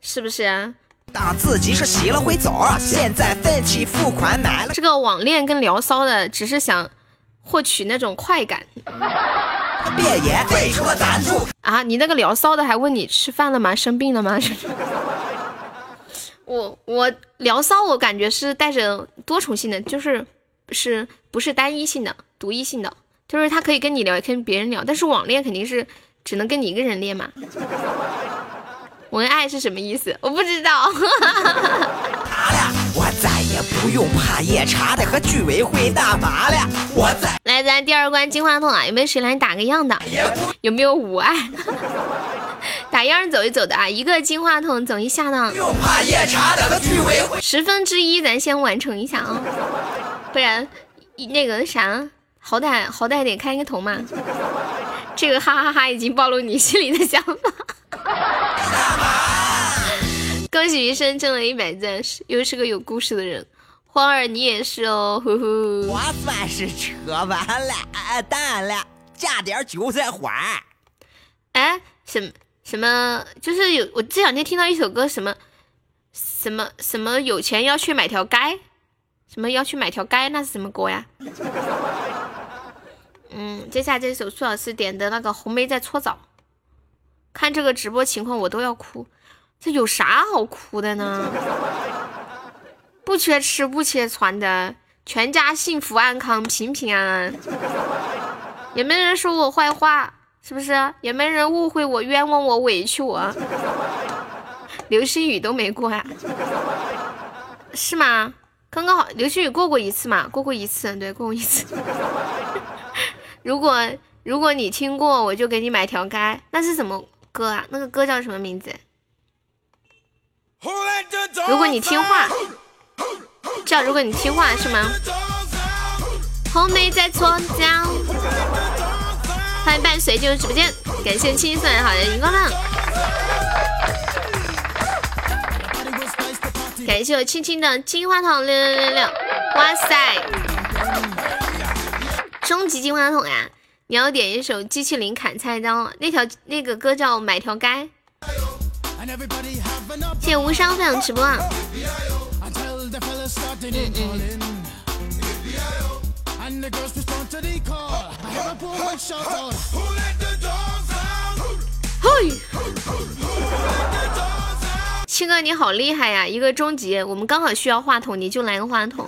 Speaker 1: 是不是？当自己是洗了回澡，现在分期付款买了。这个网恋跟聊骚的，只是想获取那种快感。别野退出了赞助啊！你那个聊骚的还问你吃饭了吗？生病了吗？<laughs> 我我聊骚，我感觉是带着多重性的，就是是不是单一性的、独一性的？就是他可以跟你聊，也可以跟别人聊，但是网恋肯定是只能跟你一个人恋嘛。文爱是什么意思？我不知道。我再也不用怕夜叉的和居委会大妈了。我再来咱第二关金话筒啊，有没有谁来打个样的？有没有五爱？<laughs> 打样走一走的啊，一个金话筒走一下呢。不用怕夜叉的和居委会。十分之一，咱先完成一下啊，不然那个啥，好歹好歹得开个头嘛。这个哈哈哈已经暴露你心里的想法。<laughs> 恭喜余生挣了一百赞，又是个有故事的人。花儿，你也是哦，<laughs> 呼呼。我算是扯完了，淡了，加点韭菜花。哎，什么什么？就是有我这两天听到一首歌，什么什么什么有钱要去买条街，什么要去买条街，那是什么歌呀？<laughs> 嗯，接下来这首苏老师点的那个红梅在搓澡。看这个直播情况，我都要哭。这有啥好哭的呢？不缺吃不缺穿的，全家幸福安康，平平安安。也没人说我坏话，是不是？也没人误会我、冤枉我、委屈我。流星雨都没过呀？是吗？刚刚好，流星雨过过一次嘛？过过一次，对，过过一次。<laughs> 如果如果你听过，我就给你买条街。那是什么？歌啊，那个歌叫什么名字？如果你听话，叫如果你听话是吗？红梅在搓澡，欢迎伴随进入直播间，感谢青色好人荧光棒，感谢我青青的金话筒六六六六，哇塞，终极金话筒呀！你要点一首机器灵砍菜刀，那条那个歌叫买条街。谢谢无伤分享直播。啊嘿，七哥你好厉害呀！一个终极，我们刚好需要话筒，你就来个话筒，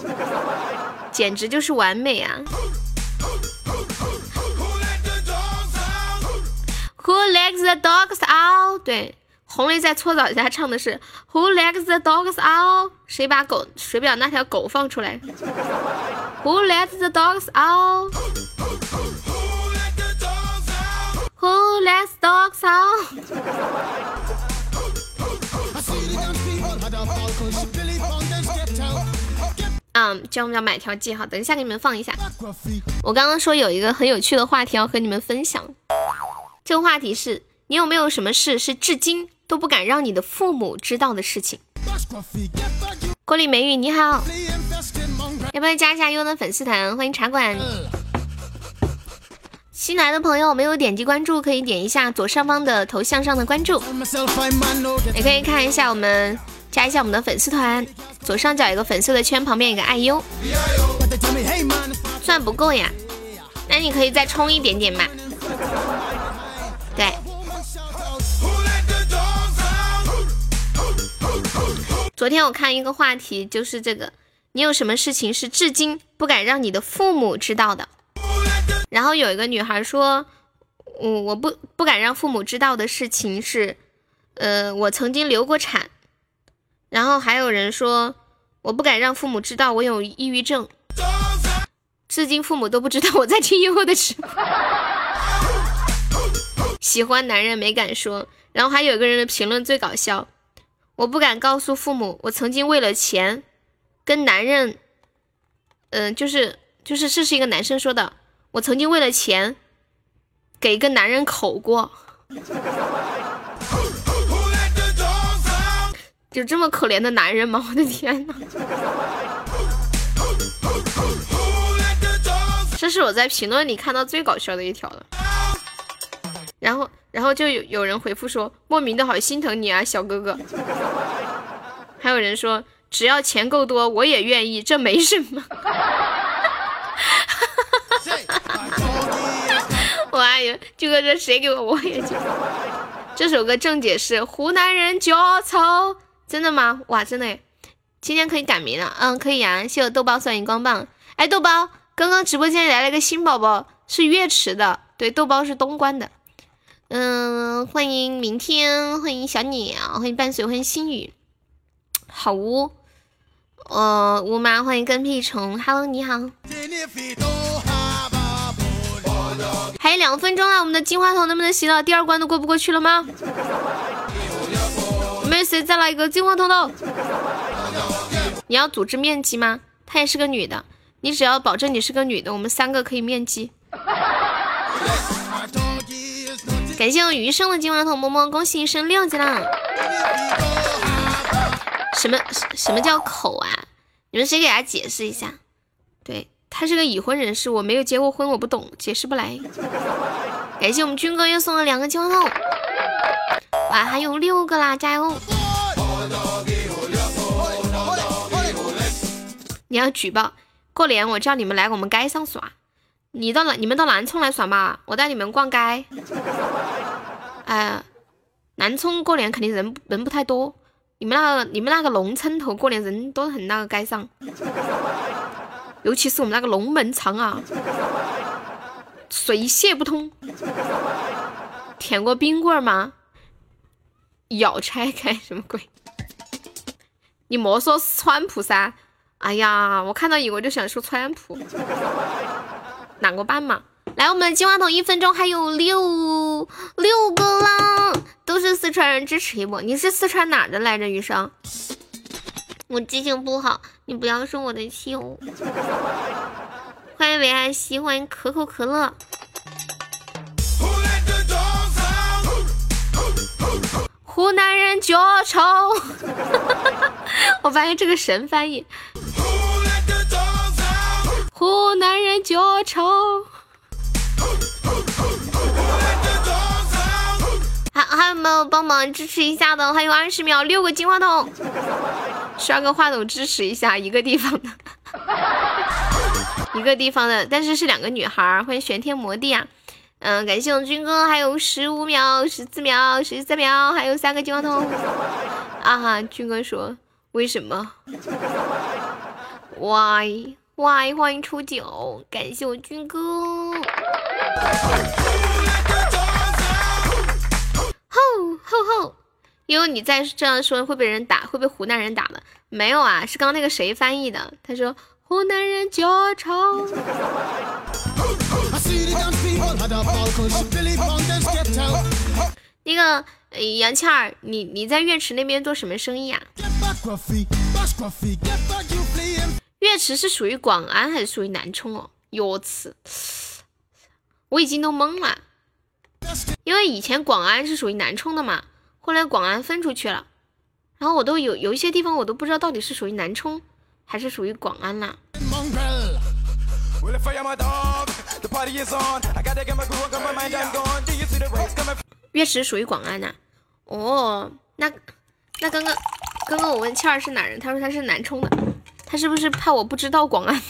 Speaker 1: 简直就是完美啊！Who lets the dogs out？对。红雷在搓澡下唱的是 Who lets the dogs out？谁把狗谁把那条狗放出来？Who lets the dogs out？Who lets dogs out？嗯，叫我们要买条记号，等一下给你们放一下。我刚刚说有一个很有趣的话题要和你们分享，这个话题是你有没有什么事是至今。都不敢让你的父母知道的事情。郭丽美女你好，要不要加一下优的粉丝团？欢迎茶馆。新来的朋友没有点击关注，可以点一下左上方的头像上的关注。也可以看一下我们，加一下我们的粉丝团，左上角有个粉色的圈，旁边有个爱优。算不够呀，那你可以再充一点点嘛。昨天我看一个话题，就是这个，你有什么事情是至今不敢让你的父母知道的？然后有一个女孩说，我我不不敢让父母知道的事情是，呃，我曾经流过产。然后还有人说，我不敢让父母知道我有抑郁症，至今父母都不知道我在听以后的直播。喜欢男人没敢说。然后还有一个人的评论最搞笑。我不敢告诉父母，我曾经为了钱跟男人，嗯，就是就是，这是一个男生说的。我曾经为了钱给一个男人口过，有这么可怜的男人吗？我的天呐！这是我在评论里看到最搞笑的一条了。然后。然后就有有人回复说，莫名的好心疼你啊，小哥哥。<laughs> 还有人说，只要钱够多，我也愿意，这没什么。<laughs> 我阿姨，就哥这谁给我我也就。这首歌正解是湖南人脚臭，真的吗？哇，真的耶，今天可以改名了，嗯，可以呀。谢我豆包送荧光棒。哎，豆包，刚刚直播间来了个新宝宝，是岳池的，对，豆包是东关的。嗯，欢迎明天，欢迎小鸟，欢迎伴随，欢迎心雨，好污，呃，乌妈，欢迎跟屁虫，Hello，你好，还有两分钟了，我们的金话筒能不能洗到第二关都过不过去了吗？有没有谁再来一个金话筒的？你要组织面基吗？她也是个女的，你只要保证你是个女的，我们三个可以面基。感谢我余生的金话筒，么么，恭喜升六级了。什么什么叫口啊？你们谁给他解释一下？对他是个已婚人士，我没有结过婚，我不懂，解释不来。感谢我们军哥又送了两个金话筒，哇，还有六个啦，加油！你要举报过年，我叫你们来我们街上耍。你到南，你们到南充来耍嘛，我带你们逛街。哎，南充过年肯定人人不太多，你们那个你们那个农村头过年人多很，那个街上，尤其是我们那个龙门场啊，水泄不通。舔过冰棍吗？咬拆开什么鬼？你莫说川普噻，哎呀，我看到你我就想说川普。哪个班嘛？来，我们金话筒一分钟还有六六个啦，都是四川人支持一波。你是四川哪的来着？余生，我记性不好，你不要生我的气哦。欢迎维爱西，欢迎可口可乐。湖南人脚臭，<laughs> 我发现这个神翻译。湖南人脚臭。还还有没有帮忙支持一下的？还有二十秒，六个金话筒，刷个话筒支持一下一个地方的，<laughs> 一个地方的，但是是两个女孩。欢迎玄天魔帝啊！嗯，感谢我们军哥，还有十五秒、十四秒、十三秒，还有三个金话筒。啊哈，军哥说为什么？Why Why？欢迎初九，感谢我军哥。吼吼吼！因为你再这样说会被人打，会被湖南人打的。没有啊，是刚刚那个谁翻译的？他说湖南人家常。那个杨倩儿，你你在月池那边做什么生意啊？岳池是属于广安还是属于南充哦？岳池，我已经都懵了。因为以前广安是属于南充的嘛，后来广安分出去了，然后我都有有一些地方我都不知道到底是属于南充还是属于广安啦。月池属于广安呐，哦，那那刚刚刚刚我问倩儿是哪人，他说他是南充的，他是不是怕我不知道广安？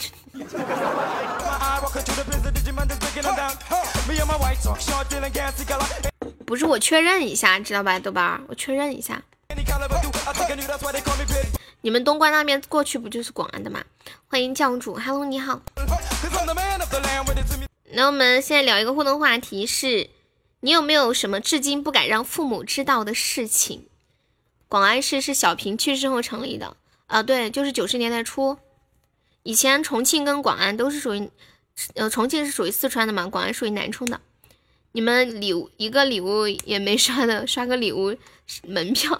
Speaker 1: 不是我确认一下，知道吧，豆瓣我确认一下。你们东关那边过去不就是广安的吗？欢迎教主，Hello，你好。那我们现在聊一个互动话题，是你有没有什么至今不敢让父母知道的事情？广安市是小平去世后成立的，啊，对，就是九十年代初。以前重庆跟广安都是属于，呃，重庆是属于四川的嘛，广安属于南充的。你们礼物一个礼物也没刷的，刷个礼物门票，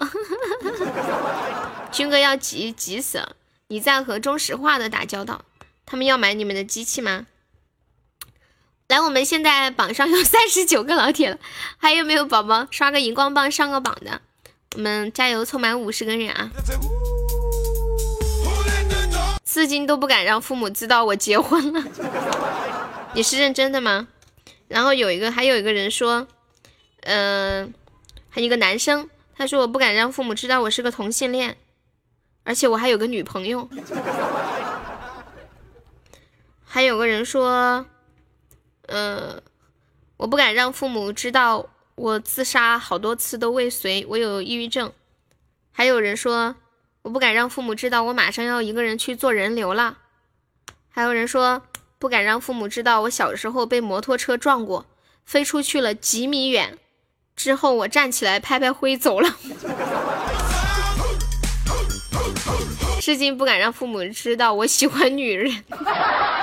Speaker 1: <laughs> 军哥要急急死了。你在和中石化的打交道，他们要买你们的机器吗？来，我们现在榜上有三十九个老铁了，还有没有宝宝刷个荧光棒上个榜的？我们加油，凑满五十个人啊！<laughs> 至今都不敢让父母知道我结婚了，<laughs> 你是认真的吗？然后有一个，还有一个人说，嗯，还有一个男生，他说我不敢让父母知道我是个同性恋，而且我还有个女朋友。<laughs> 还有个人说，嗯，我不敢让父母知道我自杀好多次都未遂，我有抑郁症。还有人说。我不敢让父母知道我马上要一个人去做人流了。还有人说不敢让父母知道我小时候被摩托车撞过，飞出去了几米远，之后我站起来拍拍灰走了。至今不敢让父母知道我喜欢女人。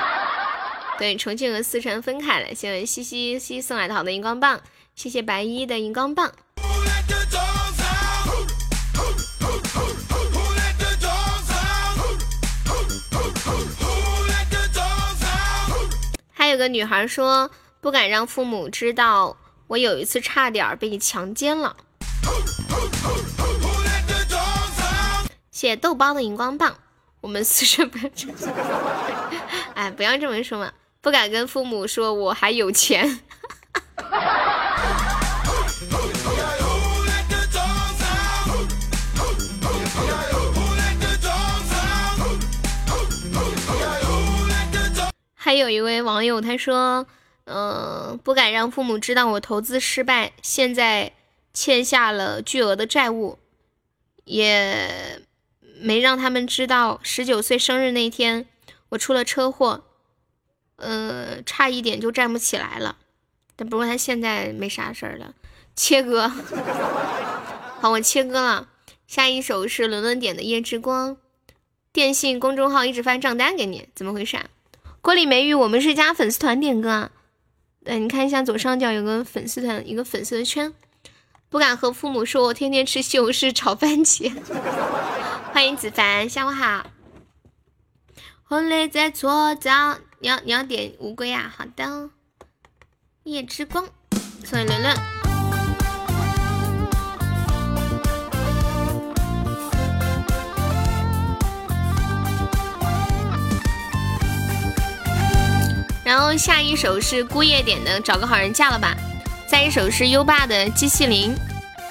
Speaker 1: <laughs> 对，重庆和四川分开了。谢谢西西西送来的好的荧光棒，谢谢白衣的荧光棒。这个女孩说不敢让父母知道，我有一次差点被你强奸了。谢豆包的荧光棒，我们宿舍不要这么，<laughs> 哎，不要这么说嘛，不敢跟父母说我还有钱。<laughs> 还有一位网友他说，嗯，不敢让父母知道我投资失败，现在欠下了巨额的债务，也没让他们知道十九岁生日那天我出了车祸，呃，差一点就站不起来了。但不过他现在没啥事儿了，切割。<laughs> 好，我切割了。下一首是伦伦点的《夜之光》，电信公众号一直发账单给你，怎么回事啊？锅里没鱼，我们是加粉丝团点歌啊。对，你看一下左上角有个粉丝团，一个粉丝的圈。不敢和父母说，我天天吃西红柿炒番茄。<laughs> 欢迎子凡，下午好。红雷在搓澡，你要你要点乌龟啊？好的。夜之光，送给伦伦。然后下一首是孤夜点的《找个好人嫁了吧》，再一首是优爸的《机器灵》，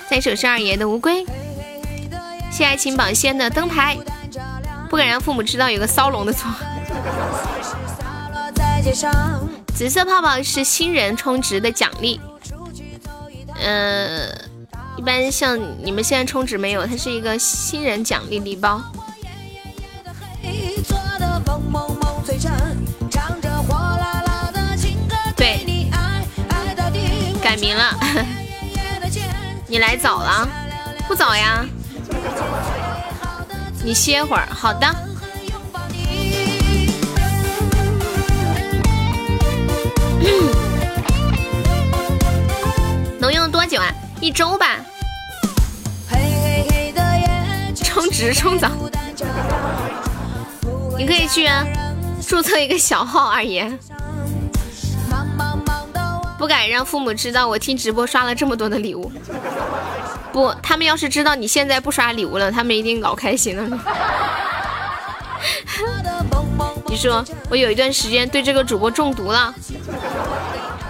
Speaker 1: 再一首是二爷的《乌龟》，谢爱情保鲜的灯牌，不敢让父母知道有个骚龙的错。紫色泡泡是新人充值的奖励，呃，一般像你们现在充值没有，它是一个新人奖励礼包。改名了，<laughs> 你来早了，不早呀？你歇会儿，好的。<coughs> 能用多久啊？一周吧。充值充早，你可以去啊，注册一个小号二爷。不敢让父母知道我听直播刷了这么多的礼物。不，他们要是知道你现在不刷礼物了，他们一定老开心了。<laughs> 你说我有一段时间对这个主播中毒了，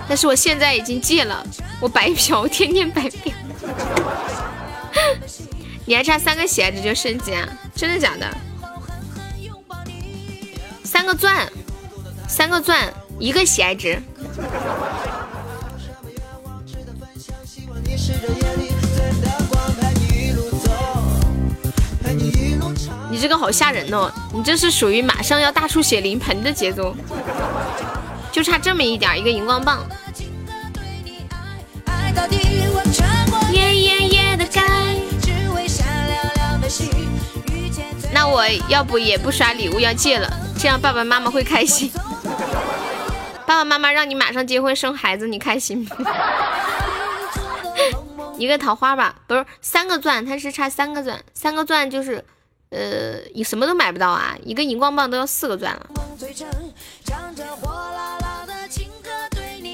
Speaker 1: 但是我现在已经戒了。我白嫖，天天白嫖。<laughs> 你还差三个喜爱值就升级啊？真的假的？三个钻，三个钻，一个喜爱值。你这个好吓人哦！你这是属于马上要大出血临盆的节奏，就差这么一点一个荧光棒。那我要不也不刷礼物要戒了，这样爸爸妈妈会开心。<laughs> 爸爸妈妈让你马上结婚生孩子，你开心吗？一个桃花吧，不是三个钻，它是差三个钻，三个钻就是。呃，你什么都买不到啊！一个荧光棒都要四个钻了。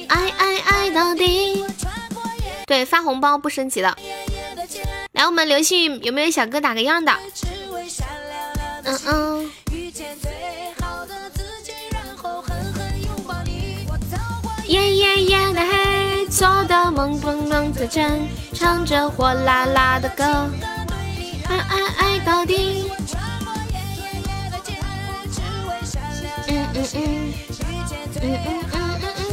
Speaker 1: 爱爱爱到底。对，发红包不升级的。来，我们流星雨有没有小哥打个样的？嗯嗯。做的梦梦梦的真，唱着火辣辣的歌。爱爱爱到底。嗯嗯嗯，嗯嗯嗯嗯嗯。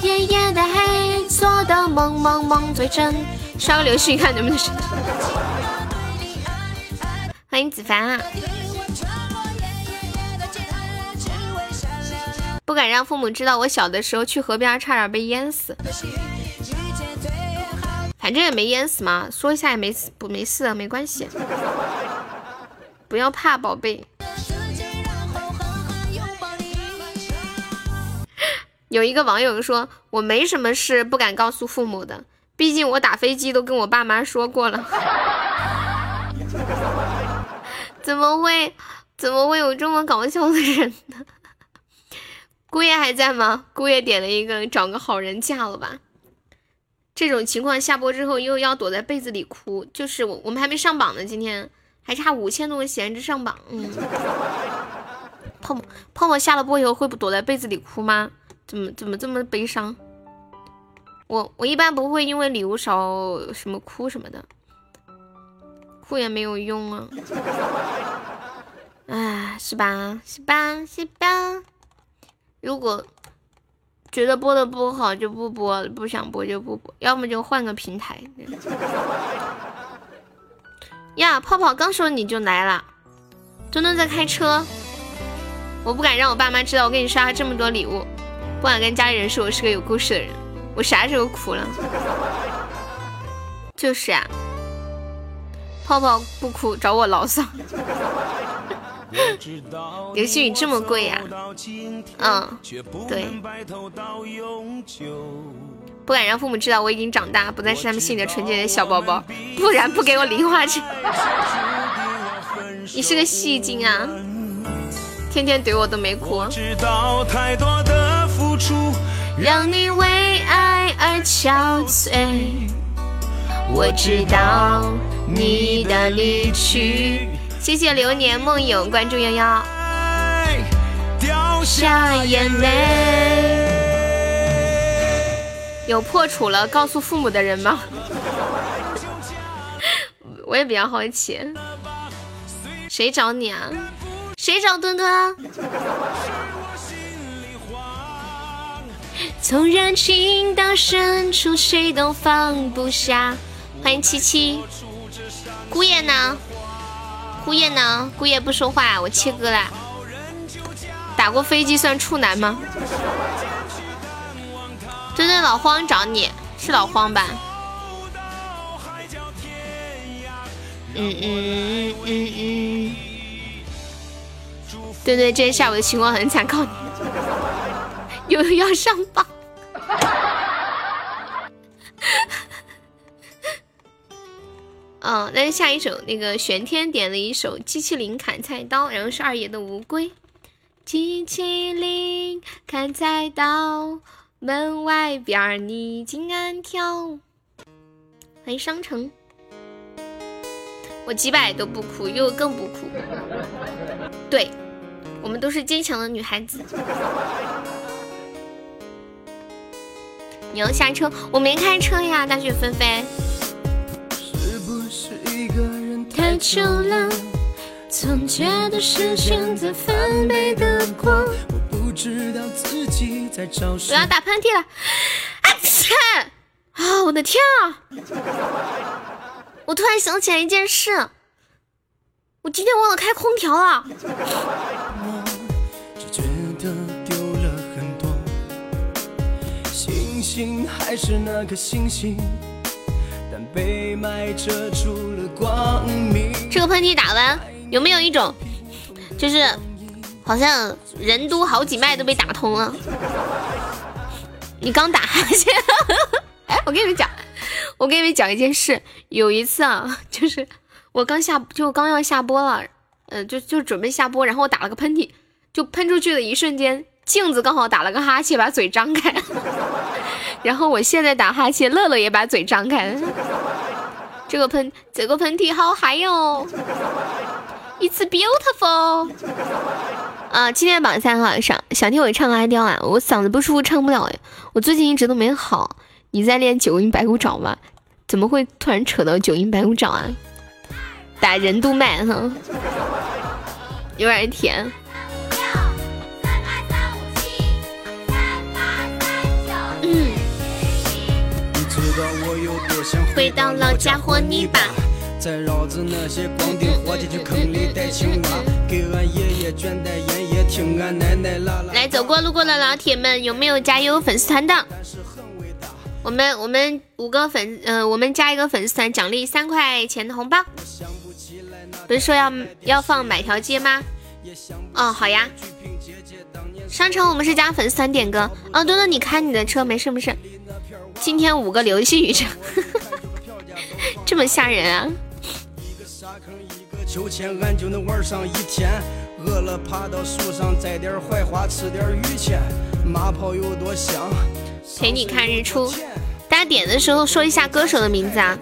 Speaker 1: 夜夜的黑，做的梦梦梦最真。刷个流星看能不能升。<laughs> 欢迎子凡啊！不敢让父母知道，我小的时候去河边差点被淹死。反正也没淹死嘛，说一下也没事，不没事，没关系，不要怕，宝贝。有一个网友说，我没什么事不敢告诉父母的，毕竟我打飞机都跟我爸妈说过了。<laughs> 怎么会，怎么会有这么搞笑的人呢？姑爷还在吗？姑爷点了一个找个好人嫁了吧。这种情况下播之后又要躲在被子里哭，就是我我们还没上榜呢，今天还差五千多个闲置上榜。嗯，<laughs> 泡沫泡沫下了播以后会不躲在被子里哭吗？怎么怎么这么悲伤？我我一般不会因为礼物少什么哭什么的，哭也没有用啊。哎，是吧？是吧？是吧？如果。觉得播的不好就不播，不想播就不播，要么就换个平台。呀，泡泡刚说你就来了，墩墩在开车，我不敢让我爸妈知道我给你刷了这么多礼物，不敢跟家里人说我是个有故事的人，我啥时候哭了？就是啊，泡泡不哭找我牢骚。<laughs> 流星雨这么贵呀？嗯，对。不敢让父母知道我已经长大，不再是他们心里的纯洁的小宝宝，不然不给我零花钱。<laughs> 你是个戏精啊！天天怼我都没哭。让你为爱而憔悴，我知道你的离去。谢谢流年梦影关注幺幺，掉下眼泪。有破处了告诉父母的人吗？<laughs> 我也比较好奇，谁找你啊？谁找墩墩？从人情到深处，谁都放不下。欢迎七七，姑爷呢？姑爷呢？姑爷不说话，我切歌了。打过飞机算处男吗？墩墩老荒找你，是老荒吧？嗯嗯嗯嗯嗯。对对，今天下午的情况很惨，靠你。<laughs> 又要上榜。嗯，那就下一首，那个玄天点了一首《机器灵砍菜刀》，然后是二爷的《乌龟》。机器灵砍菜刀，门外边你静安跳。欢迎商城。我几百都不哭，又更不哭。对，我们都是坚强的女孩子。你要下车，我没开车呀，大雪纷飞。太久了，总觉得时间在翻倍的过。我不知道自己在找谁。我要打喷嚏了！啊切！啊，我的天啊！我突然想起来一件事，我今天忘了开空调了。还是那颗星星，但被埋遮住了光明。这个喷嚏打完，有没有一种，就是好像人都好几脉都被打通了？你刚打哈欠，哎，我跟你们讲，我跟你们讲一件事。有一次啊，就是我刚下，就刚要下播了，嗯，就就准备下播，然后我打了个喷嚏，就喷出去的一瞬间，镜子刚好打了个哈欠，把嘴张开。然后我现在打哈欠，乐乐也把嘴张开了。这个喷，这个喷嚏好嗨哟！It's beautiful。啊，今天榜三号上，想听我唱个哀调啊？我嗓子不舒服，唱不了。我最近一直都没好。你在练九阴白骨爪吗？怎么会突然扯到九阴白骨爪啊？打人督脉哈，有点甜。回到老家和你爸。再绕着那些光腚伙计去坑里逮青蛙，给俺爷爷卷袋烟叶，听俺奶奶拉拉。来，走过路过的老铁们，有没有加油粉丝团的？我们我们五个粉，呃，我们加一个粉丝团，奖励三块钱的红包。不是说要要放买条街吗？哦，好呀。商城我们是加粉丝团点歌。哦，多多你开你的车，没事没事。今天五个流星雨这 <laughs> 这么吓人啊！陪你看日出，大家点的时候说一下歌手的名字啊！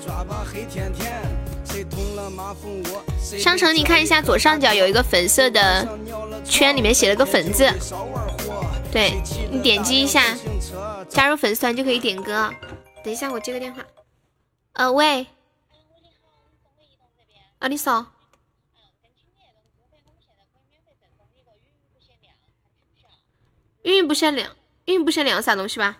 Speaker 1: 商城，你看一下左上角有一个粉色的圈，里面写了个粉字，对你点击一下。加入粉丝团就可以点歌。等一下，我接个电话。呃，喂。啊，你扫。运营不限量，运营不限量啥东西吧？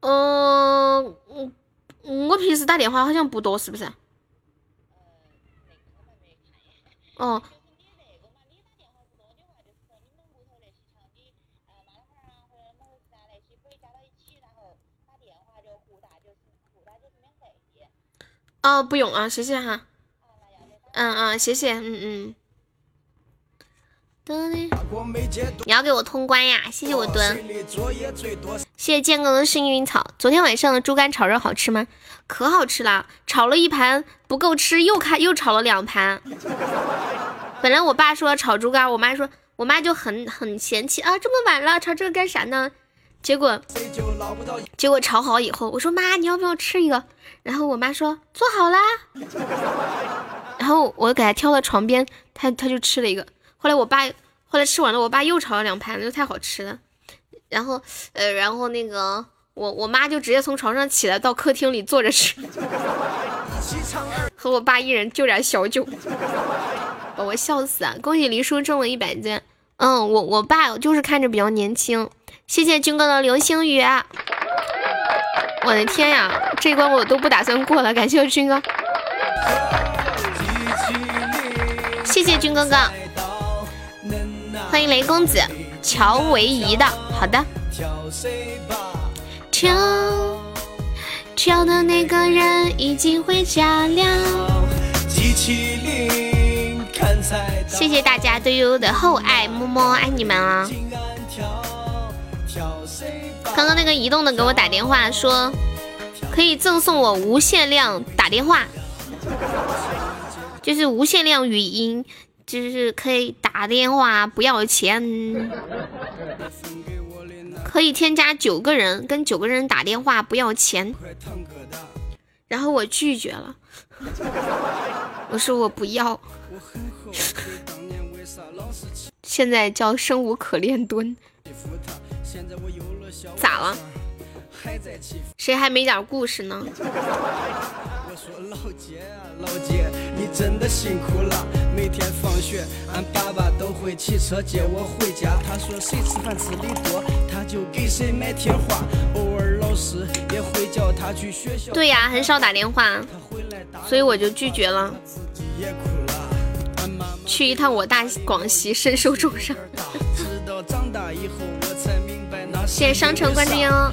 Speaker 1: 嗯，嗯，我平时打电话好像不多，是不是？哦。哦，不用啊，谢谢哈。嗯嗯，谢谢，嗯嗯。你要给我通关呀？谢谢我蹲。谢谢建哥的幸运草。昨天晚上的猪肝炒肉好吃吗？可好吃了，炒了一盘不够吃，又开又炒了两盘。本来我爸说炒猪肝，我妈说，我妈就很很嫌弃啊，这么晚了炒这个干啥呢？结果结果炒好以后，我说妈，你要不要吃一个？然后我妈说做好啦。然后我给他挑到床边，他他就吃了一个。后来我爸后来吃完了，我爸又炒了两盘，就太好吃了。然后呃，然后那个我我妈就直接从床上起来到客厅里坐着吃，<laughs> 和我爸一人就点小酒，把我笑死啊！恭喜黎叔中了一百件。嗯，我我爸就是看着比较年轻。谢谢军哥的流星雨。我的天呀，这关我都不打算过了，感谢军哥。谢谢军哥哥，欢迎雷公子乔维怡的，好的。跳跳的那个人已经回家了。谢谢大家对悠悠的厚爱，么么爱你们啊！刚刚那个移动的给我打电话说，可以赠送我无限量打电话，就是无限量语音，就是可以打电话不要钱，可以添加九个人，跟九个人打电话不要钱。然后我拒绝了，我说我不要，现在叫生无可恋蹲。咋了？谁还没点故事呢？我说老姐啊，老姐，你真的辛苦了。每天放学，俺爸爸都会骑车接我回家。他说谁吃饭吃的多，他就给谁买贴花。偶尔老师也会叫他去学校。对呀，很少打电话，所以我就拒绝了。去一趟我大广西，深受重伤。谢谢商城关注哟。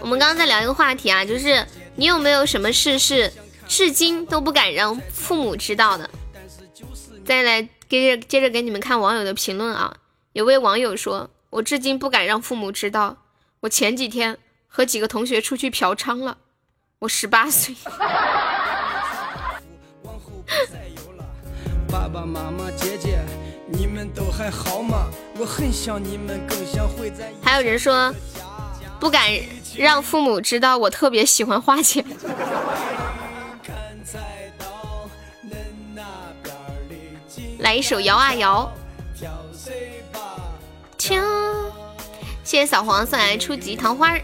Speaker 1: 我们刚刚在聊一个话题啊，就是你有没有什么事是至今都不敢让父母知道的？再来接着接着给你们看网友的评论啊。有位网友说：“我至今不敢让父母知道，我前几天和几个同学出去嫖娼了。我十八岁。<laughs> ”爸爸妈妈姐姐。你们都还好吗？我很想你们，更想会在。还有人说不敢让父母知道我特别喜欢花钱。<laughs> 来一首摇啊摇。跳。谢谢小黄送来初级桃花。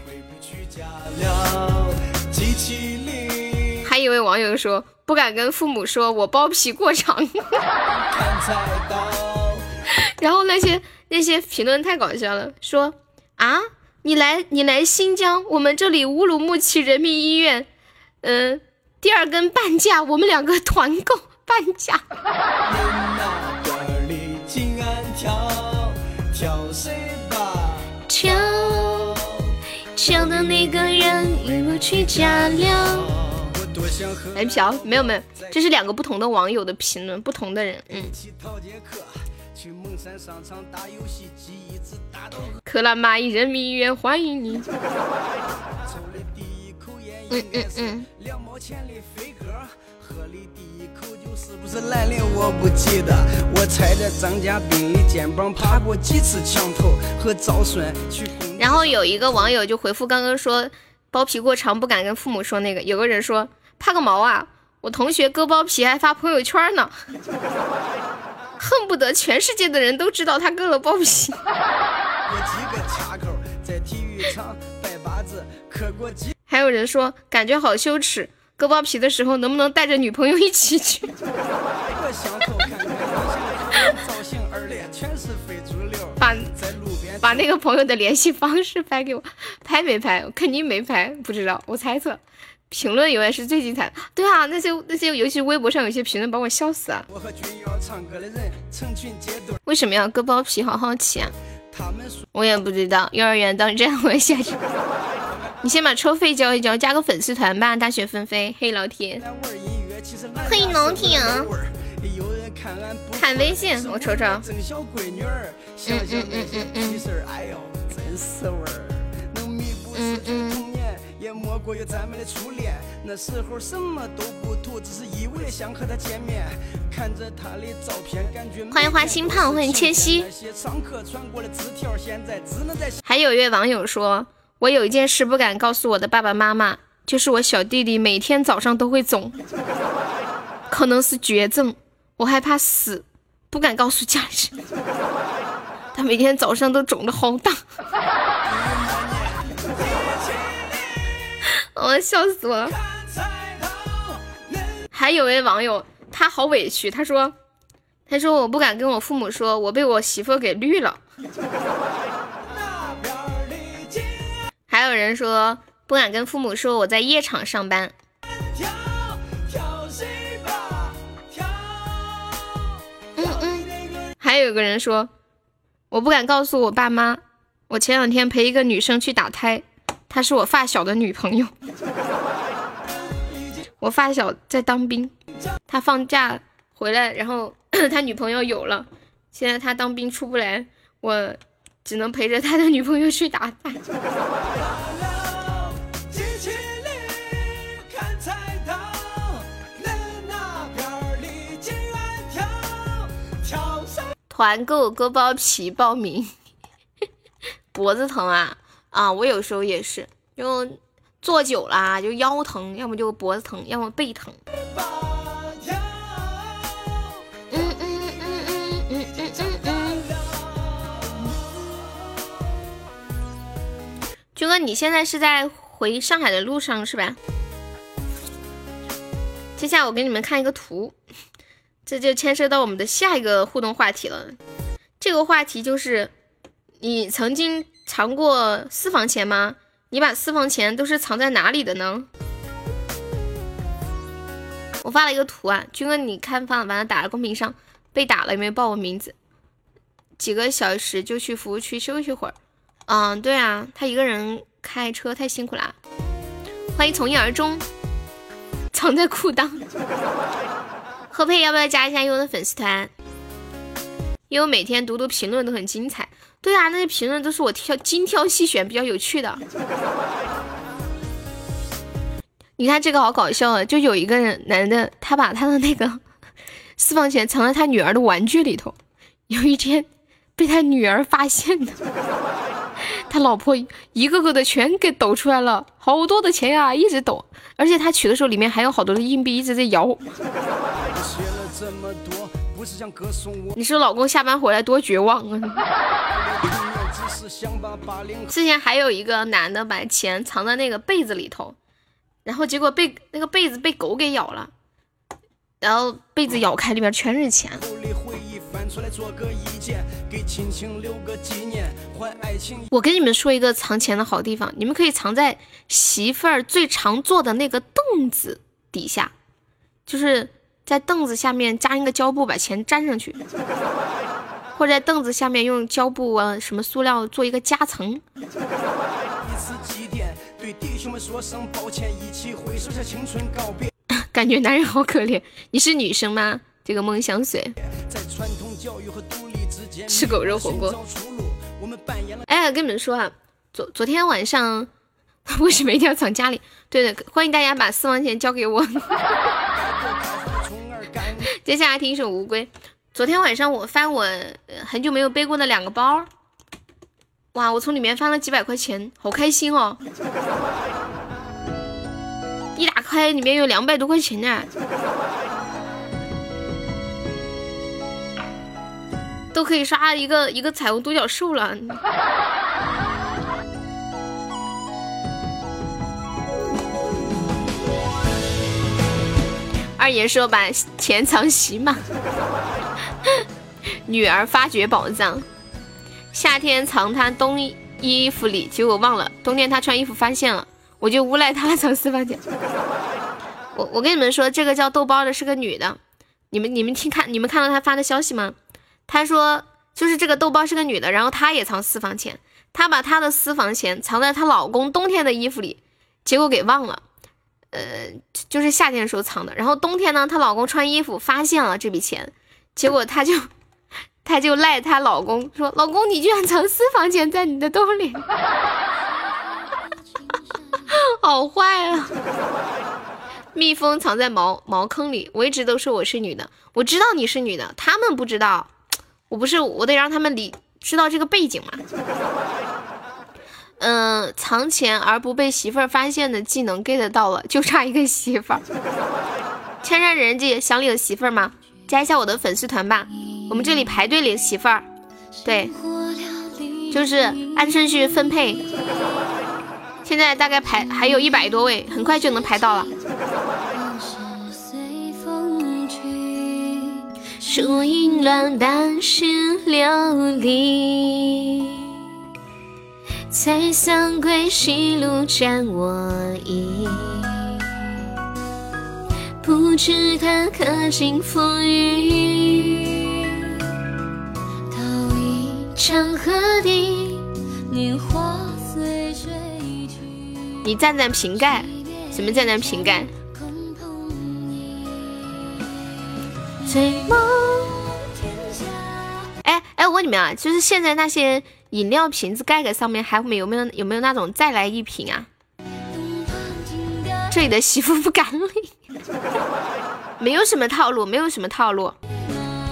Speaker 1: 还有一位网友说不敢跟父母说我包皮过长。<laughs> 然后那些那些评论太搞笑了，说啊，你来你来新疆，我们这里乌鲁木齐人民医院，嗯，第二根半价，我们两个团购半价。跳跳的那个人与我去驾了。来嫖？没有没有，这是两个不同的网友的评论，不同的人，嗯。克拉玛依人民医院欢迎你。嗯嗯嗯。是不是来临？我不记得。我踩着张家斌的肩膀爬过几次墙头，和赵顺去。然后有一个网友就回复刚刚说包皮过长不敢跟父母说那个，有个人说怕个毛啊！我同学割包皮还发朋友圈呢。恨不得全世界的人都知道他割了包皮。还有人说感觉好羞耻，割包皮的时候能不能带着女朋友一起去？把把那个朋友的联系方式拍给我，拍没拍？肯定没拍，不知道，我猜测。评论永远是最精彩的，对啊，那些那些，尤其是微博上有些评论把我笑死啊！为什么要割包皮？好好奇啊！我也不知道，幼儿园当这样问下去。<laughs> 你先把车费交一交，加个粉丝团吧！大雪纷飞，嘿老铁，嘿老铁！看微信，我瞅瞅。嗯嗯嗯嗯嗯。嗯嗯。也莫过于咱们的初恋，那时候什么都不图，只是一味的想和他见面。看着他的照片，感觉欢迎花心胖，欢迎千玺。还有一位网友说：“我有一件事不敢告诉我的爸爸妈妈，就是我小弟弟每天早上都会肿，可能是绝症，我害怕死，不敢告诉家人。<laughs> 他每天早上都肿的好大，我笑死我了。还有位网友，他好委屈，他说：“他说我不敢跟我父母说，我被我媳妇给绿了。<laughs> ”还有人说不敢跟父母说我在夜场上班。嗯嗯。还有个人说我不敢告诉我爸妈，我前两天陪一个女生去打胎，她是我发小的女朋友。<laughs> 我发小在当兵，他放假回来，然后 <coughs> 他女朋友有了，现在他当兵出不来，我只能陪着他的女朋友去打牌。<laughs> 团购割包皮报名，<laughs> 脖子疼啊啊，我有时候也是，就坐久了就腰疼，要么就脖子疼，要么背疼。嗯嗯嗯嗯嗯嗯嗯嗯。军哥，你现在是在回上海的路上是吧？接下来我给你们看一个图，这就牵涉到我们的下一个互动话题了。这个话题就是你曾经。藏过私房钱吗？你把私房钱都是藏在哪里的呢？我发了一个图啊，军哥，你看发了，把它打在公屏上。被打了有没有报我名字？几个小时就去服务区休息会儿。嗯，对啊，他一个人开车太辛苦啦。欢迎从一而终，藏在裤裆。何佩要不要加一下优的粉丝团？因为我每天读读评论都很精彩。对啊，那些评论都是我挑精挑细选，比较有趣的。你看这个好搞笑啊！就有一个人男的，他把他的那个私房钱藏在他女儿的玩具里头。有一天被他女儿发现了，<laughs> 他老婆一个个的全给抖出来了，好多的钱呀，一直抖。而且他取的时候里面还有好多的硬币一直在摇。<laughs> 你说老公下班回来多绝望啊！之前还有一个男的把钱藏在那个被子里头，然后结果被那个被子被狗给咬了，然后被子咬开，里面全是钱。我跟你们说一个藏钱的好地方，你们可以藏在媳妇儿最常坐的那个凳子底下，就是。在凳子下面扎一个胶布，把钱粘上去，或者在凳子下面用胶布啊什么塑料做一个夹层。<laughs> 感觉男人好可怜，你是女生吗？这个梦香水，吃狗肉火锅。哎，跟你们说啊，昨昨天晚上 <laughs> 为什么一定要藏家里？对的，欢迎大家把私房钱交给我。<laughs> 接下来听一首《乌龟》。昨天晚上我翻我很久没有背过的两个包，哇！我从里面翻了几百块钱，好开心哦！<laughs> 一打开里面有两百多块钱呢，都可以刷一个一个彩虹独角兽了。二爷说把钱藏洗马，女儿发掘宝藏，夏天藏他冬衣服里，结果忘了，冬天他穿衣服发现了，我就诬赖他藏私房钱。我我跟你们说，这个叫豆包的是个女的，你们你们听看，你们看到她发的消息吗？她说就是这个豆包是个女的，然后她也藏私房钱，她把她的私房钱藏在她老公冬天的衣服里，结果给忘了。呃，就是夏天的时候藏的，然后冬天呢，她老公穿衣服发现了这笔钱，结果她就，<laughs> 她就赖她老公说：“老公，你居然藏私房钱在你的兜里，<laughs> 好坏啊！”蜜蜂藏在茅茅坑里，我一直都说我是女的，我知道你是女的，他们不知道，我不是，我得让他们理知道这个背景嘛。嗯，藏钱而不被媳妇儿发现的技能 get 到了，就差一个媳妇儿。千山人迹想领媳妇儿吗？加一下我的粉丝团吧，我们这里排队领媳妇儿，对，就是按顺序分配。现在大概排还有一百多位，很快就能排到了。树影乱，但是流离。才桑归西路沾我衣。不知他可经风雨。到一场河底，年华随水去。你站在瓶盖？什么站在瓶盖？哎哎，我问你们啊，就是现在那些饮料瓶子盖盖上面还有没有有没有那种再来一瓶啊？这里的媳妇不敢领，<laughs> 没有什么套路，没有什么套路。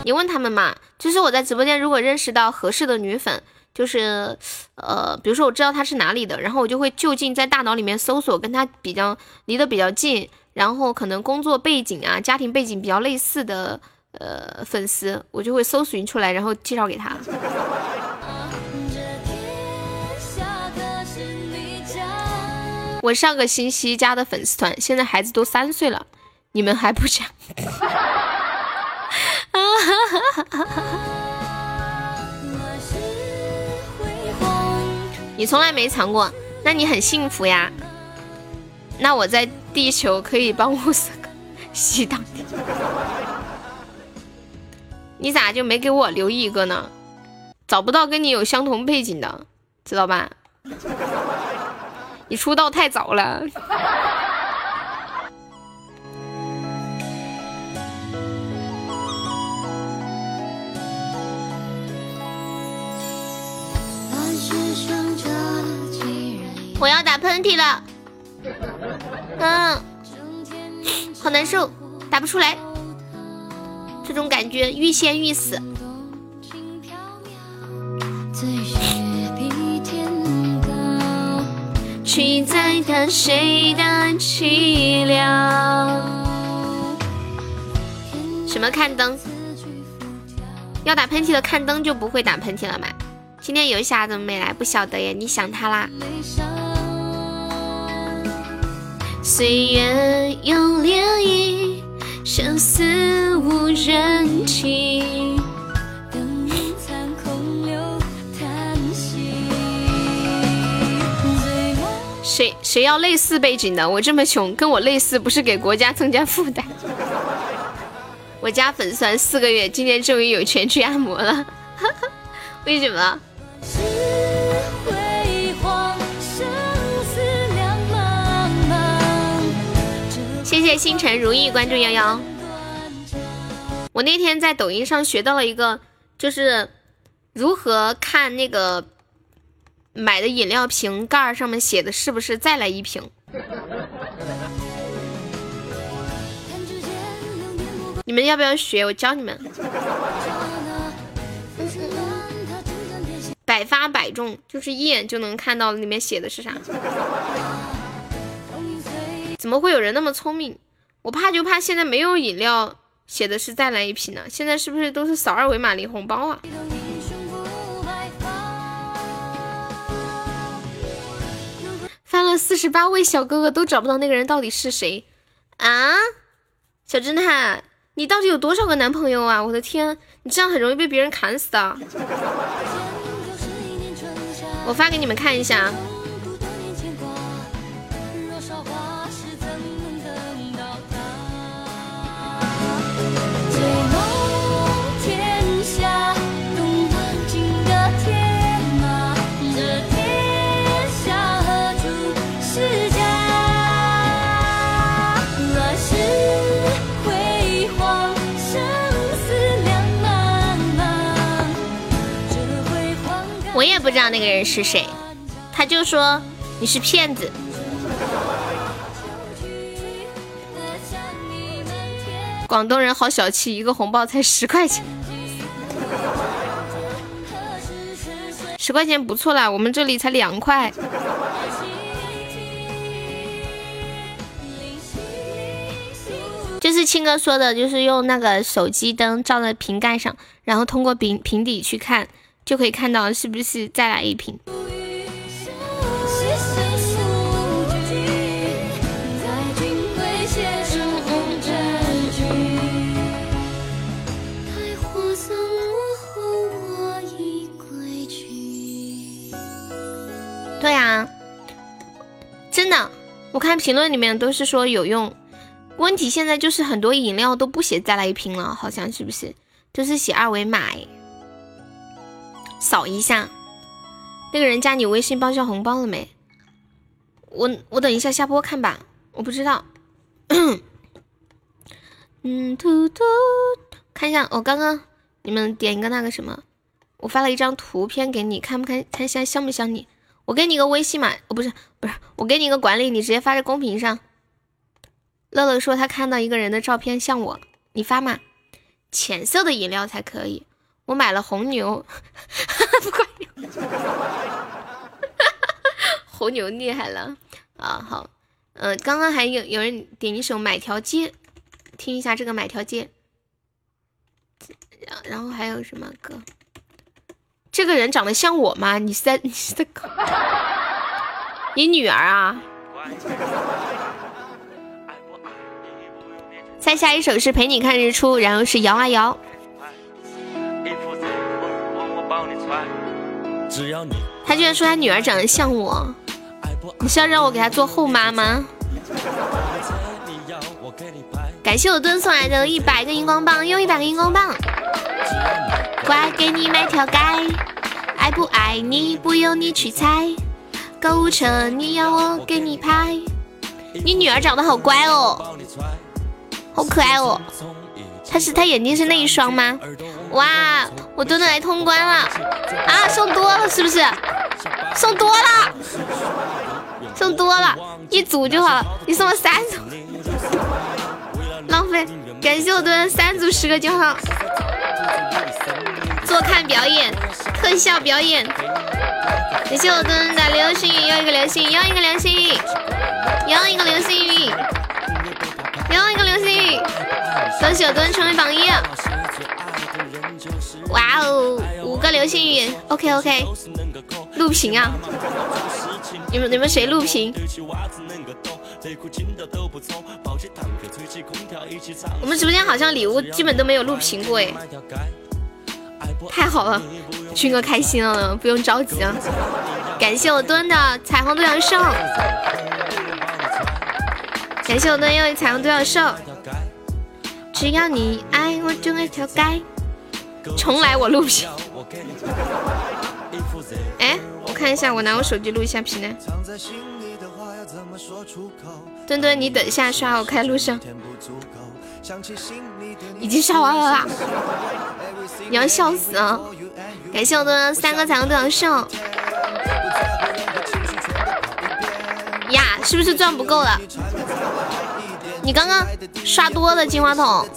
Speaker 1: 你问他们嘛，就是我在直播间如果认识到合适的女粉，就是呃，比如说我知道她是哪里的，然后我就会就近在大脑里面搜索跟她比较离得比较近。然后可能工作背景啊、家庭背景比较类似的呃粉丝，我就会搜寻出来，然后介绍给他。我上个星期加的粉丝团，现在孩子都三岁了，你们还不加？<laughs> 你从来没尝过，那你很幸福呀。那我在地球可以帮我洗当，你咋就没给我留一个呢？找不到跟你有相同背景的，知道吧？你出道太早了。我要打喷嚏了。嗯，好难受，打不出来，这种感觉欲仙欲死。去再叹谁的凄凉？什么看灯？要打喷嚏的看灯就不会打喷嚏了吗？今天游侠怎么没来？不晓得耶，你想他啦？岁月有涟漪，生死无人听。谁要类似背景的？我这么穷，跟我类似不是给国家增加负担？<laughs> 我家粉丝团四个月，今天终于有钱去按摩了。<laughs> 为什么？谢谢星辰如意关注幺幺。我那天在抖音上学到了一个，就是如何看那个买的饮料瓶盖上面写的是不是再来一瓶。你们要不要学？我教你们。百发百中，就是一眼就能看到里面写的是啥。怎么会有人那么聪明？我怕就怕现在没有饮料写的是再来一瓶呢。现在是不是都是扫二维码领红包啊？看了四十八位小哥哥都找不到那个人到底是谁啊？小侦探，你到底有多少个男朋友啊？我的天，你这样很容易被别人砍死的。我发给你们看一下。不知道那个人是谁，他就说你是骗子。广东人好小气，一个红包才十块钱，十块钱不错啦，我们这里才两块。就是青哥说的，就是用那个手机灯照在瓶盖上，然后通过瓶瓶底去看，就可以看到是不是再来一瓶。对呀，真的，我看评论里面都是说有用。问题现在就是很多饮料都不写再来一瓶了，好像是不是？就是写二维码，扫一下。那个人加你微信报销红包了没？我我等一下下播看吧，我不知道。<coughs> 嗯，突突，看一下，我刚刚你们点一个那个什么，我发了一张图片给你，看不看？看一下像不像你？我给你个微信嘛，哦不是不是，我给你一个管理，你直接发在公屏上。乐乐说他看到一个人的照片像我，你发嘛？浅色的饮料才可以，我买了红牛，不管用，<laughs> 红牛厉害了啊！好，嗯，刚刚还有有人点一首《买条街》，听一下这个《买条街》，然然后还有什么歌？这个人长得像我吗？你在你在搞？你女儿啊？<laughs> 再下一首是陪你看日出，然后是摇啊摇。他居然说他女儿长得像我，你是要让我给他做后妈吗？感谢我蹲送来的一百个荧光棒，又一百个荧光棒。乖，给你买条街，爱不爱你不用你去猜。购物车你要我给你拍，你女儿长得好乖哦，好可爱哦。他是他眼睛是那一双吗？哇，我墩墩来通关了啊！送多了是不是？送多了，送多了，一组就好了。你送了三组，浪费。感谢我墩三组十个就好。坐看表演，特效表演。感谢我墩的流星雨，又一个流星雨，又一个流星雨，又一个流星雨，又一个流星雨。恭喜我墩成为榜一。哇哦，五个流星雨，OK OK。录屏啊！你们你们谁录屏？我们直播间好像礼物基本都没有录屏过哎。太好了，军哥开心了，不用着急啊！感谢我墩的彩虹独角兽，感谢我墩又一彩虹独角兽。只要你爱我，就爱条街。重来，我录屏。<laughs> 哎，我看一下，我拿我手机录一下屏呢。墩墩，你等一下刷，我开录声。已经刷完了啦！你要笑死啊！感谢我的三个彩虹独角兽。呀，是不是钻不够了？你刚刚刷多了金话筒，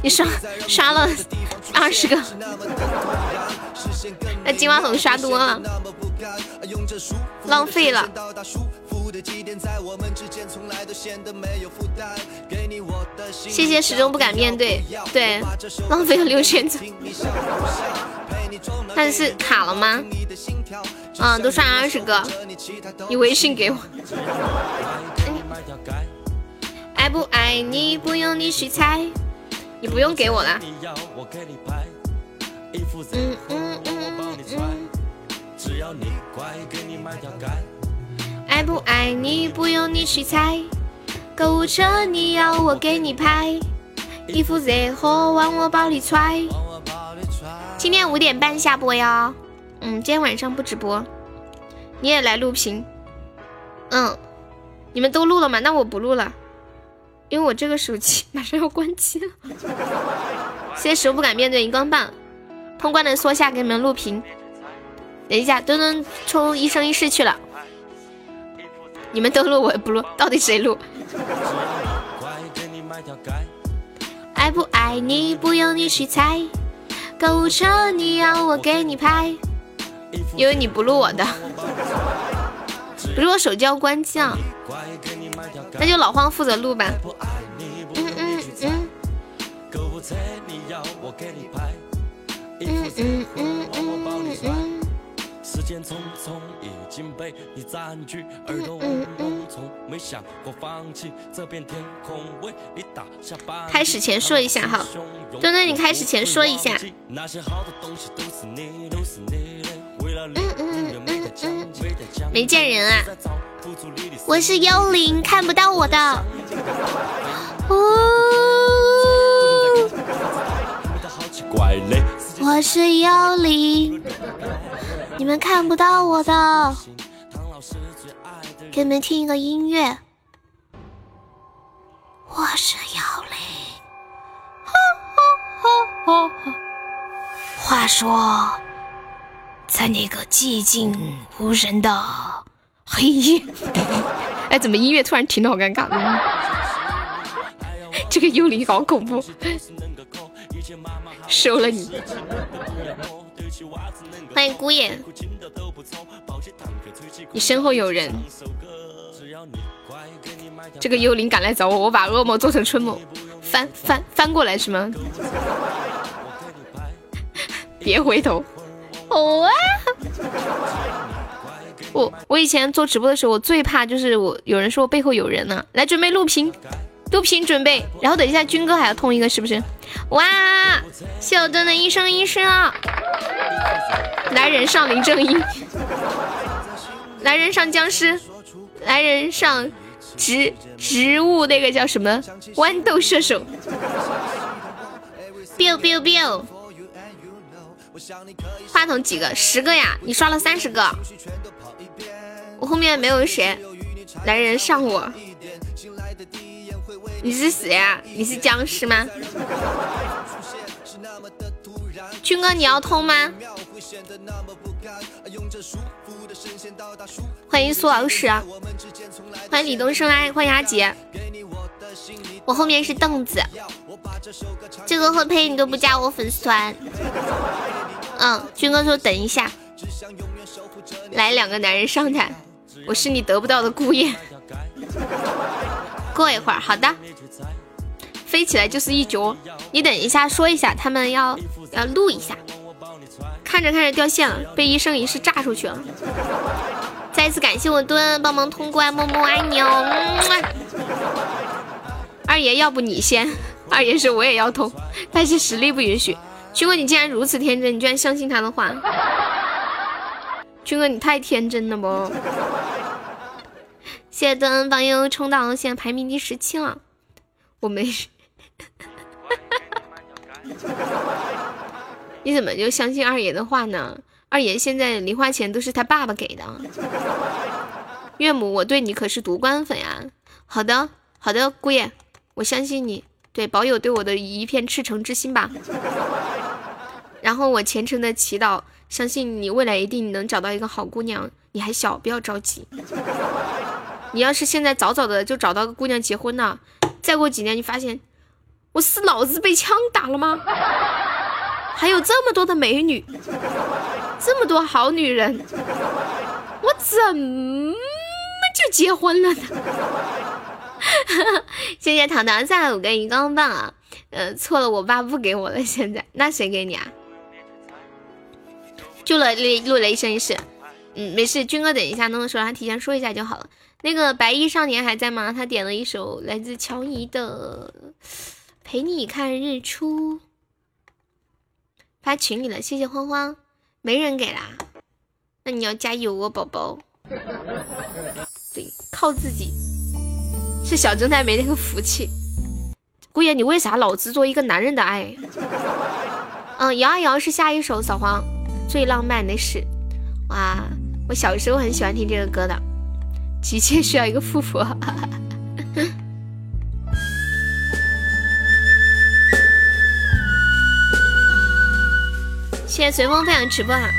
Speaker 1: 你刷刷了二十个，<laughs> 那金话筒刷多了，浪费了。谢谢始终不敢面对，对，浪费了六千字。他是卡了吗？嗯，都刷二十个，你微信给我。爱不爱你不用你去猜，你不用给我了。嗯嗯嗯嗯。爱不爱你不用你去猜，购物车你要我给你拍，衣服热和往我包里揣。今天五点半下播哟，嗯，今天晚上不直播，你也来录屏，嗯，你们都录了吗？那我不录了，因为我这个手机 <laughs> 马上要关机了。谢谢不敢面对荧光棒，通关的缩下给你们录屏。等一下，墩墩冲一生一世去了。你们都录，我也不录，到底谁录？爱不爱你不用你去猜，购物车你要我给你拍，因为你不录我的，不是我手机要关机啊，那就老黄负责录吧。嗯嗯嗯嗯嗯嗯嗯。时间匆匆已经被你占据，耳朵嗡嗡从没想过放弃这片天空为你打下半。开始前说一下哈，墩墩你开始前说一下。嗯嗯嗯嗯嗯，没见人啊，我是幽灵，看不到我的。哦，我是幽灵。你们看不到我的，给你们听一个音乐。我是幽灵。话说，在那个寂静无人的黑夜，哎，怎么音乐突然停的好尴尬？这个幽灵好恐怖，收了你。欢迎姑爷，你身后有人。这个幽灵赶来找我，我把噩梦做成春梦，翻翻翻过来是吗？别回头，哦啊！我我以前做直播的时候，我最怕就是我有人说我背后有人呢。来准备录屏，录屏准备，然后等一下军哥还要通一个是不是？哇！谢我墩的一生一世啊！来人上林正英，来人上僵尸，来人上植植物那个叫什么豌豆射手，biu biu biu，话筒几个？十个呀！你刷了三十个，我后面没有谁，来人上我，你是谁呀？你是僵尸吗？军哥，你要通吗？欢迎苏老师，欢迎李东升来，欢迎阿杰。我后面是凳子，这个和配你都不加我粉丝团。嗯，军哥说等一下，来两个男人上台，我是你得不到的姑爷。<laughs> 过一会儿，好的。飞起来就是一脚，你等一下说一下，他们要要录一下。看着看着掉线了，被一生一世炸出去了。再次感谢我蹲帮忙通关，么么爱你哦。二爷，要不你先？二爷说我也要通，但是实力不允许。军哥，你竟然如此天真，你居然相信他的话。军哥，你太天真了不？谢谢墩帮悠冲到现在排名第十七了，我没事。你怎么就相信二爷的话呢？二爷现在零花钱都是他爸爸给的。岳母，我对你可是独冠粉呀！好的，好的，姑爷，我相信你，对，保有对我的一片赤诚之心吧。然后我虔诚的祈祷，相信你未来一定能找到一个好姑娘。你还小，不要着急。你要是现在早早的就找到个姑娘结婚呢，再过几年你发现。我是脑子被枪打了吗？还有这么多的美女，这么多好女人，我怎么就结婚了呢？<laughs> 谢谢糖糖三五个荧光棒啊！呃，错了，我爸不给我了，现在那谁给你啊？就了录了一生一世，嗯，没事，军哥等一下弄的时候他提前说一下就好了。那个白衣少年还在吗？他点了一首来自乔怡的。陪你看日出，发群里了，谢谢欢欢，没人给啦，那你要加油哦，宝宝。对，靠自己，是小正太没那个福气。姑爷，你为啥老执着一个男人的爱？嗯，摇啊摇是下一首，扫黄最浪漫的事。哇，我小时候很喜欢听这个歌的，急切需要一个富婆。<laughs> 谢谢随风分享直播哈。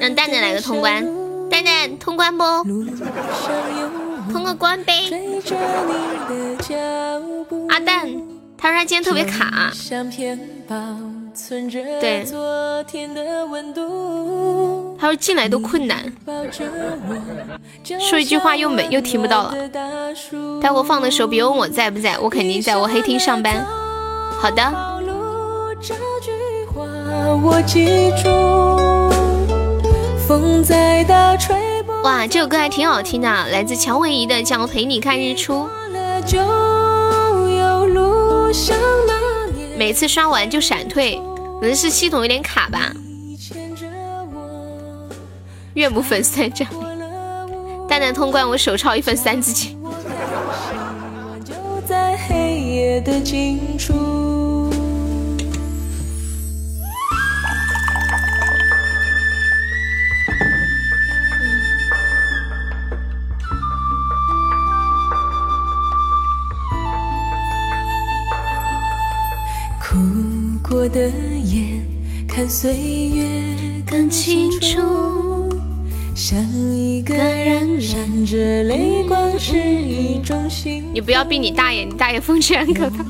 Speaker 1: 让蛋蛋来个通关，通关不？通个关呗。阿蛋他说他今天特别卡。对。他说进来都困难，说一句话又没又听不到了。待会放的时候别问我在不在，我肯定在我黑厅上班。好的。哇，这首歌还挺好听的，来自乔伟仪的叫《陪你看日出》。每次刷完就闪退，可能是系统有点卡吧。岳母粉丝这样，蛋蛋通关，我手抄一份三字经。过的眼，看岁月更清楚。像一个人闪着泪光，是一种幸你不要逼你大爷，你大爷风趣很可怕。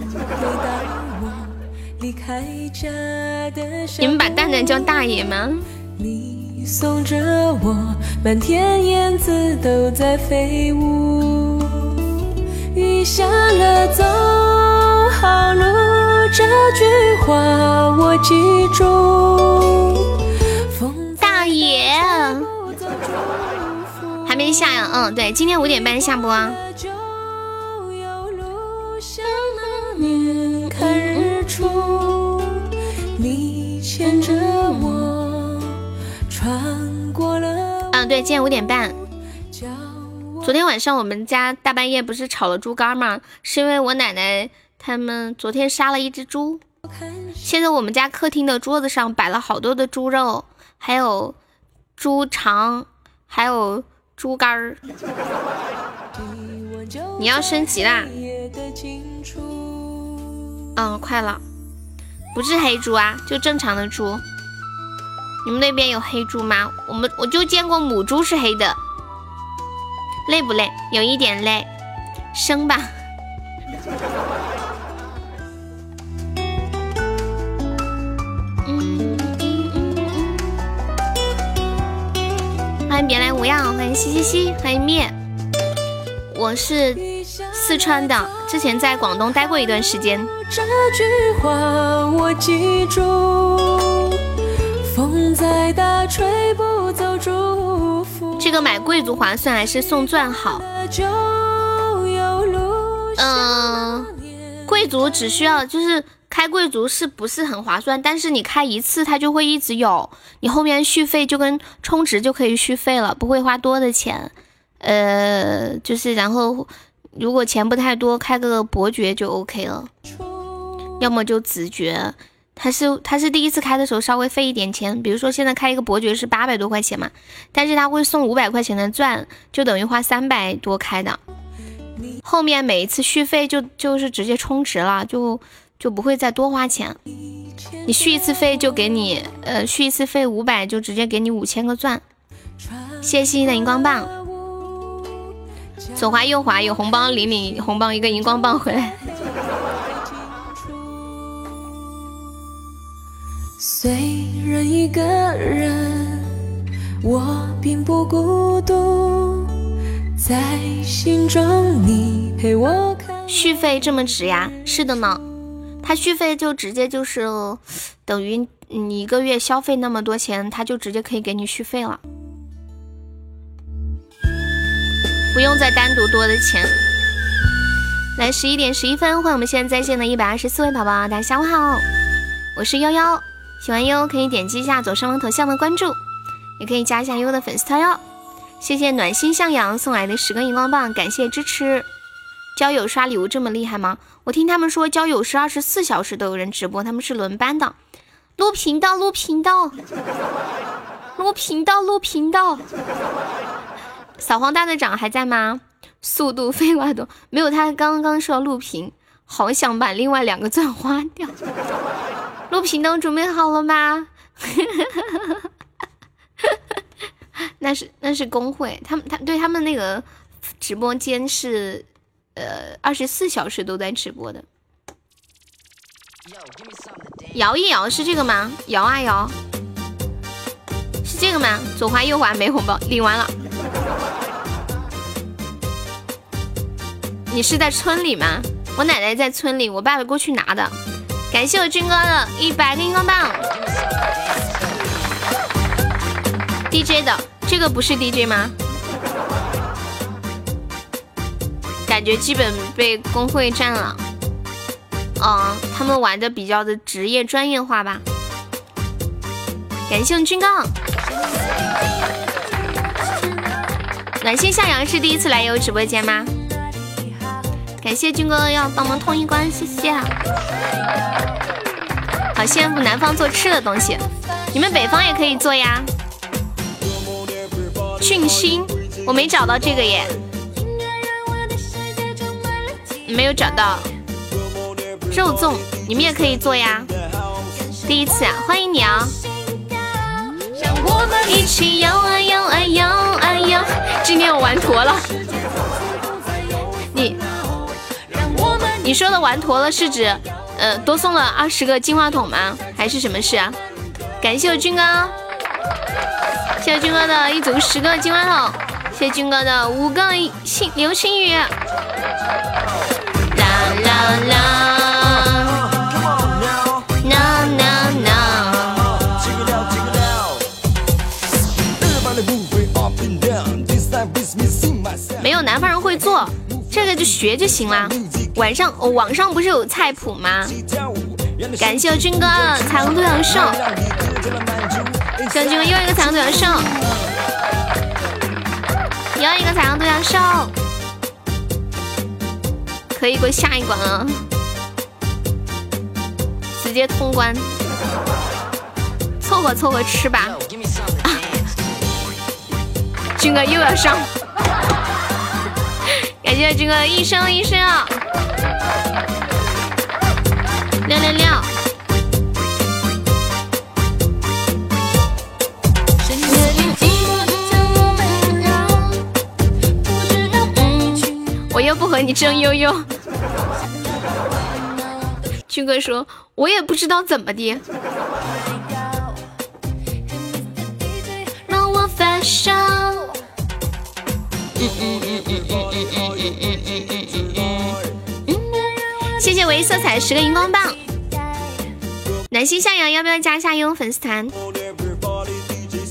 Speaker 1: 你们把蛋蛋叫大爷吗？你送着我，满天燕子都在飞舞。雨下了，走好路。这句话我记住。大爷，还没下呀？嗯，对，今天五点半下播。嗯，对，今天五点半。昨天晚上我们家大半夜不是炒了猪肝吗？是因为我奶奶。他们昨天杀了一只猪，现在我们家客厅的桌子上摆了好多的猪肉，还有猪肠，还有猪肝儿。你要升级啦？嗯，快了，不是黑猪啊，就正常的猪。你们那边有黑猪吗？我们我就见过母猪是黑的。累不累？有一点累，生吧。欢迎别来无恙，欢迎西西西，欢迎灭。我是四川的，之前在广东待过一段时间。这个买贵族划算还是送钻好？嗯，贵族只需要就是。开贵族是不是很划算？但是你开一次它就会一直有，你后面续费就跟充值就可以续费了，不会花多的钱。呃，就是然后如果钱不太多，开个伯爵就 OK 了，要么就子爵。他是他是第一次开的时候稍微费一点钱，比如说现在开一个伯爵是八百多块钱嘛，但是他会送五百块钱的钻，就等于花三百多开的。后面每一次续费就就是直接充值了，就。就不会再多花钱，你续一次费就给你，呃，续一次费五百就直接给你五千个钻。谢谢西西的荧光棒，左滑右滑有红包领领红包一个荧光棒回来。<laughs> 虽然一个人，我并不孤独，在心中你陪我看。续费这么值呀？是的呢。他续费就直接就是等于你一个月消费那么多钱，他就直接可以给你续费了，不用再单独多的钱。来，十一点十一分，欢迎我们现在在线的一百二十四位宝宝，大家下午好，我是悠悠，喜欢悠悠可以点击一下左上方头像的关注，也可以加一下悠的粉丝团哟。谢谢暖心向阳送来的十个荧光棒，感谢支持。交友刷礼物这么厉害吗？我听他们说交友是二十四小时都有人直播，他们是轮班的。录频道，录频道，录频道，录频道。扫黄大队长还在吗？速度飞快多，没有他刚刚说录屏，好想把另外两个钻花掉。录屏都准备好了吗？<laughs> 那是那是工会，他们他对他们那个直播间是。呃，二十四小时都在直播的。摇一摇是这个吗？摇啊摇，是这个吗？左滑右滑没红包，领完了。你是在村里吗？我奶奶在村里，我爸爸过去拿的。感谢我军哥的一百个荧光棒。DJ 的这个不是 DJ 吗？感觉基本被工会占了。嗯，他们玩的比较的职业专业化吧。感谢我军哥。暖心向阳是第一次来有直播间吗？感谢军哥要帮忙通一关，谢谢。好羡慕南方做吃的东西，你们北方也可以做呀。俊星，我没找到这个耶，没有找到。肉粽，你们也可以做呀。第一次啊，欢迎你啊！一起摇啊摇啊摇啊摇，今天我玩坨了。你。你说的玩坨了是指，呃，多送了二十个金话筒吗？还是什么事啊？感谢我军哥，谢谢军哥的一组十个金话筒，谢谢军哥的五个星流星雨。啦啦啦。没有南方人会做，这个就学就行了。晚上网上不是有菜谱吗？感谢我军哥彩虹独角兽，谢军哥又一个彩虹独角兽，又一个彩虹独角兽，可以过下一关啊，直接通关，凑合凑合吃吧。<laughs> 军哥又要上，<laughs> 感谢军哥一生一生啊！六六六！我又不和你争悠悠。军哥说：“我也不知道怎么的。”让我发烧。嗯嗯嗯嗯嗯嗯嗯嗯嗯嗯嗯嗯。谢谢唯一色彩十个荧光棒。暖心向阳，要不要加一下悠悠粉丝团？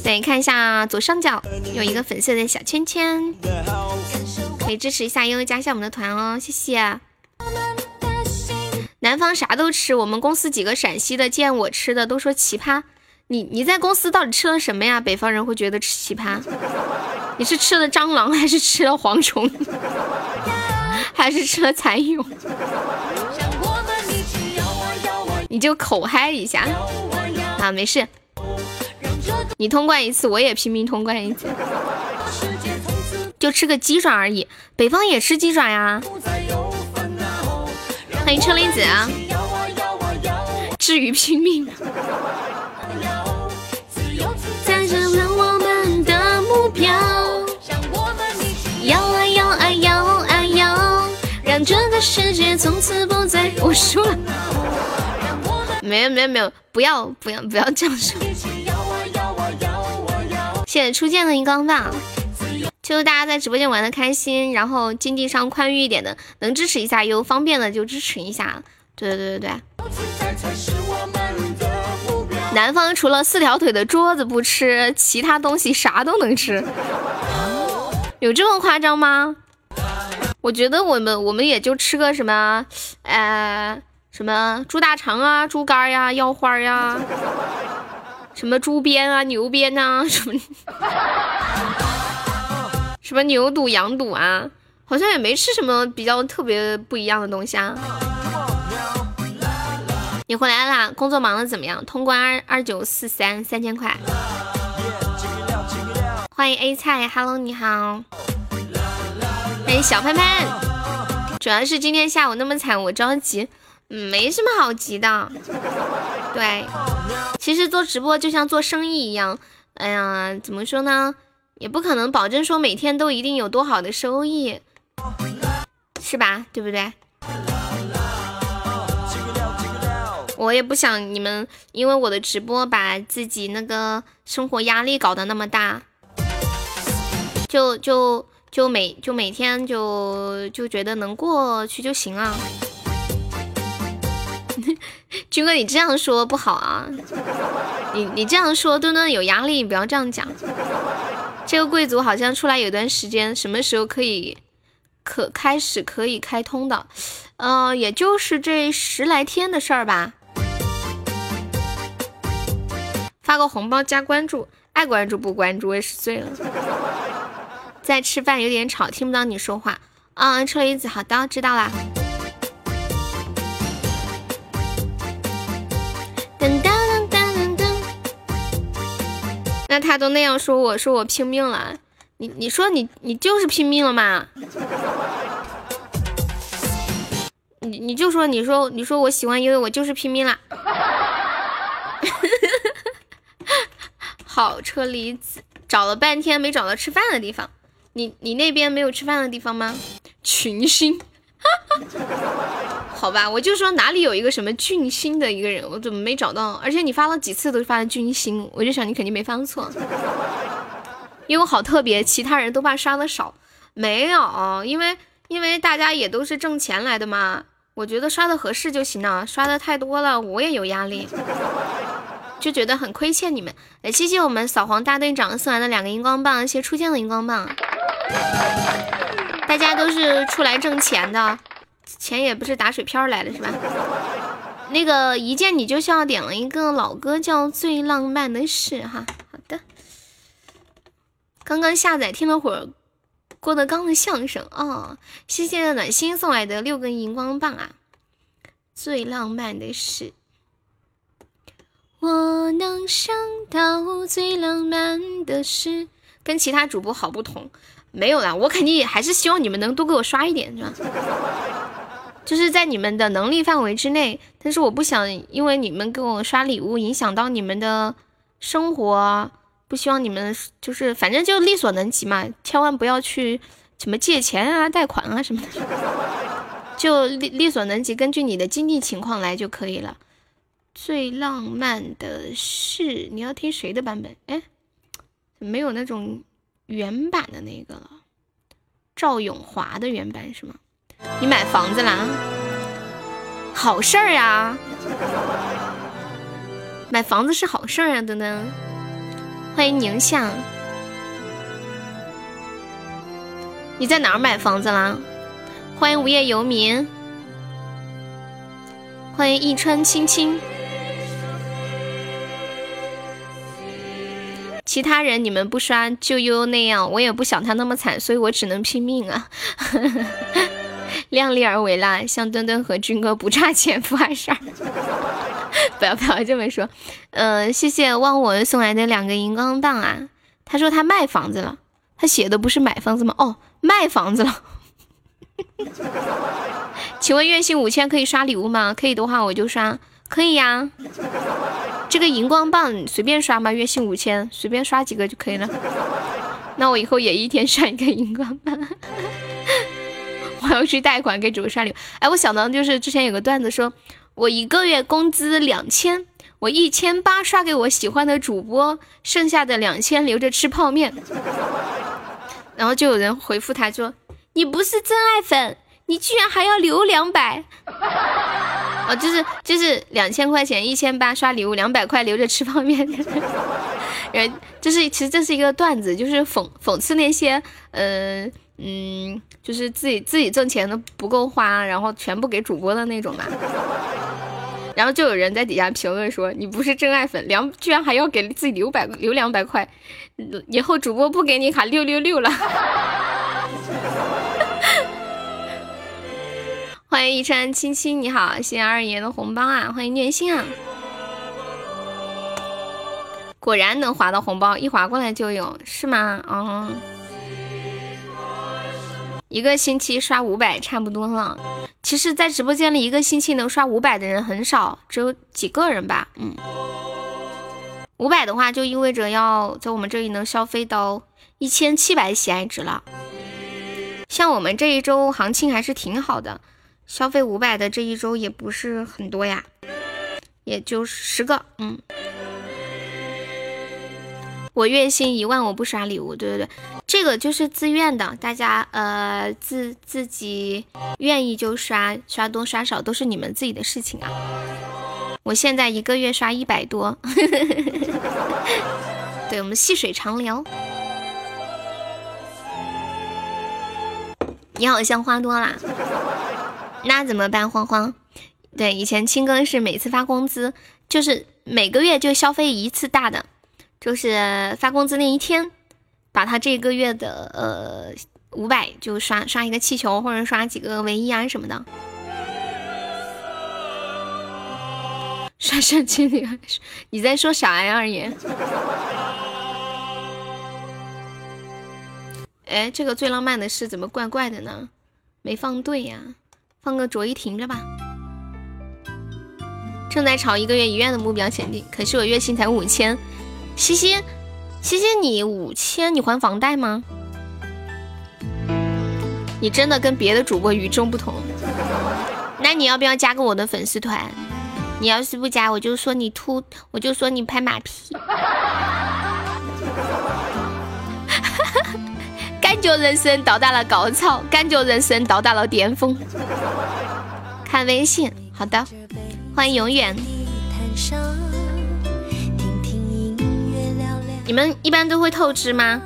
Speaker 1: 对，看一下左上角有一个粉色的小圈圈，可以支持一下悠悠，加一下我们的团哦，谢谢。南方啥都吃，我们公司几个陕西的见我吃的都说奇葩。你你在公司到底吃了什么呀？北方人会觉得吃奇葩？你是吃了蟑螂，还是吃了蝗虫，<laughs> 还是吃了蚕蛹？<laughs> 你就口嗨一下啊，没事，你通关一次，我也拼命通关一次，就吃个鸡爪而已。北方也吃鸡爪呀。欢迎车厘子啊，至于拼命。带着问我们的目标摇啊摇啊摇啊摇，让这个世界从此不再。我输了。没有没有没有，不要不要不要这样说。谢谢初见的荧光棒，就是大家在直播间玩的开心，然后经济上宽裕一点的，能支持一下有方便的就支持一下。对对对对对。南方除了四条腿的桌子不吃，其他东西啥都能吃，有这么夸张吗？我觉得我们我们也就吃个什么，呃。什么猪大肠啊，猪肝呀，腰花呀，什么猪鞭啊，牛鞭呐，什么什么牛肚、羊肚啊，好像也没吃什么比较特别不一样的东西啊。你回来啦？工作忙的怎么样？通关二二九四三三千块。欢迎 A 菜，Hello，你好。欢迎小潘潘。主要是今天下午那么惨，我着急。没什么好急的，对，其实做直播就像做生意一样，哎呀，怎么说呢，也不可能保证说每天都一定有多好的收益，是吧？对不对？我也不想你们因为我的直播把自己那个生活压力搞得那么大，就就就每就每天就就觉得能过去就行了。<laughs> 军哥，你这样说不好啊！你你这样说，墩墩有压力，不要这样讲。这个贵族好像出来有段时间，什么时候可以可开始可以开通的？呃，也就是这十来天的事儿吧。发个红包加关注，爱关注不关注，我也是醉了。<laughs> 在吃饭有点吵，听不到你说话。嗯，车厘子，好的，知道啦。那他都那样说，我说我拼命了。你你说你你就是拼命了嘛？你你就说你说你说我喜欢悠悠，我就是拼命啦。<laughs> 好车厘子，找了半天没找到吃饭的地方。你你那边没有吃饭的地方吗？群星，<laughs> 好吧，我就说哪里有一个什么俊星的一个人，我怎么没找到？而且你发了几次都发了俊星，我就想你肯定没发错，因为我好特别，其他人都怕刷的少，没有，因为因为大家也都是挣钱来的嘛，我觉得刷的合适就行了，刷的太多了我也有压力，就觉得很亏欠你们。来，谢谢我们扫黄大队长送来的两个荧光棒，谢谢初见的荧光棒。大家都是出来挣钱的，钱也不是打水漂来的，是吧？那个一见你就笑点了一个老歌，叫《最浪漫的事》哈。好的，刚刚下载听了会儿郭德纲的相声哦。谢谢暖心送来的六根荧光棒啊，《最浪漫的事》。我能想到最浪漫的事，跟其他主播好不同。没有啦，我肯定还是希望你们能多给我刷一点，是吧？<laughs> 就是在你们的能力范围之内，但是我不想因为你们给我刷礼物影响到你们的生活，不希望你们就是反正就力所能及嘛，千万不要去什么借钱啊、贷款啊什么的，<laughs> 就力力所能及，根据你的经济情况来就可以了。最浪漫的事，你要听谁的版本？哎，没有那种。原版的那个了，赵永华的原版是吗？你买房子啦？好事儿呀！<laughs> 买房子是好事儿啊，等等。欢迎宁夏，你在哪儿买房子啦？欢迎无业游民，欢迎一川青青。其他人你们不刷就悠悠那样，我也不想他那么惨，所以我只能拼命啊！<laughs> 量力而为啦，像墩墩和军哥不差钱不碍事儿，<laughs> 不要不要这么说。嗯，谢谢忘我送来的两个荧光棒啊！他说他卖房子了，他写的不是买房子吗？哦，卖房子了。<laughs> 请问月薪五千可以刷礼物吗？可以的话我就刷，可以呀。这个荧光棒随便刷吗？月薪五千，随便刷几个就可以了。那我以后也一天刷一个荧光棒。<laughs> 我要去贷款给主播刷礼物。哎，我想到就是之前有个段子说，我一个月工资两千，我一千八刷给我喜欢的主播，剩下的两千留着吃泡面。然后就有人回复他说：“你不是真爱粉，你居然还要留两百。”哦，就是就是两千块钱，一千八刷礼物，两百块留着吃泡面。<laughs> 然，就是其实这是一个段子，就是讽讽刺那些，嗯嗯，就是自己自己挣钱都不够花，然后全部给主播的那种嘛。<laughs> 然后就有人在底下评论说：“你不是真爱粉，两居然还要给自己留百留两百块，以后主播不给你喊六六六了。”欢迎一川青青，你好，谢谢二爷的红包啊！欢迎念心啊！果然能划到红包，一划过来就有，是吗？哦，一个星期刷五百差不多了。其实，在直播间里，一个星期能刷五百的人很少，只有几个人吧。嗯，五百的话，就意味着要在我们这里能消费到一千七百喜爱值了。像我们这一周行情还是挺好的。消费五百的这一周也不是很多呀，也就十个，嗯。我月薪一万，我不刷礼物。对对对，这个就是自愿的，大家呃自自己愿意就刷，刷多刷少都是你们自己的事情啊。我现在一个月刷一百多，<laughs> 对我们细水长流。你好像花多啦，那怎么办？慌慌，对，以前青哥是每次发工资，就是每个月就消费一次大的。就是发工资那一天，把他这个月的呃五百就刷刷一个气球，或者刷几个唯一啊什么的。刷上千里，<laughs> 你在说啥呀，二爷？<laughs> 哎，这个最浪漫的事怎么怪怪的呢？没放对呀，放个卓依婷着吧。正在朝一个月一万的目标前进，可是我月薪才五千。西西，西西，你五千，你还房贷吗？你真的跟别的主播与众不同。那你要不要加个我的粉丝团？你要是不加，我就说你秃，我就说你拍马屁。<laughs> 人生到达了高潮，感觉人生到达了巅峰。看微信，好的，欢迎永远。你们一般都会透支吗？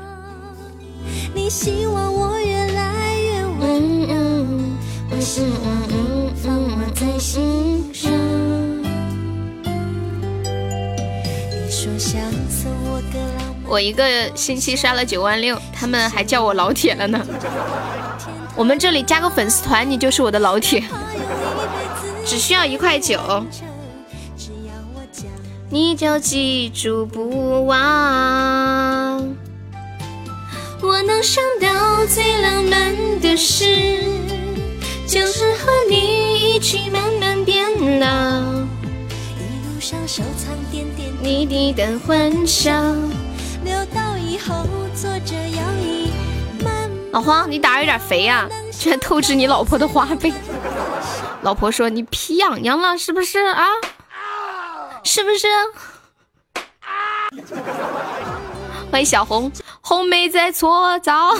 Speaker 1: 我一个星期刷了九万六，他们还叫我老铁了呢。我们这里加个粉丝团，你就是我的老铁，只需要一块九。你就记住不忘。我能想到最浪漫的事，就是和你一起慢慢变老。一路上收藏点点滴滴的欢笑，留到以后坐着摇椅。老黄，你胆儿有点肥啊，居然透支你老婆的花呗。<laughs> 老婆说你皮痒痒了是不是啊？<laughs> 是不是？<laughs> 欢迎小红，红梅在搓澡。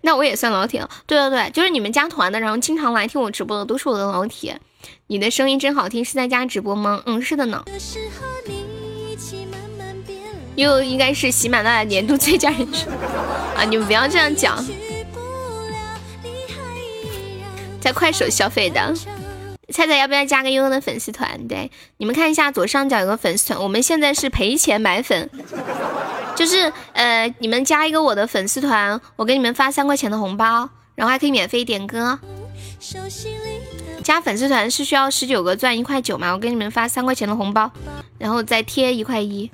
Speaker 1: 那我也算老铁了。对对对，就是你们加团的，然后经常来听我直播的，都是我的老铁。你的声音真好听，是在家直播吗？嗯，是的呢。又应该是喜马拉雅年度最佳人选啊！你们不要这样讲，在快手消费的。菜菜要不要加个悠悠的粉丝团？对，你们看一下左上角有个粉丝团，我们现在是赔钱买粉，就是呃，你们加一个我的粉丝团，我给你们发三块钱的红包，然后还可以免费点歌。加粉丝团是需要十九个钻一块九嘛？我给你们发三块钱的红包，然后再贴一块一。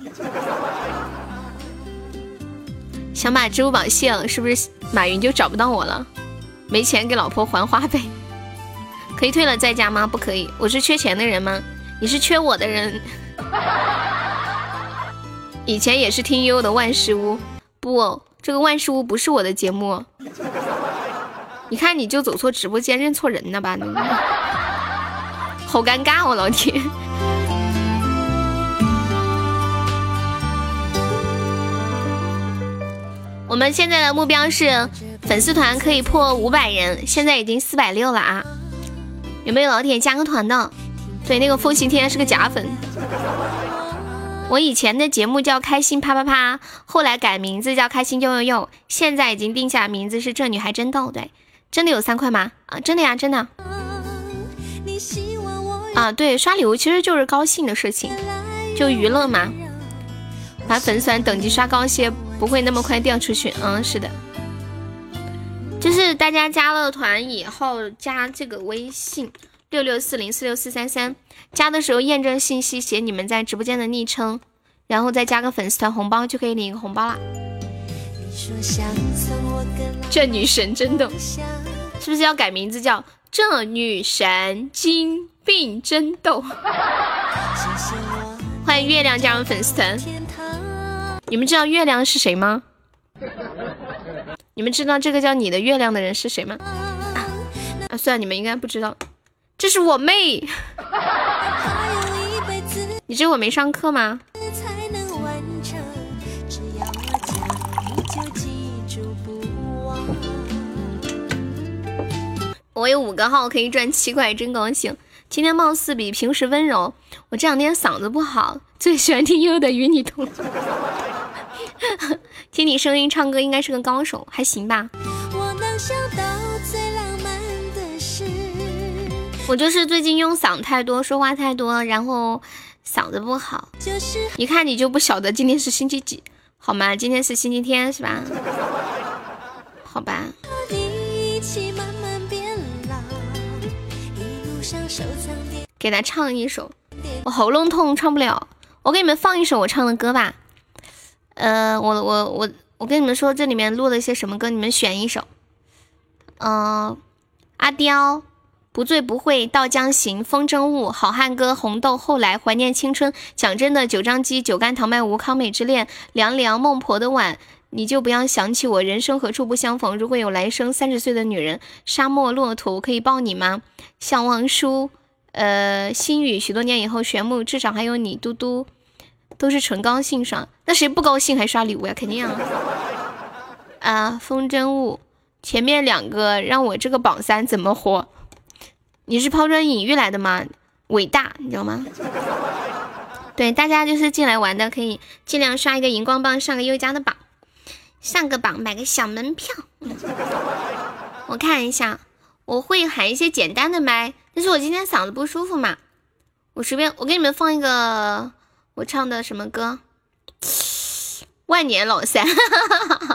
Speaker 1: 想把支付宝卸了，是不是马云就找不到我了？没钱给老婆还花呗。可以退了再加吗？不可以，我是缺钱的人吗？你是缺我的人。以前也是听悠悠的万事屋，不，这个万事屋不是我的节目。你看你就走错直播间，认错人了吧？好尴尬，哦老铁。我们现在的目标是粉丝团可以破五百人，现在已经四百六了啊。有没有老铁加个团的？对，那个风行天是个假粉。我以前的节目叫开心啪啪啪，后来改名字叫开心又又又，现在已经定下名字是这女孩真逗。对，真的有三块吗？啊，真的呀，真的。啊，对，刷礼物其实就是高兴的事情，就娱乐嘛。把粉丝团等级刷高些，不会那么快掉出去。嗯，是的。就是大家加了团以后，加这个微信六六四零四六四三三，加的时候验证信息写你们在直播间的昵称，然后再加个粉丝团红包就可以领一个红包了。这女神真逗，是不是要改名字叫这女神经病真逗？欢迎月亮加入粉丝团，你们知道月亮是谁吗？你们知道这个叫你的月亮的人是谁吗？啊，算了，你们应该不知道，这是我妹。你这我没上课吗？我有五个号可以赚七块，真高兴。今天貌似比平时温柔。我这两天嗓子不好，最喜欢听悠悠的《与你同》。<laughs> 听你声音唱歌，应该是个高手，还行吧。我就是最近用嗓太多，说话太多，然后嗓子不好。一看你就不晓得今天是星期几，好吗？今天是星期天，是吧？好吧。给他唱一首，我喉咙痛，唱不了。我给你们放一首我唱的歌吧。呃，我我我我跟你们说，这里面录了一些什么歌，你们选一首。嗯，阿刁，不醉不会到江行，风筝误，好汉歌，红豆，后来怀念青春。讲真的，九张机，酒干倘卖无，康美之恋，凉凉，孟婆的碗，你就不要想起我，人生何处不相逢？如果有来生，三十岁的女人，沙漠骆驼，我可以抱你吗？向望舒，呃，心语，许多年以后，玄木，至少还有你，嘟嘟。都是纯高兴上，那谁不高兴还刷礼物呀？肯定啊！啊，风筝误，前面两个让我这个榜三怎么活？你是抛砖引玉来的吗？伟大，你知道吗？<laughs> 对，大家就是进来玩的，可以尽量刷一个荧光棒，上个优家的榜，上个榜买个小门票。我看一下，我会喊一些简单的麦，但是我今天嗓子不舒服嘛，我随便，我给你们放一个。我唱的什么歌？万年老三，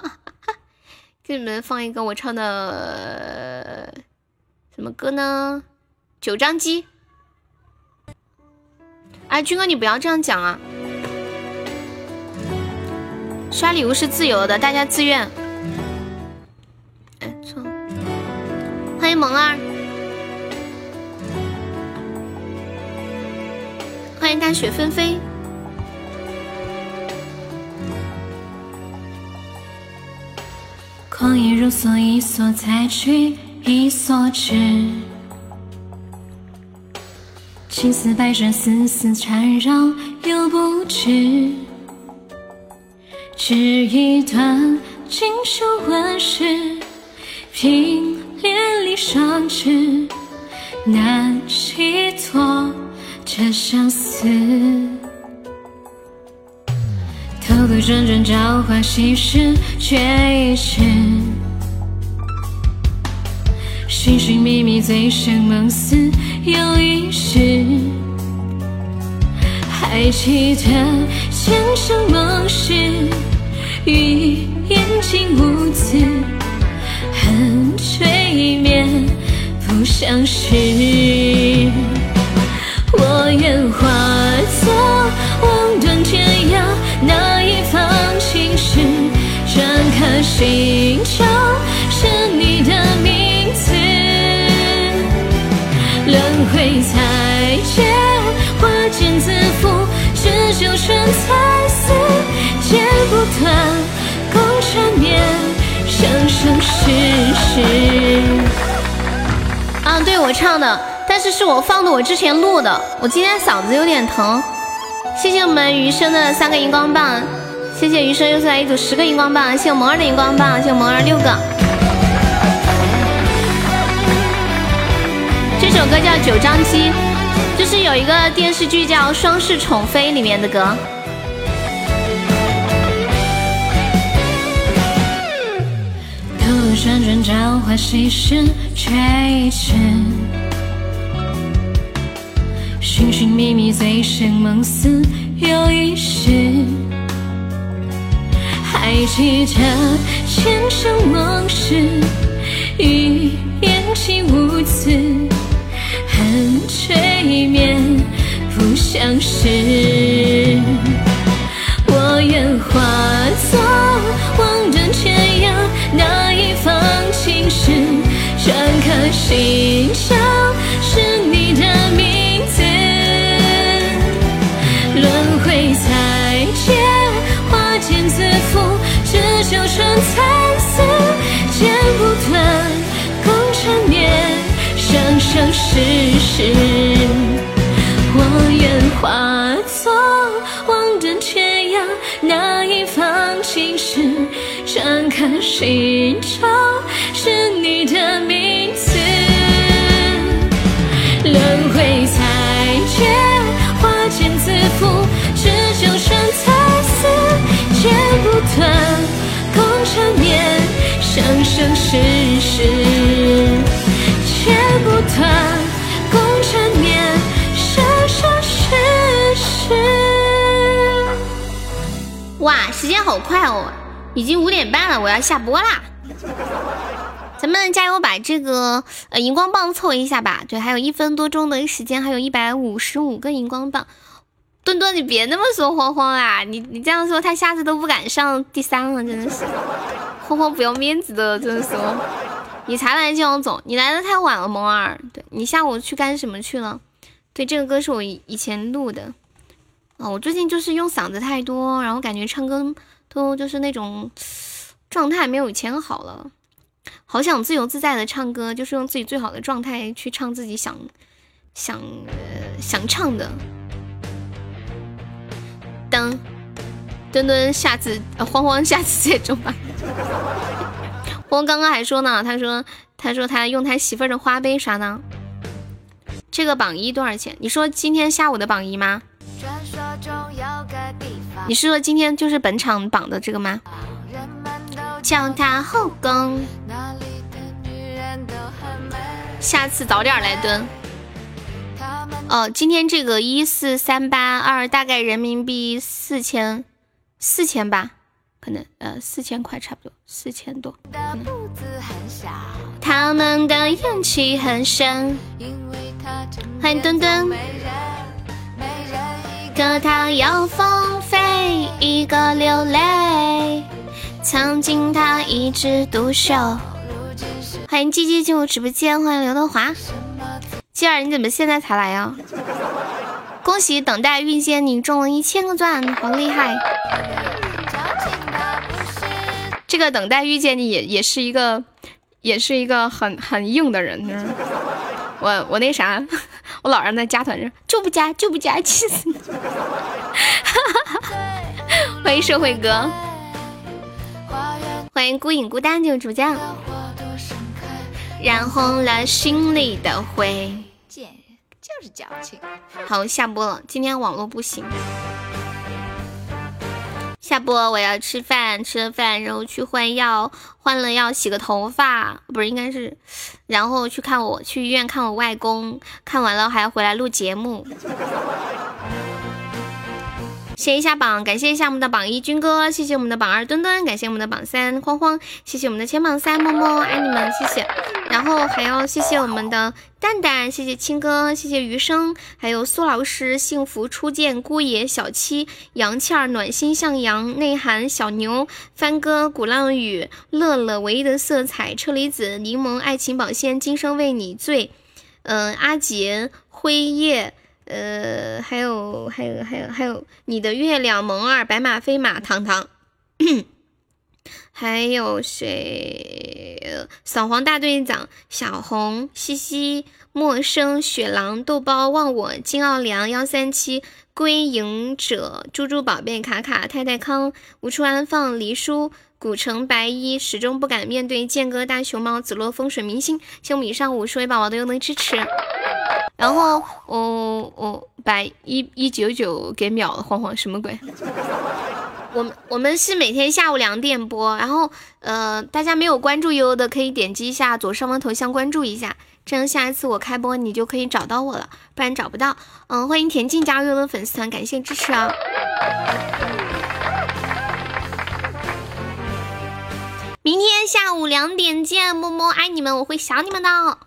Speaker 1: <laughs> 给你们放一个我唱的什么歌呢？九张机。哎，军哥，你不要这样讲啊！刷礼物是自由的，大家自愿。哎，错。欢迎萌儿，欢迎大雪纷飞。狂野如梭，一梭再去，一梭去。青丝白衫，丝丝缠绕又不知。织一段锦绣万世，凭连理双枝，难寄托这相思。兜兜转转，朝花夕拾，却已迟。寻寻觅觅，醉生梦死，又一世。还记得前生梦事，欲言竟无词，恨吹灭，不相识。我愿化作望断天涯。那一方青石，篆刻心上只求春彩丝，剪不断，共缠绵，生生世世。啊，对我唱的，但是是我放的，我之前录的，我今天嗓子有点疼。谢谢我们余生的三个荧光棒，谢谢余生又送来一组十个荧光棒，谢谢萌儿的荧光棒，谢谢萌儿六个。这首歌叫《九张机》，就是有一个电视剧叫《双世宠妃》里面的歌。兜兜转转，朝花夕拾，却已迟。寻寻觅觅，醉生梦死又一世。还记得前生梦事，语言竟无字，恨吹灭，不相识。我愿化作望断天涯那一方青石，篆刻心上是你的名字。轮回。再见，花间自负，只求春彩生生世世。我愿化作，望断天涯，难以放弃时，张开心窗，是你的名字。轮回再劫，花间自负，只求生在死，剪不断，共缠绵，生生世世，好快哦，已经五点半了，我要下播啦。<laughs> 咱们加油把这个呃荧光棒凑一下吧。对，还有一分多钟的时间，还有一百五十五个荧光棒。墩墩，你别那么说慌慌啊！<laughs> 你你这样说，他下次都不敢上第三了，真的是。<laughs> 慌慌不要面子的，真的是。你才来就要走，你来的太晚了，萌儿。对你下午去干什么去了？对，这个歌是我以前录的。哦，我最近就是用嗓子太多，然后感觉唱歌都就是那种状态没有以前好了。好想自由自在的唱歌，就是用自己最好的状态去唱自己想想想唱的。等，墩墩下次，慌慌下次再中吧。我刚刚还说呢，他说他说他用他媳妇儿的花呗啥呢？这个榜一多少钱？你说今天下午的榜一吗？你是说今天就是本场榜的这个吗？叫他后宫，下次早点来蹲。哦，今天这个一四三八二大概人民币四千四千吧，可能呃四千块差不多，四千多。他们的怨气很深。欢迎墩墩。一个他要放飞，一个流泪。曾经他一枝独秀，欢迎鸡鸡进入直播间，欢迎刘德华，鸡儿你怎么现在才来呀？恭喜等待遇见你中了一千个钻，好厉害！这个等待遇见你也也是一个，也是一个很很硬的人。我我那啥，我老让他加团，就不加就不加，气死你！<laughs> 欢迎社会哥。欢迎孤影孤单进入直播间，染红了心里的灰。贱人就是矫情。好，下播了，今天网络不行。下播，我要吃饭，吃了饭然后去换药，换了药洗个头发，不是应该是，然后去看我去医院看我外公，看完了还要回来录节目。谢一下榜，感谢一下我们的榜一军哥，谢谢我们的榜二墩墩，感谢我们的榜三慌慌，谢谢我们的前榜三么么，爱你们，谢谢。然后还要谢谢我们的蛋蛋，谢谢青哥，谢谢余生，还有苏老师，幸福初见，姑爷，小七，杨倩儿，暖心向阳，内涵，小牛，帆哥，鼓浪屿，乐乐，唯一的色彩，车厘子，柠檬，爱情保鲜，今生为你醉，嗯，阿杰，辉夜。呃，还有还有还有还有你的月亮萌儿白马飞马糖糖，<coughs> 还有谁？扫黄大队长小红西西陌生雪狼豆包忘我金奥良幺三七归隐者猪猪宝贝卡卡太太康无处安放黎叔古城白衣始终不敢面对剑哥大熊猫紫落风水明星，谢我们以上五十位宝宝的优能支持。然后我我把一一九九给秒了，晃晃什么鬼？<laughs> 我们我们是每天下午两点播，然后呃，大家没有关注悠悠的可以点击一下左上方头像关注一下，这样下一次我开播你就可以找到我了，不然找不到。嗯，欢迎田静加入悠悠的粉丝团，感谢支持啊！明天下午两点见，么么爱你们，我会想你们的。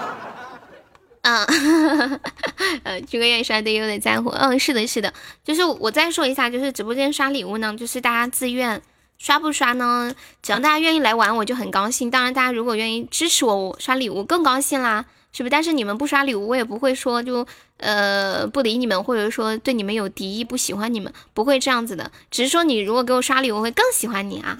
Speaker 1: <laughs> 嗯，<laughs> 呃，这个愿意刷的有点在乎。嗯，是的，是的，就是我再说一下，就是直播间刷礼物呢，就是大家自愿刷不刷呢？只要大家愿意来玩，我就很高兴。当然，大家如果愿意支持我，我刷礼物更高兴啦，是不？但是你们不刷礼物，我也不会说就呃不理你们，或者说对你们有敌意，不喜欢你们，不会这样子的。只是说你如果给我刷礼物，我会更喜欢你啊。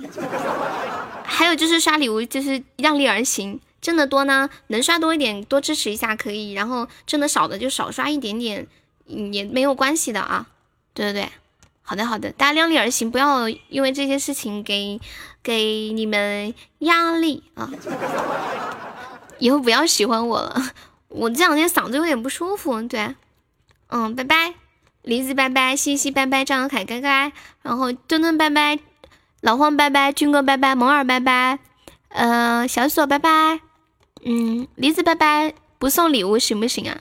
Speaker 1: <laughs> 还有就是刷礼物，就是量力而行。挣的多呢，能刷多一点，多支持一下可以。然后挣的少的就少刷一点点，也没有关系的啊。对对对，好的好的，大家量力而行，不要因为这些事情给给你们压力啊。以后不要喜欢我了，我这两天嗓子有点不舒服。对，嗯，拜拜，梨子拜拜，西西拜拜，张小凯拜拜，然后墩墩拜拜，老黄拜拜，军哥拜拜，萌儿拜拜，呃，小锁拜拜，嗯，梨子拜拜，不送礼物行不行啊？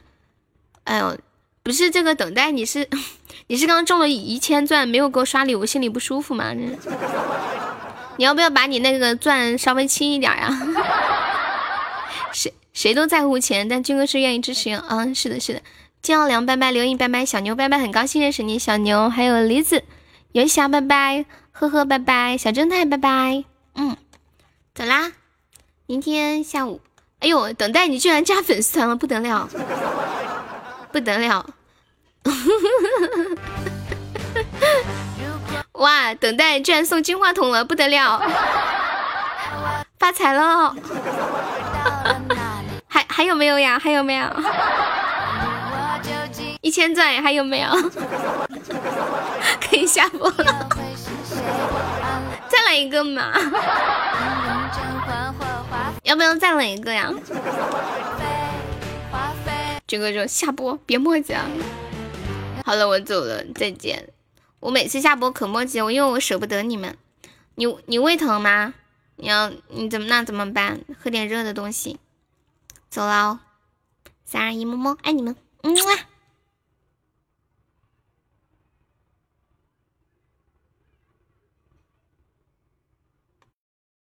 Speaker 1: 哎呦，不是这个等待，你是 <laughs> 你是刚中了一千钻，没有给我刷礼物，心里不舒服吗？<laughs> 你要不要把你那个钻稍微轻一点呀？谁都在乎钱，但军哥是愿意支持。嗯，是的，是的。金奥良拜拜，刘颖拜拜，小牛拜拜，很高兴认识你，小牛。还有梨子，游侠拜拜，呵呵拜拜，小正太拜拜。嗯，走啦，明天下午。哎呦，等待你居然加粉丝团了，不得了，不得了。<laughs> 哇，等待居然送金话筒了，不得了，发财了。还还有没有呀？还有没有？<laughs> 一千钻还有没有？可以下播了，再来一个嘛？<laughs> 要不要再来一个呀？这个就下播，别墨迹啊！好了，我走了，再见。我每次下播可墨迹，我因为我舍不得你们。你你胃疼吗？你要你怎么那怎么办？喝点热的东西。走了，三二一，么么，爱你们，嗯么。